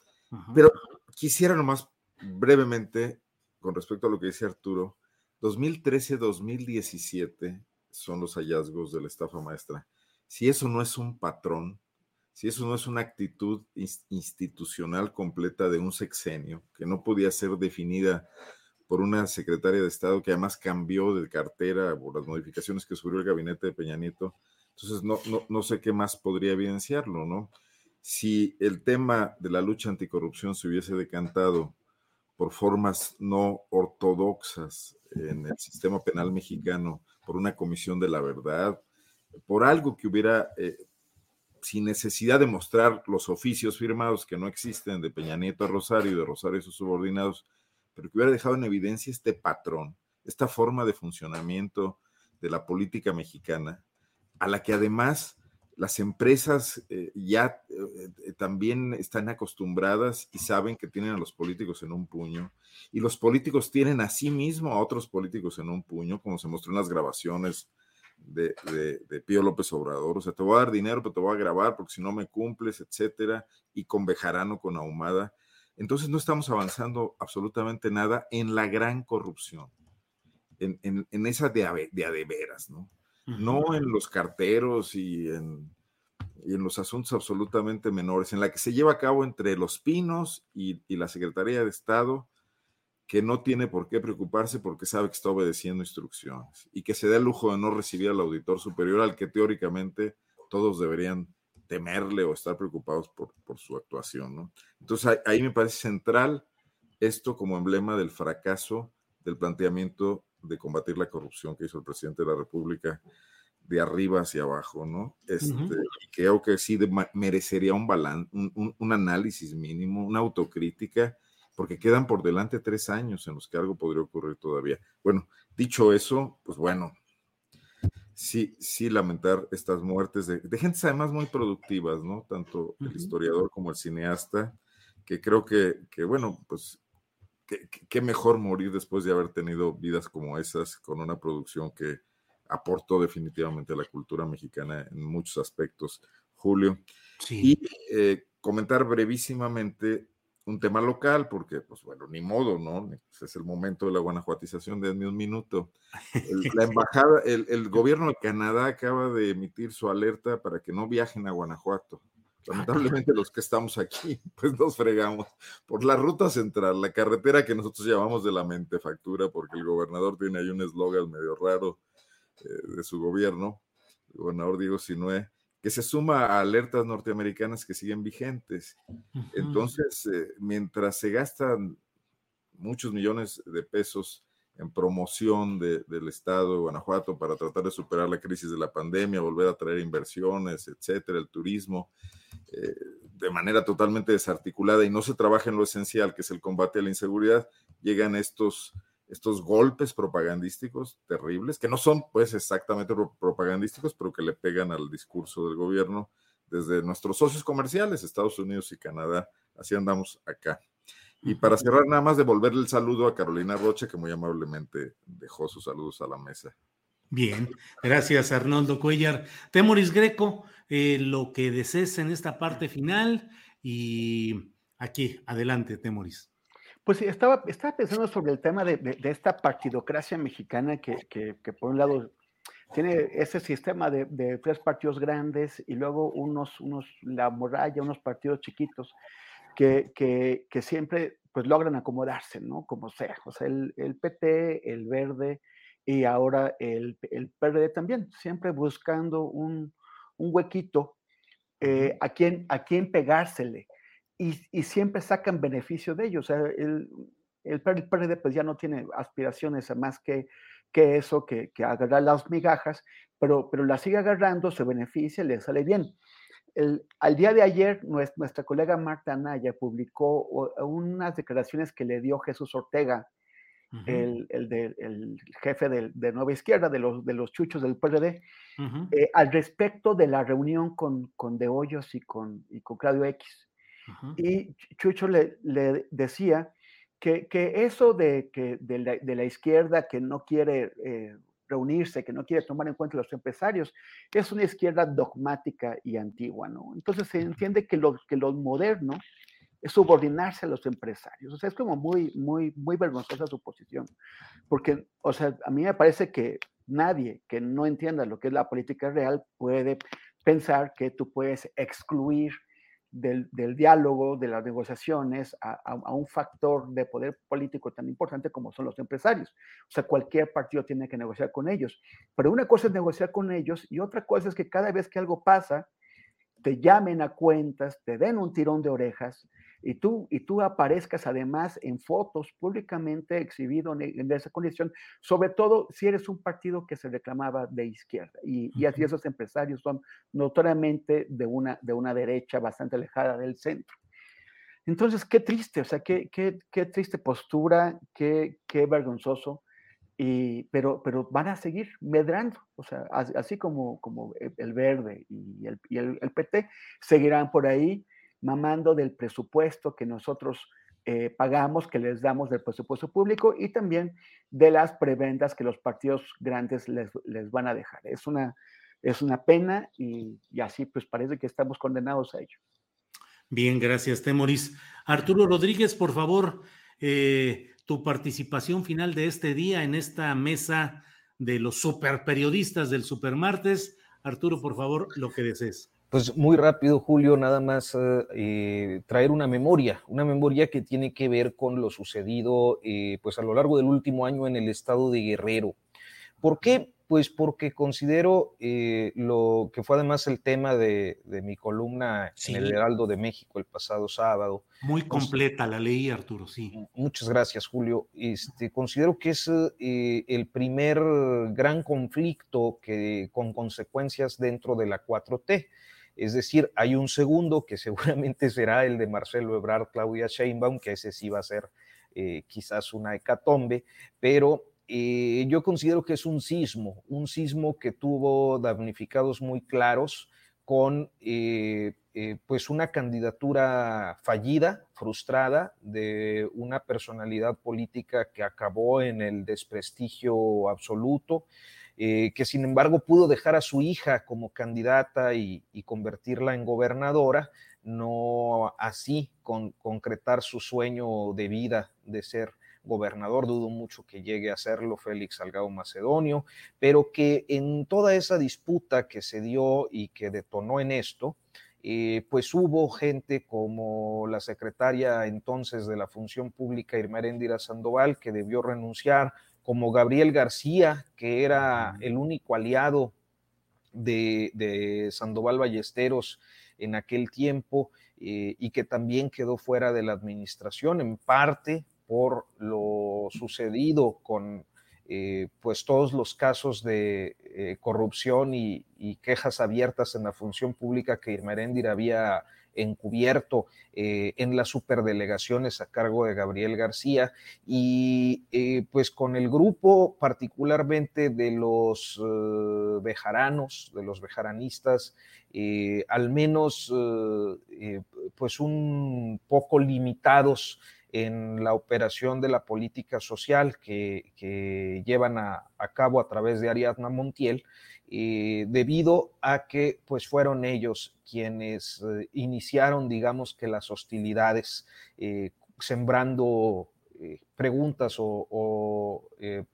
Pero quisiera nomás brevemente, con respecto a lo que dice Arturo, 2013-2017 son los hallazgos de la estafa maestra. Si eso no es un patrón, si eso no es una actitud institucional completa de un sexenio, que no podía ser definida por una secretaria de Estado que además cambió de cartera por las modificaciones que sufrió el gabinete de Peña Nieto. Entonces, no, no, no sé qué más podría evidenciarlo, ¿no? Si el tema de la lucha anticorrupción se hubiese decantado por formas no ortodoxas en el sistema penal mexicano, por una comisión de la verdad, por algo que hubiera eh, sin necesidad de mostrar los oficios firmados que no existen de Peña Nieto a Rosario y de Rosario a sus subordinados, pero que hubiera dejado en evidencia este patrón, esta forma de funcionamiento de la política mexicana, a la que además las empresas eh, ya eh, eh, también están acostumbradas y saben que tienen a los políticos en un puño, y los políticos tienen a sí mismo a otros políticos en un puño, como se mostró en las grabaciones de, Pío López Obrador. O sea, te voy a dar dinero, pero te voy a grabar porque si no me cumples, etcétera, y con Bejarano, con Ahumada. Entonces no estamos avanzando absolutamente nada en la gran corrupción. en, esa de de veras, ¿no? No en los carteros y en, y en los asuntos absolutamente menores, en la que se lleva a cabo entre los Pinos y, y la Secretaría de Estado, que no tiene por qué preocuparse porque sabe que está obedeciendo instrucciones y que se da el lujo de no recibir al auditor superior al que teóricamente todos deberían temerle o estar preocupados por, por su actuación. ¿no? Entonces ahí, me parece central esto como emblema del fracaso del planteamiento de combatir la corrupción que hizo el presidente de la República de arriba hacia abajo, ¿no? Este, Creo que sí merecería un, un, un, análisis mínimo, una autocrítica, porque quedan por delante tres años en los que algo podría ocurrir todavía. Bueno, dicho eso, pues bueno, sí, sí lamentar estas muertes de, de gentes además muy productivas, ¿no? Tanto el historiador como el cineasta, que creo que, que bueno, pues qué mejor morir después de haber tenido vidas como esas, con una producción que aportó definitivamente a la cultura mexicana en muchos aspectos, Julio. Sí. Y eh, comentar brevísimamente un tema local, porque, pues bueno, ni modo, ¿no? Es el momento de la guanajuatización, denme un minuto. la embajada, el, gobierno de Canadá acaba de emitir su alerta para que no viajen a Guanajuato. Lamentablemente los que estamos aquí, pues nos fregamos por la ruta central, la carretera que nosotros llamamos de la mentefactura, porque el gobernador tiene ahí un eslogan medio raro eh, de su gobierno, el gobernador Diego Sinue, que se suma a alertas norteamericanas que siguen vigentes. Entonces, eh, mientras se gastan muchos millones de pesos en promoción del Estado de Guanajuato para tratar de superar la crisis de la pandemia, volver a traer inversiones, etcétera, el turismo, eh, de manera totalmente desarticulada y no se trabaja en lo esencial, que es el combate a la inseguridad, llegan estos estos golpes propagandísticos terribles, que no son pues exactamente propagandísticos, pero que le pegan al discurso del gobierno desde nuestros socios comerciales, Estados Unidos y Canadá. Así andamos acá. Y para cerrar, nada más devolverle el saludo a Carolina Rocha, que muy amablemente dejó sus saludos a la mesa. Bien, gracias Arnoldo Cuellar. Temoris Greco, eh, lo que desees en esta parte final y aquí, adelante, Temoris. Pues estaba, estaba pensando sobre el tema de, esta partidocracia mexicana que, por un lado tiene ese sistema de, tres partidos grandes y luego unos, unos, la moralla, unos partidos chiquitos que, que, siempre pues logran acomodarse, ¿no? Como sea. O sea, el, el PT, el Verde y ahora el, el PRD también, siempre buscando un, un huequito eh, a, quien, a quien pegársele y, siempre sacan beneficio de ellos. O sea, el, el, PRD pues ya no tiene aspiraciones a más que, que eso, que, que, agarrar las migajas, pero, pero la sigue agarrando, se beneficia, le sale bien. El, al día de ayer, nuestra, colega Marta Anaya publicó unas declaraciones que le dio Jesús Ortega, el, el, jefe de, de, Nueva Izquierda, de los, de los chuchos del PRD, eh, al respecto de la reunión con, con De Hoyos y con, y con Claudio X. Y Chucho le, le decía que, que, eso de, que de, la, de la izquierda que no quiere eh, reunirse, que no quiere tomar en cuenta a los empresarios, es una izquierda dogmática y antigua, ¿no? Entonces se entiende que lo, que lo moderno es subordinarse a los empresarios. O sea, es como muy, muy, muy vergonzosa su posición. Porque, o sea, a mí me parece que nadie que no entienda lo que es la política real puede pensar que tú puedes excluir del, diálogo, de las negociaciones, a, un factor de poder político tan importante como son los empresarios. O sea, cualquier partido tiene que negociar con ellos. Pero una cosa es negociar con ellos y otra cosa es que cada vez que algo pasa, te llamen a cuentas, te den un tirón de orejas y tú, y tú aparezcas además en fotos públicamente exhibido en, esa condición, sobre todo si eres un partido que se reclamaba de izquierda. Y, y así esos empresarios son notoriamente de una, de una derecha bastante alejada del centro. Entonces, qué triste, o sea, qué, qué, qué triste postura, qué, qué vergonzoso. Y, pero, pero van a seguir medrando, o sea, así como, como el verde y el, y el, el PT seguirán por ahí mamando del presupuesto que nosotros eh, pagamos, que les damos del presupuesto público y también de las prebendas que los partidos grandes les, van a dejar. Es una, es una pena y, así pues parece que estamos condenados a ello. Bien, gracias, Temoris. Arturo Rodríguez, por favor, eh, tu participación final de este día en esta mesa de los super periodistas del Supermartes. Arturo, por favor, lo que desees. Pues muy rápido, Julio, nada más eh, eh, traer una memoria, una memoria que tiene que ver con lo sucedido eh, pues a lo largo del último año en el estado de Guerrero. ¿Por qué? Pues porque considero eh, lo que fue además el tema de, mi columna en el Heraldo de México el pasado sábado. Muy completa la ley, Arturo, sí. Muchas gracias, Julio. Este, considero que es el primer gran conflicto que, con consecuencias dentro de la 4T. Es decir, hay un segundo que seguramente será el de Marcelo Ebrard, Claudia Sheinbaum, que ese sí va a ser eh, quizás una hecatombe, pero eh, yo considero que es un sismo, un sismo que tuvo damnificados muy claros con eh, pues una candidatura fallida, frustrada, de una personalidad política que acabó en el desprestigio absoluto, que sin embargo pudo dejar a su hija como candidata y, convertirla en gobernadora, no así con, concretar su sueño de vida de ser gobernador, dudo mucho que llegue a serlo Félix Salgado Macedonio, pero que en toda esa disputa que se dio y que detonó en esto, eh, pues hubo gente como la secretaria entonces de la Función Pública, Irma Sandoval, que debió renunciar, como Gabriel García, que era el único aliado de, Sandoval Ballesteros en aquel tiempo eh, y que también quedó fuera de la administración, en parte por lo sucedido con eh, pues todos los casos de eh, corrupción y, quejas abiertas en la función pública que Irmeréndir había encubierto eh, en las superdelegaciones a cargo de Gabriel García. Y pues con el grupo particularmente de los bejaranos, de los bejaranistas, al menos pues un poco limitados en la operación de la política social que, llevan a, cabo a través de Ariadna Montiel, eh, debido a que pues fueron ellos quienes eh, iniciaron, digamos que las hostilidades, eh, sembrando preguntas o,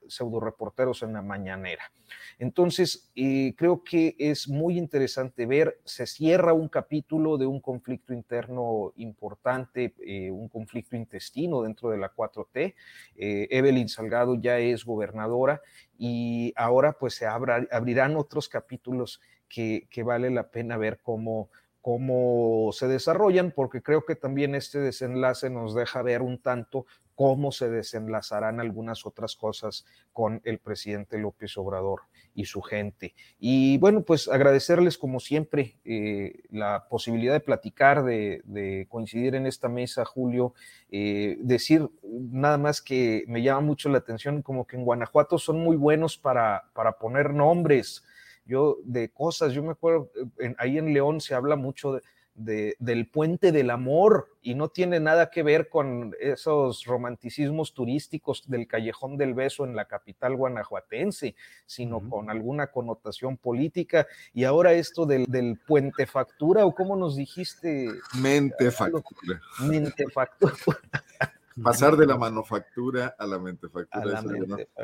pseudo reporteros en la mañanera. Entonces, eh, creo que es muy interesante ver, se cierra un capítulo de un conflicto interno importante, eh, un conflicto intestino dentro de la 4T. Eh, Evelyn Salgado ya es gobernadora y ahora pues se abrirán otros capítulos que, que vale la pena ver cómo cómo se desarrollan, porque creo que también este desenlace nos deja ver un tanto cómo se desenlazarán algunas otras cosas con el presidente López Obrador y su gente. Y bueno, pues agradecerles como siempre eh, la posibilidad de platicar, de, coincidir en esta mesa, Julio. Eh, decir nada más que me llama mucho la atención, como que en Guanajuato son muy buenos para, para poner nombres. Yo de cosas, yo me acuerdo, ahí en León se habla mucho de, del puente del amor y no tiene nada que ver con esos romanticismos turísticos del callejón del beso en la capital guanajuatense, sino con alguna connotación política. Y ahora esto del, puente factura, o cómo nos dijiste. Mente factura. Mente factura. Pasar de la manufactura a la mente factura.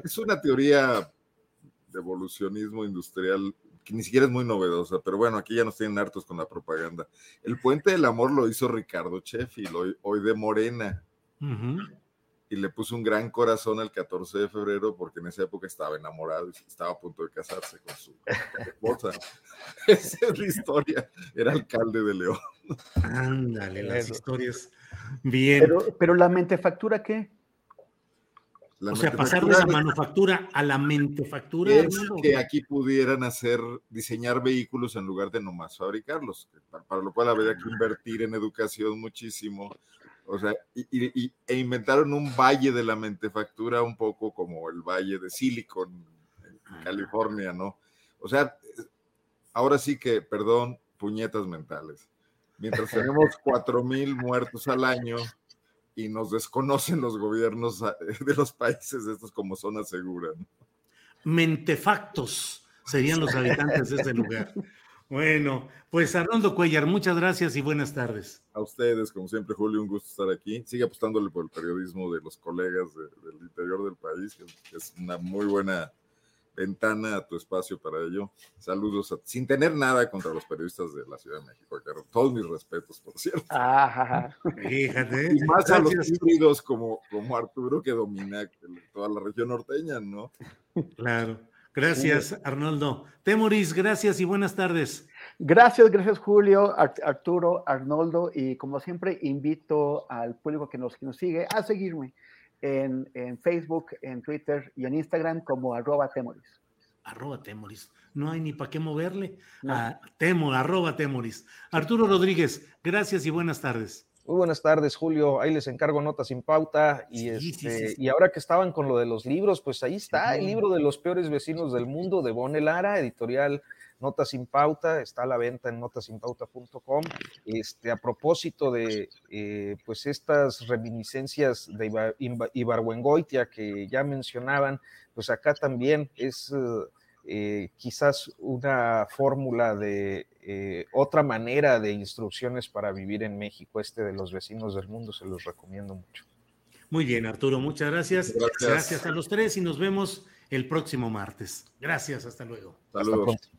Es una teoría de evolucionismo industrial que ni siquiera es muy novedosa, pero bueno, aquí ya nos tienen hartos con la propaganda. El Puente del Amor lo hizo Ricardo Sheffield, hoy, hoy de Morena. Y le puso un gran corazón el 14 de febrero porque en esa época estaba enamorado y estaba a punto de casarse con su esposa. esa es la historia. Era alcalde de León. Ándale, las historias. Bien. Pero, pero la mentefactura, ¿qué? O sea, pasar de la manufactura a la mentefactura. Es que aquí pudieran hacer, diseñar vehículos en lugar de nomás fabricarlos, para, lo cual habría que invertir en educación muchísimo. O sea, y, e inventaron un valle de la mentefactura un poco como el valle de Silicon en California, ¿no? O sea, ahora sí que, perdón, puñetas mentales. Mientras tenemos cuatro mil muertos al año, y nos desconocen los gobiernos ah, de los países estos como zona segura. Mentefactos serían los habitantes de ese lugar. Bueno, pues Arnoldo Cuellar, muchas gracias y buenas tardes. A ustedes, como siempre, Julio, un gusto estar aquí. Sigue apostándole por el periodismo de los colegas del interior del país, que es una muy buena ventana a tu espacio para ello. Saludos, sin tener nada contra los periodistas de la Ciudad de México, todos mis respetos, por cierto. Fíjate. Y más a los híbridos como, como Arturo, que domina toda la región norteña, ¿no? Claro. Gracias, Arnoldo. Temoris, gracias y buenas tardes. Gracias, gracias Julio, Arturo, Arnoldo y como siempre invito al público que nos, que nos sigue a seguirme en, Facebook, en Twitter y en Instagram como arroba Temoris. Arroba Temoris. No hay ni para qué moverle. A temo, arroba Temoris. Arturo Rodríguez, gracias y buenas tardes. Muy buenas tardes, Julio. Ahí les encargo notas sin pauta. Y, este, y ahora que estaban con lo de los libros, pues ahí está el libro de los peores vecinos del mundo de Bone Lara, editorial Notas sin Pauta, está a la venta en notasinpauta.com. Este, a propósito de eh, pues estas reminiscencias de Ibarwengoitia que ya mencionaban, pues acá también es eh, quizás una fórmula de eh, otra manera de instrucciones para vivir en México, este de los vecinos del mundo, se los recomiendo mucho. Muy bien, Arturo, muchas gracias. Gracias, a los tres y nos vemos el próximo martes. Gracias, hasta luego. Saludos.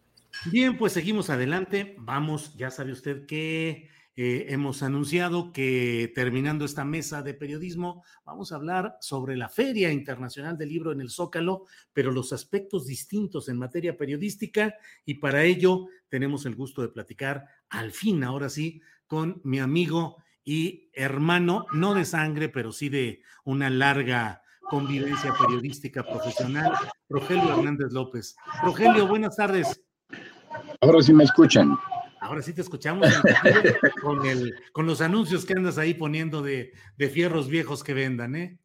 Bien, pues seguimos adelante. Vamos, ya sabe usted que eh, hemos anunciado que terminando esta mesa de periodismo, vamos a hablar sobre la Feria Internacional del Libro en el Zócalo, pero los aspectos distintos en materia periodística y para ello tenemos el gusto de platicar al fin, ahora sí, con mi amigo y hermano, no de sangre, pero sí de una larga convivencia periodística profesional, Rogelio Hernández López. Rogelio, buenas tardes. Ahora sí me escuchan. Ahora sí te escuchamos con, el, con los anuncios que andas ahí poniendo de, fierros viejos que vendan, ¿eh?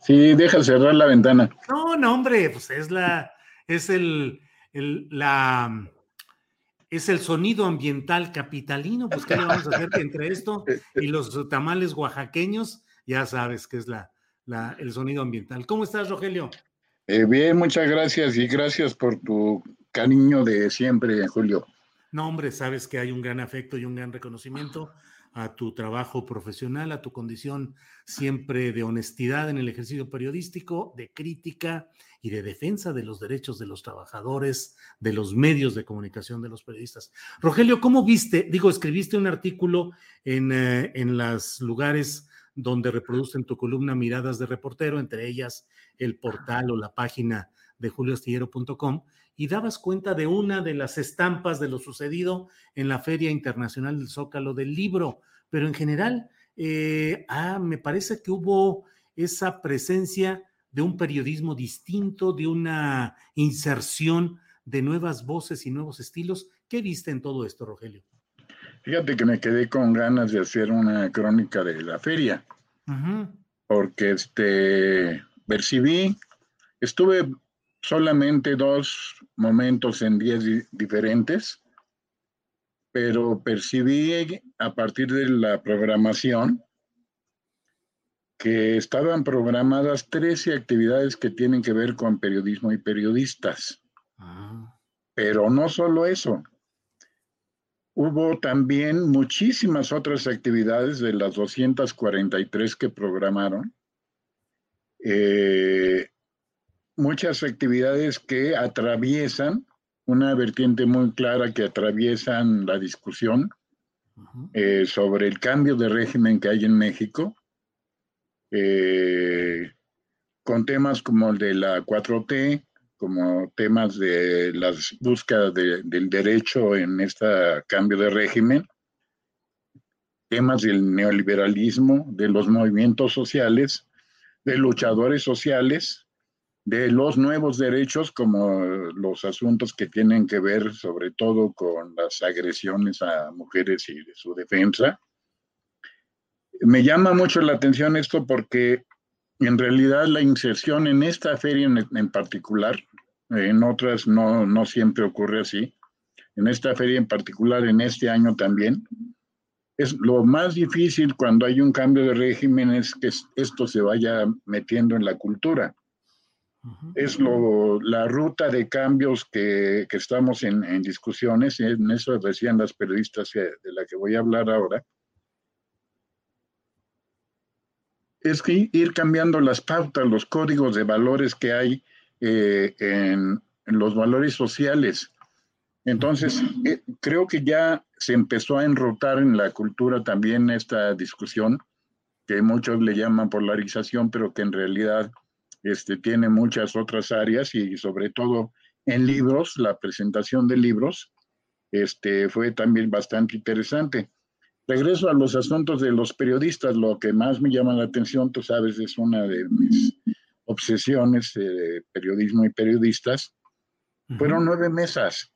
Sí, deja cerrar la ventana. No, no, hombre, pues es la, es el, el, la, es el sonido ambiental capitalino, pues qué le vamos a hacer entre esto y los tamales oaxaqueños, ya sabes que es la, la, el sonido ambiental. ¿Cómo estás, Rogelio? Eh, bien, muchas gracias y gracias por tu cariño de siempre, Julio. No, hombre, sabes que hay un gran afecto y un gran reconocimiento a tu trabajo profesional, a tu condición siempre de honestidad en el ejercicio periodístico, de crítica y de defensa de los derechos de los trabajadores, de los medios de comunicación de los periodistas. Rogelio, ¿cómo viste? Digo, escribiste un artículo en, eh, en los lugares donde reproducen tu columna Miradas de Reportero, entre ellas el portal o la página de julioastillero.com y dabas cuenta de una de las estampas de lo sucedido en la Feria Internacional del Zócalo del Libro, pero en general, eh, ah, me parece que hubo esa presencia de un periodismo distinto, de una inserción de nuevas voces y nuevos estilos. ¿Qué viste en todo esto, Rogelio? Fíjate que me quedé con ganas de hacer una crónica de la feria, porque este, percibí, estuve solamente dos momentos en días diferentes, pero percibí a partir de la programación que estaban programadas 13 actividades que tienen que ver con periodismo y periodistas. Ah. Pero no solo eso. Hubo también muchísimas otras actividades de las 243 que programaron. Eh, muchas actividades que atraviesan una vertiente muy clara que atraviesan la discusión eh, sobre el cambio de régimen que hay en México, eh, con temas como el de la 4T, como temas de las búsquedas del derecho en este cambio de régimen, temas del neoliberalismo, de los movimientos sociales, de luchadores sociales, de los nuevos derechos, como los asuntos que tienen que ver sobre todo con las agresiones a mujeres y su defensa. Me llama mucho la atención esto porque en realidad la inserción en esta feria en, particular, en otras no, no siempre ocurre así, en esta feria en particular, en este año también, es lo más difícil cuando hay un cambio de régimen es que esto se vaya metiendo en la cultura Es lo, la ruta de cambios que, que estamos en, en, discusiones, en eso decían las periodistas de la que voy a hablar ahora. Es que ir cambiando las pautas, los códigos de valores que hay eh, en, en, los valores sociales. Entonces, eh, creo que ya se empezó a enrotar en la cultura también esta discusión, que muchos le llaman polarización, pero que en realidad este, tiene muchas otras áreas y sobre todo en libros, la presentación de libros este, fue también bastante interesante. Regreso a los asuntos de los periodistas, lo que más me llama la atención, tú sabes, es una de mis obsesiones de periodismo y periodistas. Uh -huh. Fueron nueve mesas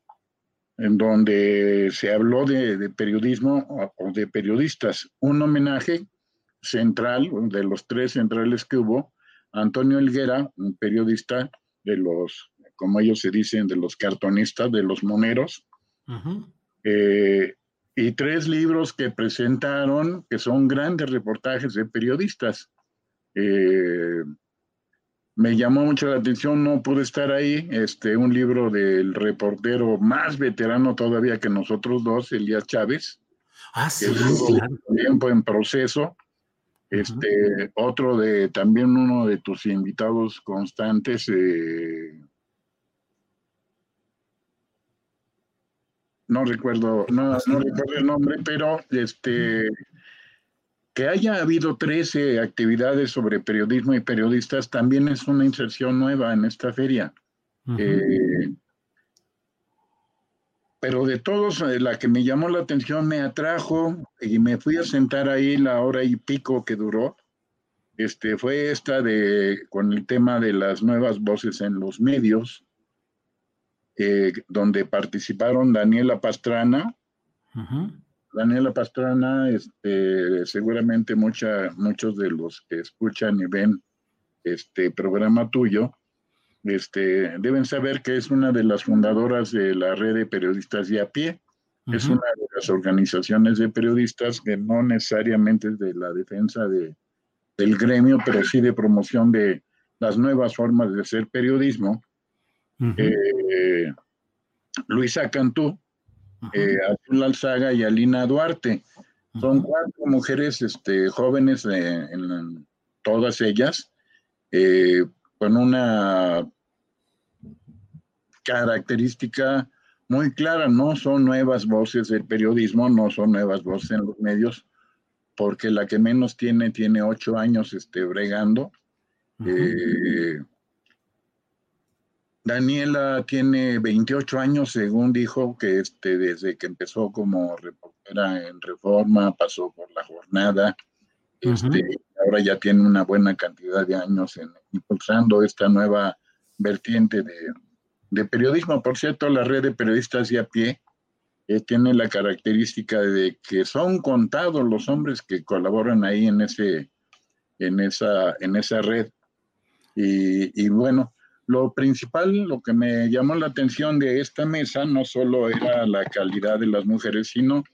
en donde se habló de, de periodismo o, o de periodistas. Un homenaje central, de los tres centrales que hubo, Antonio Elguera, un periodista de los, como ellos se dicen, de los cartonistas, de los moneros, uh -huh. eh, y tres libros que presentaron, que son grandes reportajes de periodistas. Eh, me llamó mucho la atención, no pude estar ahí, este, un libro del reportero más veterano todavía que nosotros dos, Elías Chávez. Ah, sí, claro. Tiempo en proceso. Este, uh -huh. otro de también uno de tus invitados constantes, eh, no recuerdo, no, no, recuerdo el nombre, pero este que haya habido 13 actividades sobre periodismo y periodistas también es una inserción nueva en esta feria. Uh -huh. eh, pero de todos, eh, la que me llamó la atención, me atrajo y me fui a sentar ahí la hora y pico que duró. Este, fue esta de, con el tema de las nuevas voces en los medios, eh, donde participaron Daniela Pastrana. Uh -huh. Daniela Pastrana, este, seguramente mucha, muchos de los que escuchan y ven este programa tuyo, este, deben saber que es una de las fundadoras de la red de periodistas de a pie. Uh -huh. Es una de las organizaciones de periodistas que no necesariamente es de la defensa de, del gremio, pero sí de promoción de las nuevas formas de hacer periodismo. Uh -huh. eh, Luisa Cantú, uh -huh. eh, Azul Alzaga y Alina Duarte. Son cuatro mujeres este, jóvenes, eh, en, todas ellas, eh, con una característica muy clara, no son nuevas voces del periodismo, no son nuevas voces en los medios, porque la que menos tiene, tiene ocho años este, bregando. Uh -huh. eh, Daniela tiene 28 años, según dijo, que este, desde que empezó como reportera en Reforma, pasó por la jornada, uh -huh. ahora ya tiene una buena cantidad de años en, impulsando esta nueva vertiente de, de, periodismo. Por cierto, la red de periodistas de a pie eh, tiene la característica de que son contados los hombres que colaboran ahí en, ese, en, esa, en esa red. Y, y bueno, lo principal, lo que me llamó la atención de esta mesa no solo era la calidad de las mujeres, sino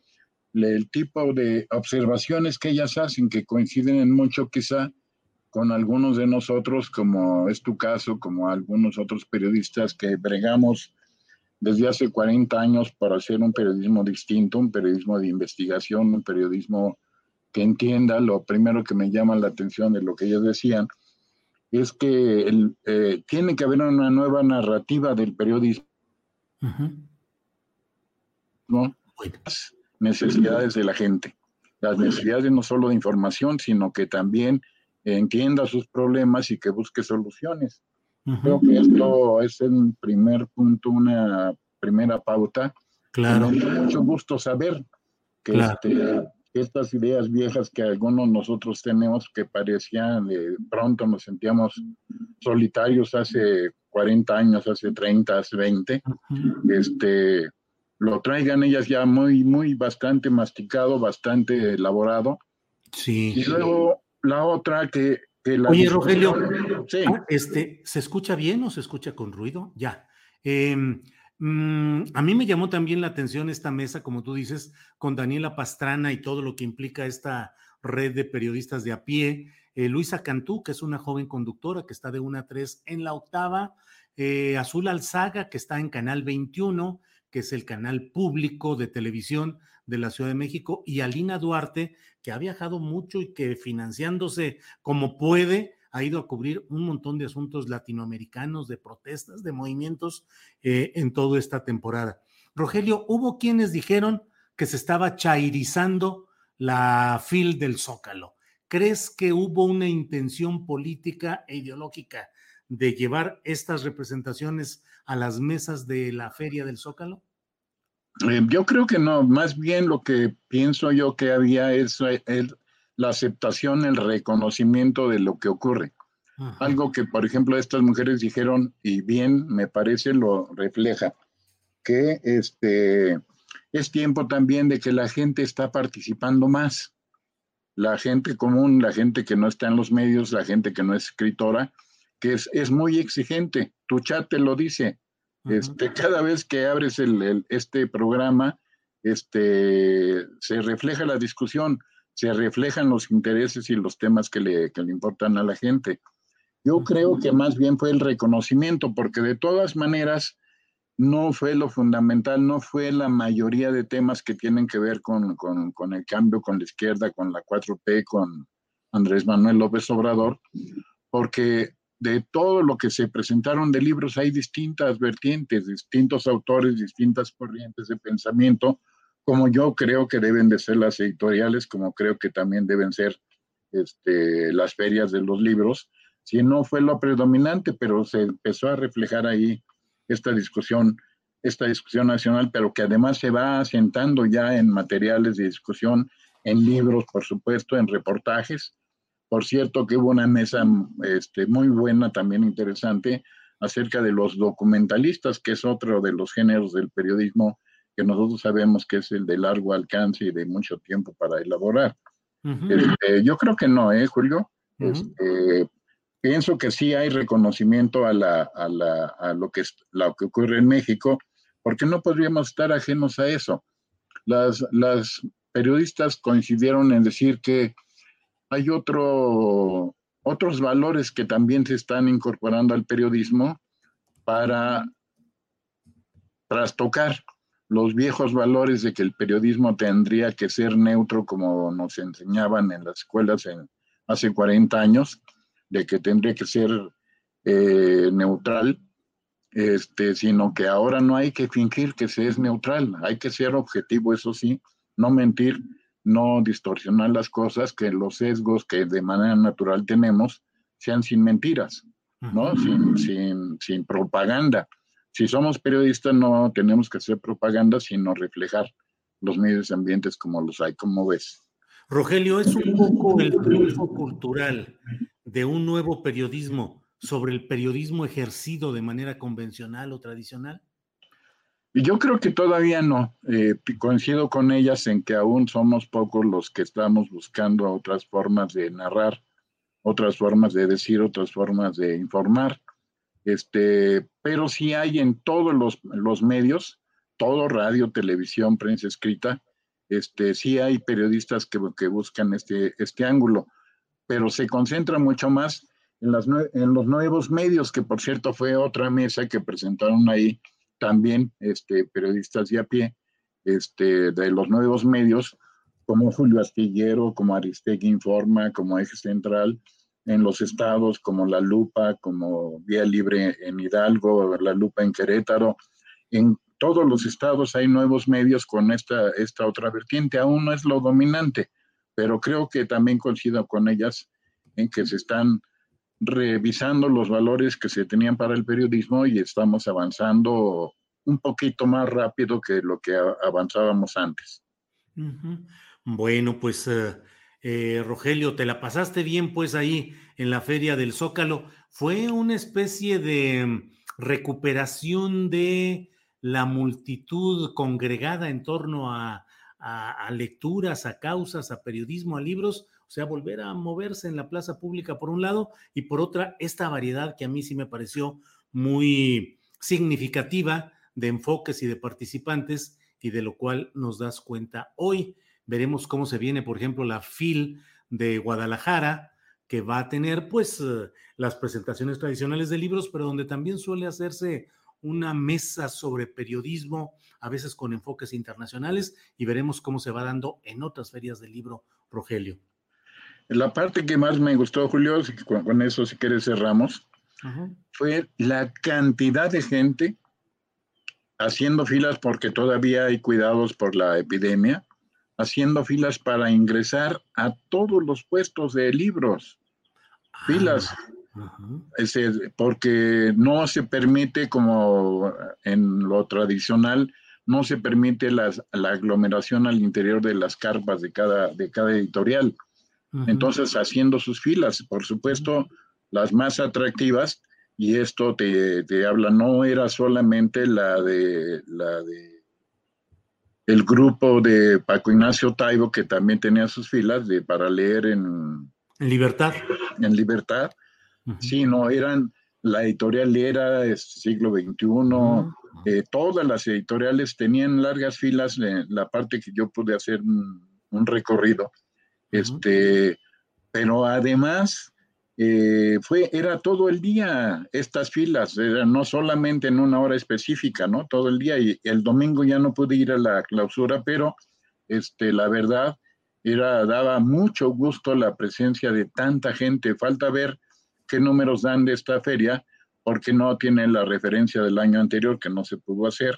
el tipo de observaciones que ellas hacen, que coinciden en mucho quizá con algunos de nosotros, como es tu caso, como algunos otros periodistas que bregamos desde hace 40 años para hacer un periodismo distinto, un periodismo de investigación, un periodismo que entienda. Lo primero que me llama la atención de lo que ellos decían, es que el, eh, tiene que haber una nueva narrativa del periodismo. Uh -huh. ¿no? Las necesidades de la gente. Las necesidades no solo de información, sino que también entienda sus problemas y que busque soluciones. Uh -huh. Creo que esto es el primer punto, una primera pauta. Claro. Me mucho gusto saber que claro. este, estas ideas viejas que algunos nosotros tenemos que parecían de pronto nos sentíamos solitarios hace 40 años, hace 30, hace 20, uh -huh. este, lo traigan ellas ya muy, muy bastante masticado, bastante elaborado. Sí. Y luego la otra que... que la Oye, Rogelio, sí. Ah, este, ¿se escucha bien o se escucha con ruido? Ya. Eh, Mm, a mí me llamó también la atención esta mesa, como tú dices, con Daniela Pastrana y todo lo que implica esta red de periodistas de a pie. eh, Luisa Cantú, que es una joven conductora que está de 1 a 3 en la octava, eh, Azul Alzaga, que está en Canal 21, que es el canal público de televisión de la Ciudad de México, y Alina Duarte, que ha viajado mucho y que financiándose como puede, ha ido a cubrir un montón de asuntos latinoamericanos, de protestas, de movimientos eh, en toda esta temporada. Rogelio, hubo quienes dijeron que se estaba chairizando la FIL del Zócalo. ¿Crees que hubo una intención política e ideológica de llevar estas representaciones a las mesas de la Feria del Zócalo? Eh, yo creo que no, más bien lo que pienso yo que había es la aceptación, el reconocimiento de lo que ocurre. Algo que, por ejemplo, estas mujeres dijeron, y bien me parece lo refleja, que este, es tiempo también de que la gente está participando más. La gente común, la gente que no está en los medios, la gente que no es escritora, que es, es muy exigente. Tu chat te lo dice. Este, cada vez que abres el, este programa, este, se refleja la discusión, se reflejan los intereses y los temas que le, que le importan a la gente. Yo creo que más bien fue el reconocimiento, porque de todas maneras no fue lo fundamental, no fue la mayoría de temas que tienen que ver con, con, con el cambio, con la izquierda, con la 4P, con Andrés Manuel López Obrador, porque de todo lo que se presentaron de libros hay distintas vertientes, distintos autores, distintas corrientes de pensamiento, como yo creo que deben de ser las editoriales, como creo que también deben ser este, las ferias de los libros, si no fue lo predominante, pero se empezó a reflejar ahí esta discusión, esta discusión nacional, pero que además se va asentando ya en materiales de discusión, en libros, por supuesto, en reportajes, por cierto, que hubo una mesa este, muy buena, también interesante, acerca de los documentalistas, que es otro de los géneros del periodismo que nosotros sabemos que es el de largo alcance y de mucho tiempo para elaborar. Este, yo creo que no, ¿eh, Julio? Este, pienso que sí hay reconocimiento a, la, a, la, a lo, que, lo que ocurre en México, porque no podríamos estar ajenos a eso. Las, las periodistas coincidieron en decir que hay otro, otros valores que también se están incorporando al periodismo para trastocar los viejos valores de que el periodismo tendría que ser neutro como nos enseñaban en las escuelas en, hace 40 años, de que tendría que ser eh, neutral, este, sino que ahora no hay que fingir que se es neutral, hay que ser objetivo, eso sí, no mentir, no distorsionar las cosas, que los sesgos que de manera natural tenemos sean sin mentiras, ¿no? Sin, sin, sin propaganda. Si somos periodistas no tenemos que hacer propaganda, sino reflejar los medios ambientes como los hay, como ves. Rogelio, es un poco el triunfo cultural de un nuevo periodismo sobre el periodismo ejercido de manera convencional o tradicional. Yo creo que todavía no. Eh, coincido con ellas en que aún somos pocos los que estamos buscando otras formas de narrar, otras formas de decir, otras formas de informar. Este, pero sí hay en todos los, los medios, todo radio, televisión, prensa escrita, este, sí hay periodistas que, que buscan este, este ángulo, pero se concentra mucho más en, las, en los nuevos medios, que por cierto fue otra mesa que presentaron ahí también este, periodistas de a pie este, de los nuevos medios, como Julio Astillero, como Aristegui Informa, como Eje Central, en los estados como La Lupa, como Vía Libre en Hidalgo, La Lupa en Querétaro. En todos los estados hay nuevos medios con esta, esta otra vertiente. Aún no es lo dominante, pero creo que también coincido con ellas en que se están revisando los valores que se tenían para el periodismo y estamos avanzando un poquito más rápido que lo que avanzábamos antes. Bueno, pues eh, eh, Rogelio, te la pasaste bien pues ahí en la feria del Zócalo. Fue una especie de mm, recuperación de la multitud congregada en torno a lecturas, a causas, a periodismo, a libros, o sea, volver a moverse en la plaza pública por un lado y por otra, esta variedad que a mí sí me pareció muy significativa de enfoques y de participantes y de lo cual nos das cuenta hoy. Veremos cómo se viene, por ejemplo, la FIL de Guadalajara, que va a tener pues eh, las presentaciones tradicionales de libros, pero donde también suele hacerse una mesa sobre periodismo, a veces con enfoques internacionales, y veremos cómo se va dando en otras ferias del libro, Rogelio. La parte que más me gustó, Julio, con, eso si quieres cerramos, fue la cantidad de gente haciendo filas porque todavía hay cuidados por la epidemia, haciendo filas para ingresar a todos los puestos de libros. Filas. Ah, porque no se permite, como en lo tradicional, no se permite la aglomeración al interior de las carpas de cada, de cada editorial. Entonces, haciendo sus filas, por supuesto, las más atractivas, y esto te, te, habla, no era solamente la de la de el grupo de Paco Ignacio Taibo, que también tenía sus filas de para leer en, en libertad. En libertad. Sí, no, eran, la editorial era siglo XXI, eh, todas las editoriales tenían largas filas, la parte que yo pude hacer un, recorrido. Este, pero además eh, fue, era todo el día estas filas, no solamente en una hora específica, ¿no? Todo el día y el domingo ya no pude ir a la clausura, pero este, la verdad era, daba mucho gusto la presencia de tanta gente. Falta ver qué números dan de esta feria, porque no tiene la referencia del año anterior que no se pudo hacer,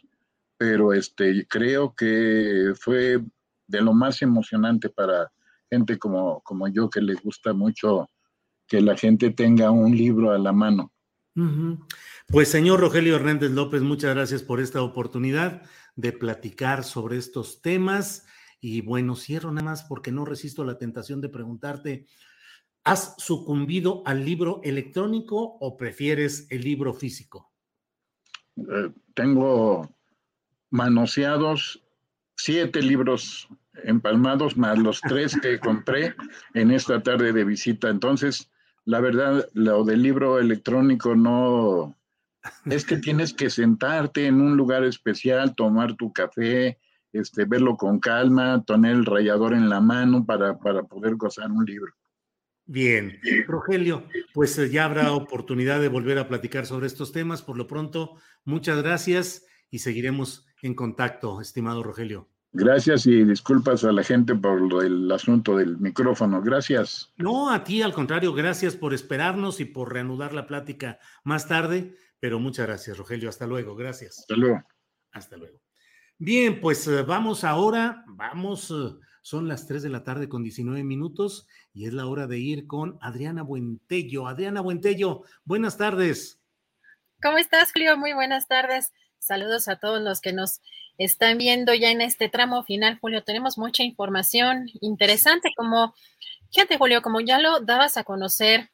pero este, creo que fue de lo más emocionante para gente como, como yo que les gusta mucho que la gente tenga un libro a la mano. Pues señor Rogelio Hernández López, muchas gracias por esta oportunidad de platicar sobre estos temas. Y bueno, cierro nada más porque no resisto la tentación de preguntarte, ¿has sucumbido al libro electrónico o prefieres el libro físico? Eh, tengo manoseados siete libros empalmados más los tres que compré en esta tarde de visita. Entonces, la verdad, lo del libro electrónico no, es que tienes que sentarte en un lugar especial, tomar tu café, este, verlo con calma, tener el rayador en la mano para, para poder gozar un libro. Bien, Rogelio, pues eh, ya habrá oportunidad de volver a platicar sobre estos temas. Por lo pronto, muchas gracias y seguiremos en contacto, estimado Rogelio. Gracias y disculpas a la gente por el asunto del micrófono. Gracias. No, a ti al contrario, gracias por esperarnos y por reanudar la plática más tarde, pero muchas gracias, Rogelio. Hasta luego, gracias. Hasta luego. Hasta luego. Bien, pues eh, vamos ahora, vamos, eh, son las 3 de la tarde con 19 minutos y es la hora de ir con Adriana Buentello. Adriana Buentello, buenas tardes. ¿Cómo estás, Julio? Muy buenas tardes. Saludos a todos los que nos están viendo ya en este tramo final, Julio. Tenemos mucha información interesante, como, fíjate, Julio, como ya lo dabas a conocer,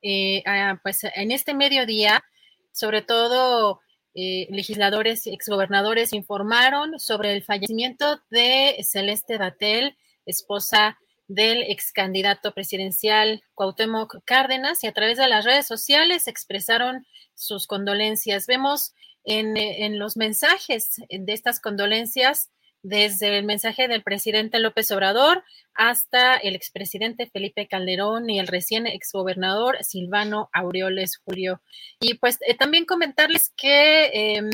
eh, pues en este mediodía, sobre todo eh, legisladores y exgobernadores informaron sobre el fallecimiento de Celeste Datel, esposa del ex candidato presidencial Cuauhtémoc Cárdenas, y a través de las redes sociales expresaron sus condolencias. Vemos eh, en, los mensajes de estas condolencias, desde el mensaje del presidente López Obrador hasta el expresidente Felipe Calderón y el recién exgobernador Silvano Aureoles Julio. Y pues eh, también comentarles que em,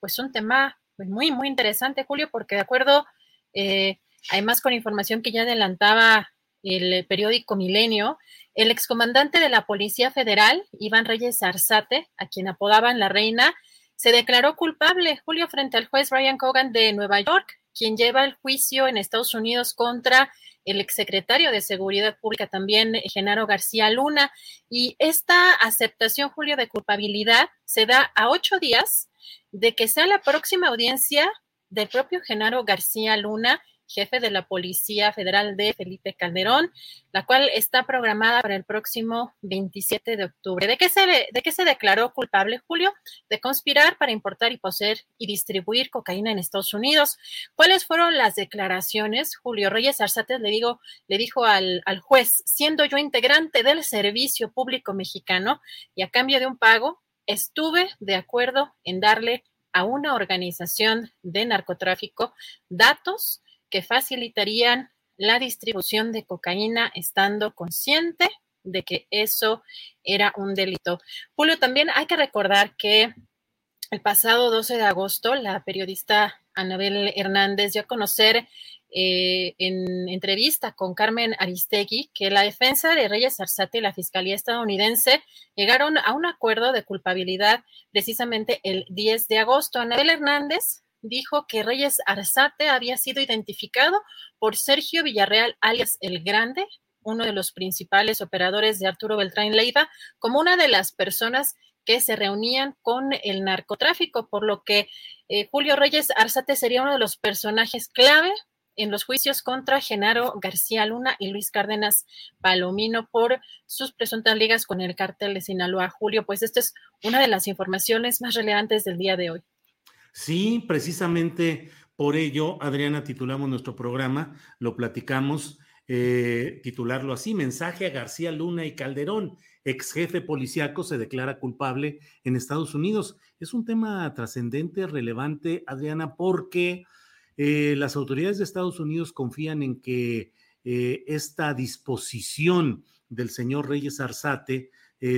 pues un tema pues, muy, muy interesante, Julio, porque de acuerdo, eh, además con información que ya adelantaba el periódico Milenio, el excomandante de la Policía Federal, Iván Reyes Arzate, a quien apodaban la reina, se declaró culpable, Julio, frente al juez Brian Cogan de Nueva York, quien lleva el juicio en Estados Unidos contra el exsecretario de Seguridad Pública, también Genaro García Luna. Y esta aceptación, Julio, de culpabilidad se da a ocho días de que sea la próxima audiencia del propio Genaro García Luna jefe de la Policía Federal de Felipe Calderón, la cual está programada para el próximo 27 de octubre. ¿De qué se, de qué se declaró culpable, Julio? De conspirar para importar y poseer y distribuir cocaína en Estados Unidos. ¿Cuáles fueron las declaraciones? Julio Reyes Arzates le, digo, le dijo al, al juez, siendo yo integrante del Servicio Público Mexicano y a cambio de un pago, estuve de acuerdo en darle a una organización de narcotráfico datos que facilitarían la distribución de cocaína estando consciente de que eso era un delito. Julio, también hay que recordar que el pasado 12 de agosto, la periodista Anabel Hernández dio a conocer eh, en entrevista con Carmen Aristegui que la defensa de Reyes Arzate y la Fiscalía estadounidense llegaron a un acuerdo de culpabilidad precisamente el 10 de agosto. Anabel Hernández dijo que Reyes Arzate había sido identificado por Sergio Villarreal, alias El Grande, uno de los principales operadores de Arturo Beltrán Leiva, como una de las personas que se reunían con el narcotráfico, por lo que eh, Julio Reyes Arzate sería uno de los personajes clave en los juicios contra Genaro García Luna y Luis Cárdenas Palomino por sus presuntas ligas con el cártel de Sinaloa. Julio, pues esta es una de las informaciones más relevantes del día de hoy. Sí, precisamente por ello, Adriana, titulamos nuestro programa, lo platicamos, eh, titularlo así, mensaje a García Luna y Calderón, ex jefe policíaco se declara culpable en Estados Unidos. Es un tema trascendente, relevante, Adriana, porque eh, las autoridades de Estados Unidos confían en que eh, esta disposición del señor Reyes Arzate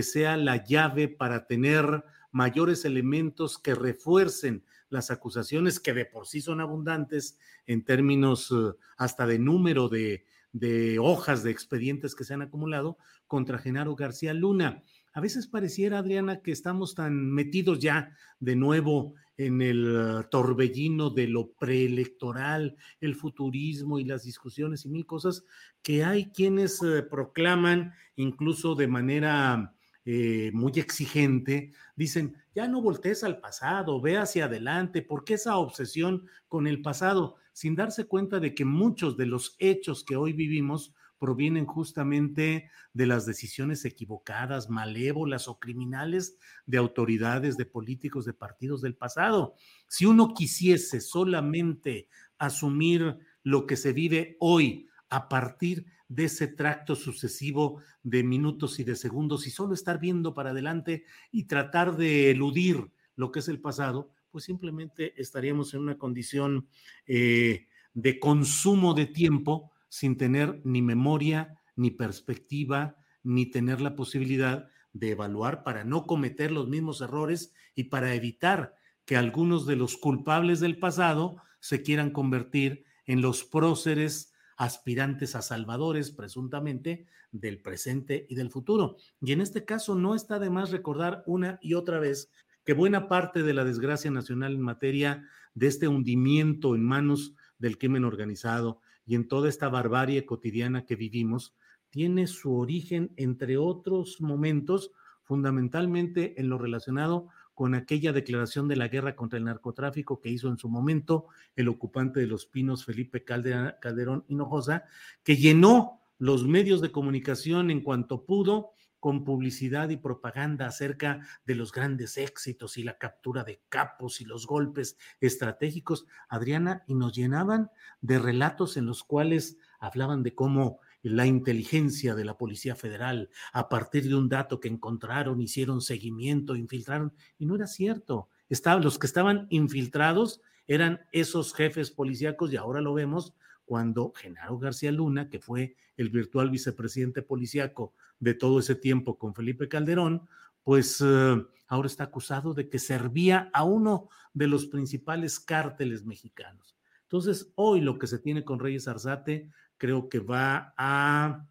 sea la llave para tener mayores elementos que refuercen las acusaciones que de por sí son abundantes en términos eh, hasta de número de, hojas de expedientes que se han acumulado contra Genaro García Luna. A veces pareciera, Adriana, que estamos tan metidos ya de nuevo en el torbellino de lo preelectoral, el futurismo y las discusiones y mil cosas, que hay quienes eh, proclaman, incluso de manera eh, muy exigente, dicen, ya no voltees al pasado, ve hacia adelante, ¿por qué esa obsesión con el pasado? Sin darse cuenta de que muchos de los hechos que hoy vivimos provienen justamente de las decisiones equivocadas, malévolas o criminales de autoridades, de políticos, de partidos del pasado. Si uno quisiese solamente asumir lo que se vive hoy a partir de de ese tracto sucesivo de minutos y de segundos y solo estar viendo para adelante y tratar de eludir lo que es el pasado, pues simplemente estaríamos en una condición eh, de consumo de tiempo sin tener ni memoria, ni perspectiva, ni tener la posibilidad de evaluar para no cometer los mismos errores y para evitar que algunos de los culpables del pasado se quieran convertir en los próceres aspirantes a salvadores, presuntamente, del presente y del futuro. Y en este caso no está de más recordar una y otra vez que buena parte de la desgracia nacional en materia de este hundimiento en manos del crimen organizado y en toda esta barbarie cotidiana que vivimos, tiene su origen, entre otros momentos, fundamentalmente en lo relacionado con aquella declaración de la guerra contra el narcotráfico que hizo en su momento el ocupante de los Pinos, Felipe Calderón Hinojosa, que llenó los medios de comunicación en cuanto pudo con publicidad y propaganda acerca de los grandes éxitos y la captura de capos y los golpes estratégicos, Adriana, y nos llenaban de relatos en los cuales hablaban de cómo la inteligencia de la Policía Federal, a partir de un dato que encontraron, hicieron seguimiento, infiltraron, y no era cierto. Estaban, los que estaban infiltrados eran esos jefes policíacos y ahora lo vemos cuando Genaro García Luna, que fue el virtual vicepresidente policíaco de todo ese tiempo con Felipe Calderón, pues eh, ahora está acusado de que servía a uno de los principales cárteles mexicanos. Entonces, hoy lo que se tiene con Reyes Arzate creo que va a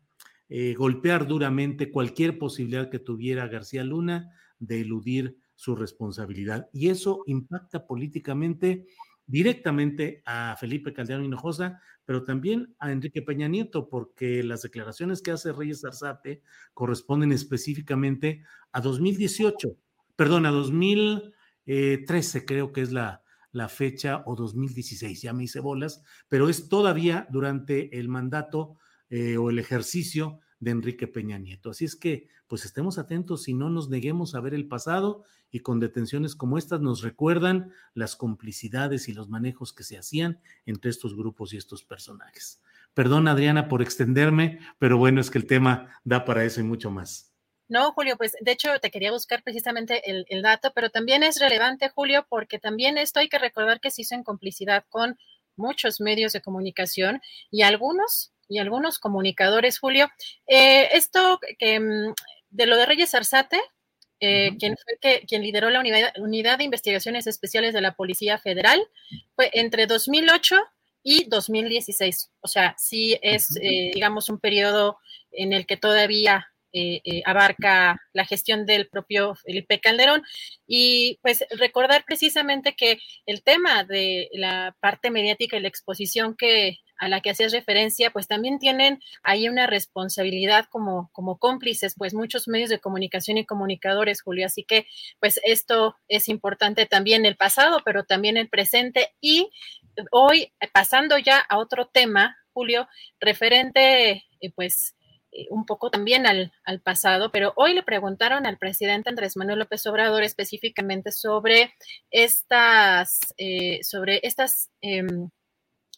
eh, golpear duramente cualquier posibilidad que tuviera García Luna de eludir su responsabilidad. Y eso impacta políticamente directamente a Felipe Calderón Hinojosa, pero también a Enrique Peña Nieto, porque las declaraciones que hace Reyes Arzate corresponden específicamente a 2018, perdón, a 2013 creo que es la, la fecha o 2016, ya me hice bolas, pero es todavía durante el mandato eh, o el ejercicio de Enrique Peña Nieto. Así es que, pues estemos atentos y no nos neguemos a ver el pasado y con detenciones como estas nos recuerdan las complicidades y los manejos que se hacían entre estos grupos y estos personajes. Perdón, Adriana, por extenderme, pero bueno, es que el tema da para eso y mucho más. No, Julio, pues de hecho te quería buscar precisamente el, el, dato, pero también es relevante, Julio, porque también esto hay que recordar que se hizo en complicidad con muchos medios de comunicación y algunos y algunos comunicadores, Julio. Eh, esto que mm, de lo de Reyes Arzate, eh, quien fue que, quien lideró la unidad, unidad, de Investigaciones Especiales de la Policía Federal, fue entre 2008 y 2016. O sea, sí es, eh, digamos, un periodo en el que todavía eh, eh, abarca la gestión del propio Felipe Calderón. Y pues recordar precisamente que el tema de la parte mediática y la exposición que a la que hacías referencia, pues también tienen ahí una responsabilidad como, como cómplices, pues muchos medios de comunicación y comunicadores, Julio. Así que, pues esto es importante también el pasado, pero también el presente. Y hoy, pasando ya a otro tema, Julio, referente, eh, pues, un poco también al, pasado, pero hoy le preguntaron al presidente Andrés Manuel López Obrador específicamente sobre estas, eh, sobre estas em,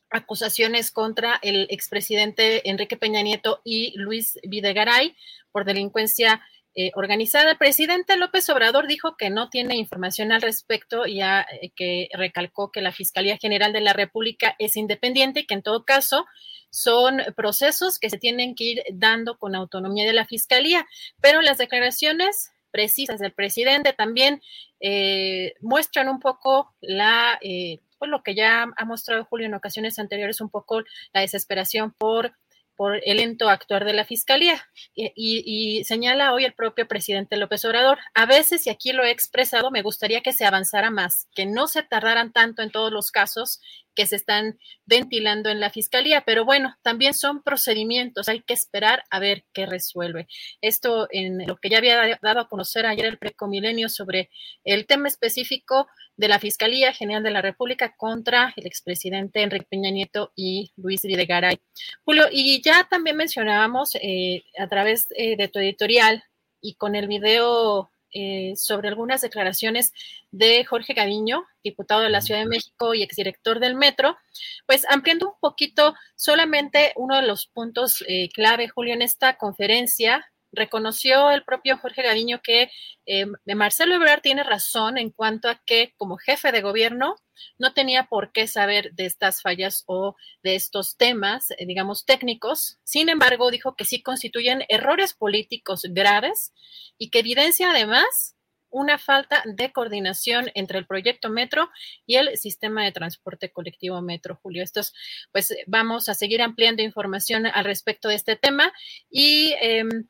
acusaciones contra el expresidente Enrique Peña Nieto y Luis Videgaray por delincuencia eh, organizada. El presidente López Obrador dijo que no tiene información al respecto, ya que recalcó que la Fiscalía General de la República es independiente y que en todo caso son procesos que se tienen que ir dando con autonomía de la Fiscalía, pero las declaraciones precisas del presidente también eh, muestran un poco la, eh, pues lo que ya ha mostrado Julio en ocasiones anteriores, un poco la desesperación por por el lento actuar de la Fiscalía. Y, señala hoy el propio presidente López Obrador, a veces, y aquí lo he expresado, me gustaría que se avanzara más, que no se tardaran tanto en todos los casos que se están ventilando en la Fiscalía, pero bueno, también son procedimientos, hay que esperar a ver qué resuelve. Esto en lo que ya había dado a conocer ayer el Precomilenio sobre el tema específico de la Fiscalía General de la República contra el expresidente Enrique Peña Nieto y Luis Videgaray. Julio, y ya también mencionábamos eh, a través eh, de tu editorial y con el video eh, sobre algunas declaraciones de Jorge Gaviño, diputado de la Ciudad de México y exdirector del Metro, pues ampliando un poquito solamente uno de los puntos eh, clave, Julio, en esta conferencia reconoció el propio Jorge Gaviño que eh, Marcelo Ebrard tiene razón en cuanto a que como jefe de gobierno no tenía por qué saber de estas fallas o de estos temas, eh, digamos, técnicos. Sin embargo, dijo que sí constituyen errores políticos graves y que evidencia además una falta de coordinación entre el proyecto Metro y el sistema de transporte colectivo Metro, Julio. Estos, pues vamos a seguir ampliando información al respecto de este tema y em,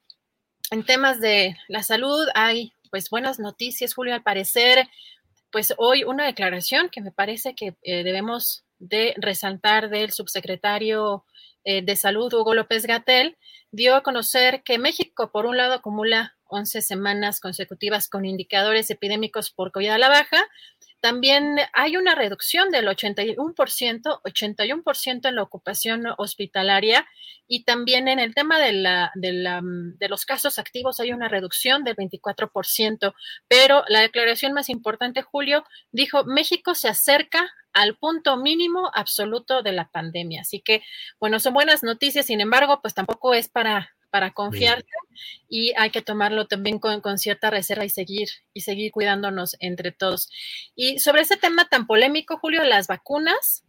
en temas de la salud hay pues buenas noticias, Julio, al parecer, pues hoy una declaración que me parece que eh, debemos de resaltar del subsecretario eh, de Salud, Hugo López Gatel, dio a conocer que México, por un lado, acumula 11 semanas consecutivas con indicadores epidémicos por COVID a la baja, también hay una reducción del 81%, 81% en la ocupación hospitalaria y también en el tema de, la, de, la, de los casos activos hay una reducción del 24%. Pero la declaración más importante, Julio, dijo, México se acerca al punto mínimo absoluto de la pandemia. Así que, bueno, son buenas noticias, sin embargo, pues tampoco es para para confiar y hay que tomarlo también con, cierta reserva y seguir y seguir cuidándonos entre todos. Y sobre ese tema tan polémico, Julio, las vacunas,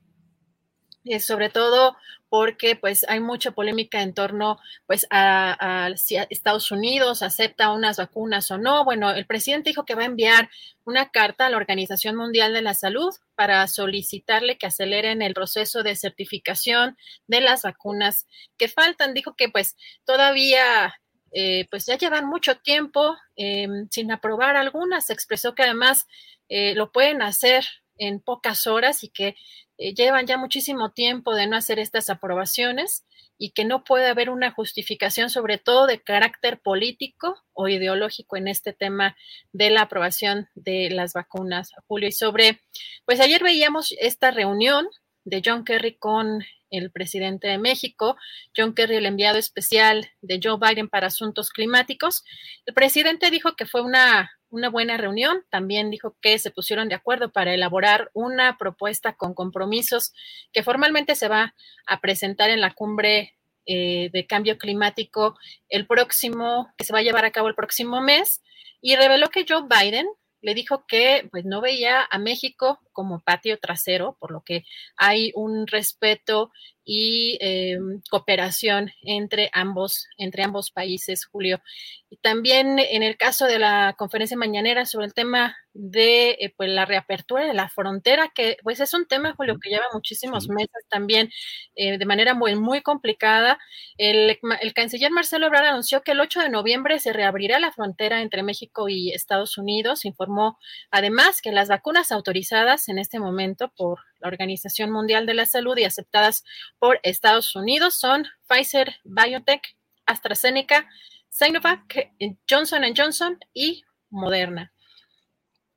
eh, sobre todo porque pues hay mucha polémica en torno pues a, si Estados Unidos acepta unas vacunas o no. Bueno, el presidente dijo que va a enviar una carta a la Organización Mundial de la Salud para solicitarle que aceleren el proceso de certificación de las vacunas que faltan. Dijo que pues todavía eh, pues ya llevan mucho tiempo em, sin aprobar algunas. Expresó que además eh, lo pueden hacer en pocas horas y que eh, llevan ya muchísimo tiempo de no hacer estas aprobaciones y que no puede haber una justificación, sobre todo de carácter político o ideológico en este tema de la aprobación de las vacunas, Julio. Y sobre, pues ayer veíamos esta reunión de John Kerry con el presidente de México, John Kerry, el enviado especial de Joe Biden para asuntos climáticos. El presidente dijo que fue una una buena reunión. También dijo que se pusieron de acuerdo para elaborar una propuesta con compromisos que formalmente se va a presentar en la cumbre eh, de cambio climático el próximo, que se va a llevar a cabo el próximo mes. Y reveló que Joe Biden le dijo que pues no veía a México como patio trasero, por lo que hay un respeto y eh, cooperación entre ambos, entre ambos países, Julio. Y también en el caso de la conferencia mañanera sobre el tema de eh, pues, la reapertura de la frontera, que pues es un tema, Julio, que lleva muchísimos meses también eh, de manera muy, muy complicada. El, el, canciller Marcelo Ebrard anunció que el 8 de noviembre se reabrirá la frontera entre México y Estados Unidos. Informó además que las vacunas autorizadas en este momento por la Organización Mundial de la Salud y aceptadas por Estados Unidos son Pfizer, BioNTech, AstraZeneca, Sinovac, Johnson Johnson y Moderna.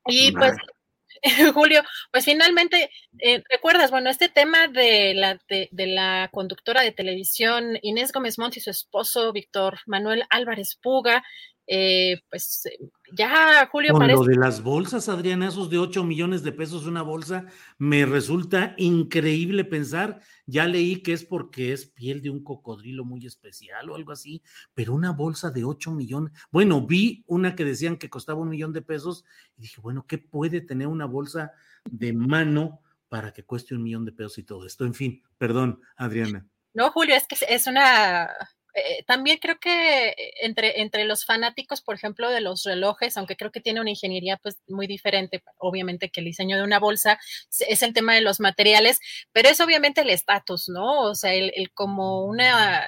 Y pues, Julio, pues finalmente, eh, recuerdas, bueno, este tema de la, de, la conductora de televisión Inés Gómez Montt y su esposo Víctor Manuel Álvarez Puga, eh, pues ya Julio Con lo de las bolsas, Adriana, esos de 8 millones de pesos una bolsa, me resulta increíble pensar, ya leí que es porque es piel de un cocodrilo muy especial o algo así, pero una bolsa de 8 millones, bueno, vi una que decían que costaba un millón de pesos y dije, bueno, ¿qué puede tener una bolsa de mano para que cueste un millón de pesos y todo esto? En fin, perdón, Adriana. No, Julio, es que es una eh, también creo que eh, entre, entre los fanáticos, por ejemplo, de los relojes, aunque creo que tiene una ingeniería pues muy diferente, obviamente que el diseño de una bolsa es el tema de los materiales, pero es obviamente el estatus, ¿no? O sea, el, el como una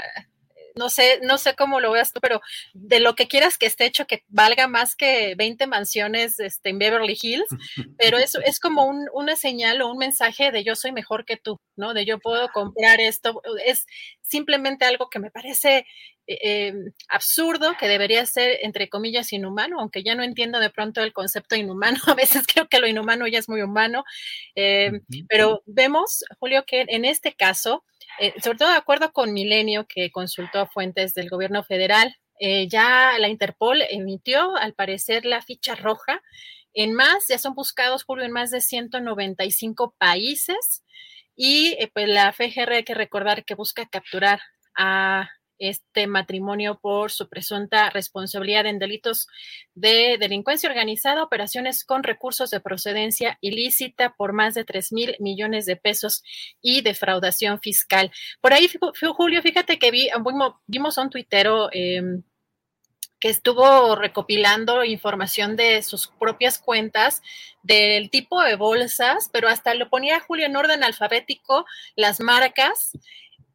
no sé, no sé cómo lo veas tú, pero de lo que quieras que esté hecho, que valga más que 20 mansiones este, en Beverly Hills, pero eso es como un, una señal o un mensaje de yo soy mejor que tú, ¿no? De yo puedo comprar esto. Es simplemente algo que me parece eh, em, absurdo, que debería ser, entre comillas, inhumano, aunque ya no entiendo de pronto el concepto inhumano. A veces creo que lo inhumano ya es muy humano, em, pero vemos, Julio, que en este caso, eh, sobre todo de acuerdo con Milenio, que consultó a fuentes del gobierno federal, eh, ya la Interpol emitió, al parecer, la ficha roja. En más, ya son buscados, Julio, en más de 195 países. Y eh, pues la FGR hay que recordar que busca capturar a este matrimonio por su presunta responsabilidad en delitos de delincuencia organizada, operaciones con recursos de procedencia ilícita por más de 3 mil millones de pesos y defraudación fiscal. Por ahí, Julio, fíjate que vi, vimos a un tuitero em, que estuvo recopilando información de sus propias cuentas del tipo de bolsas, pero hasta lo ponía Julio en orden alfabético, las marcas.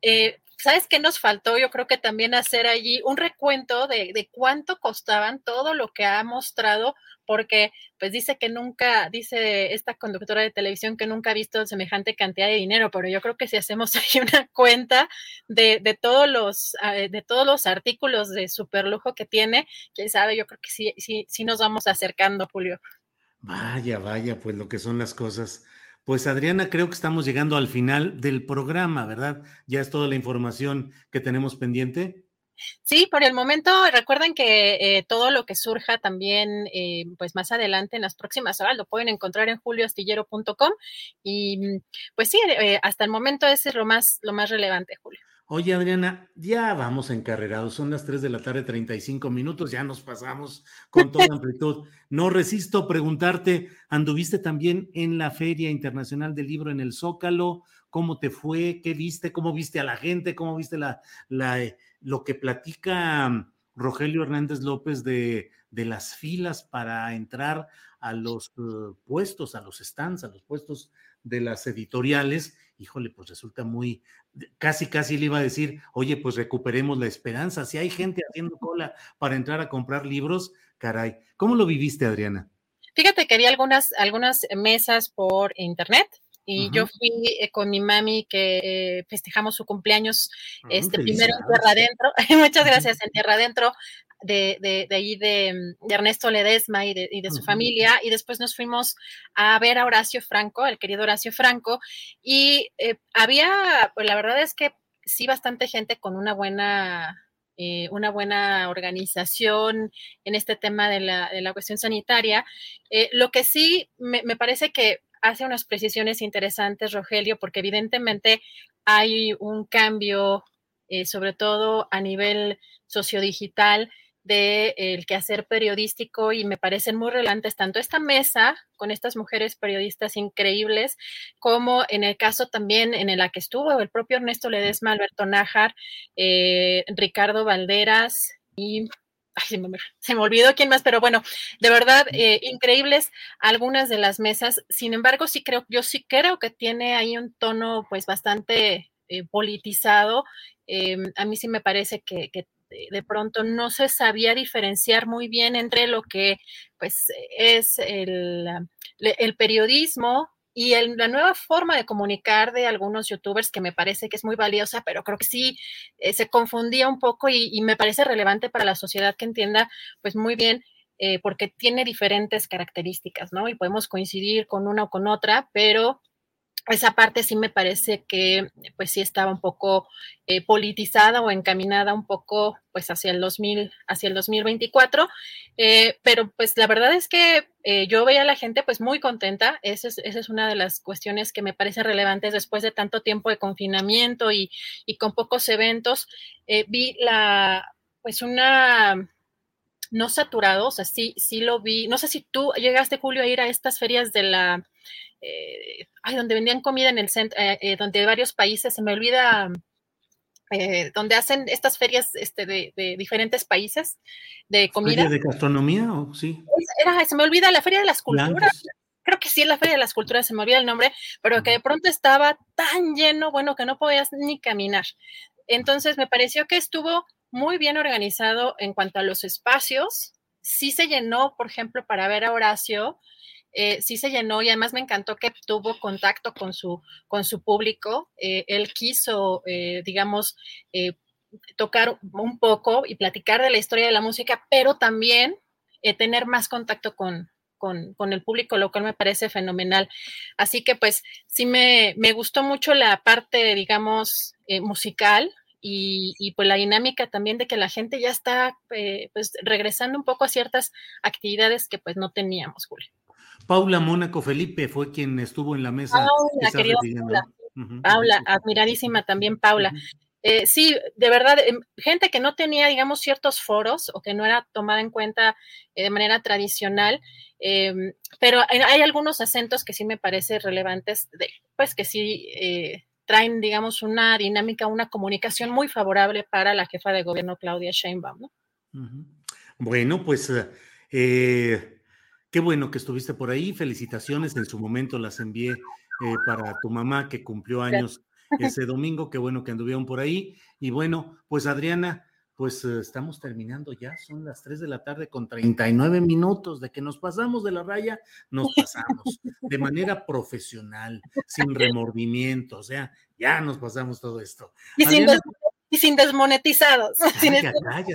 Eh, ¿Sabes qué nos faltó? Yo creo que también hacer allí un recuento de, de, cuánto costaban todo lo que ha mostrado, porque pues dice que nunca, dice esta conductora de televisión que nunca ha visto semejante cantidad de dinero, pero yo creo que si hacemos ahí una cuenta de, de todos los, eh, de todos los artículos de superlujo que tiene, quién sabe, yo creo que sí, sí, sí nos vamos acercando, Julio. Vaya, vaya, pues lo que son las cosas. Pues Adriana, creo que estamos llegando al final del programa, ¿verdad? Ya es toda la información que tenemos pendiente. Sí, por el momento recuerden que eh, todo lo que surja también, eh, pues más adelante en las próximas horas lo pueden encontrar en julioastillero.com y pues sí, eh, hasta el momento ese es lo más, lo más relevante, Julio. Oye, Adriana, ya vamos encarrerados, son las 3 de la tarde, 35 minutos, ya nos pasamos con toda amplitud. No resisto preguntarte, ¿anduviste también en la Feria Internacional del Libro en el Zócalo? ¿Cómo te fue? ¿Qué viste? ¿Cómo viste a la gente? ¿Cómo viste la, la, eh, lo que platica Rogelio Hernández López de, de las filas para entrar a los uh, puestos, a los stands, a los puestos de las editoriales? Híjole, pues resulta muy, casi, casi le iba a decir, oye, pues recuperemos la esperanza. Si hay gente haciendo cola para entrar a comprar libros, caray. ¿Cómo lo viviste, Adriana? Fíjate que había algunas, algunas mesas por internet y yo fui eh, con mi mami que eh, festejamos su cumpleaños ah, este primero en Tierra Adentro. Muchas gracias, en Tierra Adentro de, de, de ahí de, Ernesto Ledesma y de, y de su familia, y después nos fuimos a ver a Horacio Franco, el querido Horacio Franco, y eh, había, pues la verdad es que sí, bastante gente con una buena eh, una buena organización en este tema de la, de la cuestión sanitaria. Eh, lo que sí me, me, parece que hace unas precisiones interesantes, Rogelio, porque evidentemente hay un cambio, sobre todo a nivel sociodigital, del de, quehacer periodístico y me parecen muy relevantes tanto esta mesa con estas mujeres periodistas increíbles, como en el caso también en el que estuvo el propio Ernesto Ledesma, Alberto Nájar, eh, Ricardo Valderas y se, me, olvidó quién más, pero bueno, de verdad, eh, increíbles algunas de las mesas. Sin embargo, sí creo, yo sí creo que tiene ahí un tono pues bastante eh, politizado. Em, a mí sí me parece que, de pronto no se sabía diferenciar muy bien entre lo que pues es el, el periodismo y la nueva forma de comunicar de algunos youtubers que me parece que es muy valiosa, pero creo que sí eh, se confundía un poco y, me parece relevante para la sociedad que entienda pues muy bien eh, porque tiene diferentes características, ¿no? Y podemos coincidir con una o con otra, pero esa parte sí me parece que pues sí estaba un poco eh, politizada o encaminada un poco pues hacia el 2000, hacia el 2024, eh, pero pues la verdad es que eh, yo veía a la gente pues muy contenta, esa es, esa es, una de las cuestiones que me parece relevantes después de tanto tiempo de confinamiento y, y con pocos eventos, vi la pues una no saturado, o sea, sí, sí lo vi, no sé si tú llegaste, Julio, a ir a estas ferias de la eh, ay, donde vendían comida en el centro, eh, eh, donde varios países, se me olvida, donde hacen estas ferias este, de, diferentes países de comida. ¿Feria de gastronomía o sí? Era, se me olvida la Feria de las Culturas. Creo que sí, la Feria de las Culturas, se me olvida el nombre, pero que de pronto estaba tan lleno, bueno, que no podías ni caminar. Entonces me pareció que estuvo muy bien organizado en cuanto a los espacios. Sí se llenó, por ejemplo, para ver a Horacio, eh, sí se llenó y además me encantó que tuvo contacto con su, con su público. Eh, él quiso, eh, digamos, tocar un poco y platicar de la historia de la música, pero también tener más contacto con, con, el público, lo cual me parece fenomenal. Así que pues sí me, me gustó mucho la parte, digamos, musical. Y, y, pues la dinámica también de que la gente ya está pues regresando un poco a ciertas actividades que pues no teníamos, Julio. Paula Mónaco Felipe fue quien estuvo en la mesa. Paula, querida Paula. admiradísima también Paula. Eh, sí, de verdad, em, gente que no tenía, digamos, ciertos foros o que no era tomada en cuenta eh, de manera tradicional, em, pero hay algunos acentos que sí me parece relevantes, de, pues que sí eh, traen, digamos, una dinámica, una comunicación muy favorable para la jefa de gobierno Claudia Sheinbaum, ¿no? Bueno, pues eh, Qué bueno que estuviste por ahí. Felicitaciones. En su momento las envié eh, para tu mamá que cumplió años ese domingo. Qué bueno que anduvieron por ahí. Y bueno, pues Adriana, pues eh, estamos terminando ya. Son las 3 de la tarde con 39 minutos. De que nos pasamos de la raya, nos pasamos de manera profesional, sin remordimiento. O sea, ya nos pasamos todo esto. Y sin y sin desmonetizados. sin,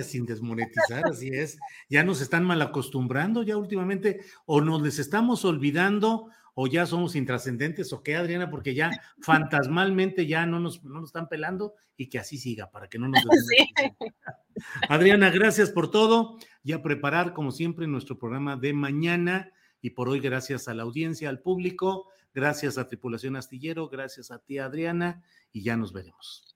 sin desmonetizar, así es. Ya nos están mal acostumbrando, ya últimamente, o nos les estamos olvidando, o ya somos intrascendentes, o qué, Adriana, porque ya fantasmalmente ya no nos, no nos están pelando y que así siga, para que no nos. Sí. Adriana, gracias por todo y a preparar, como siempre, nuestro programa de mañana. Y por hoy, gracias a la audiencia, al público, gracias a Tripulación Astillero, gracias a ti, Adriana, y ya nos veremos.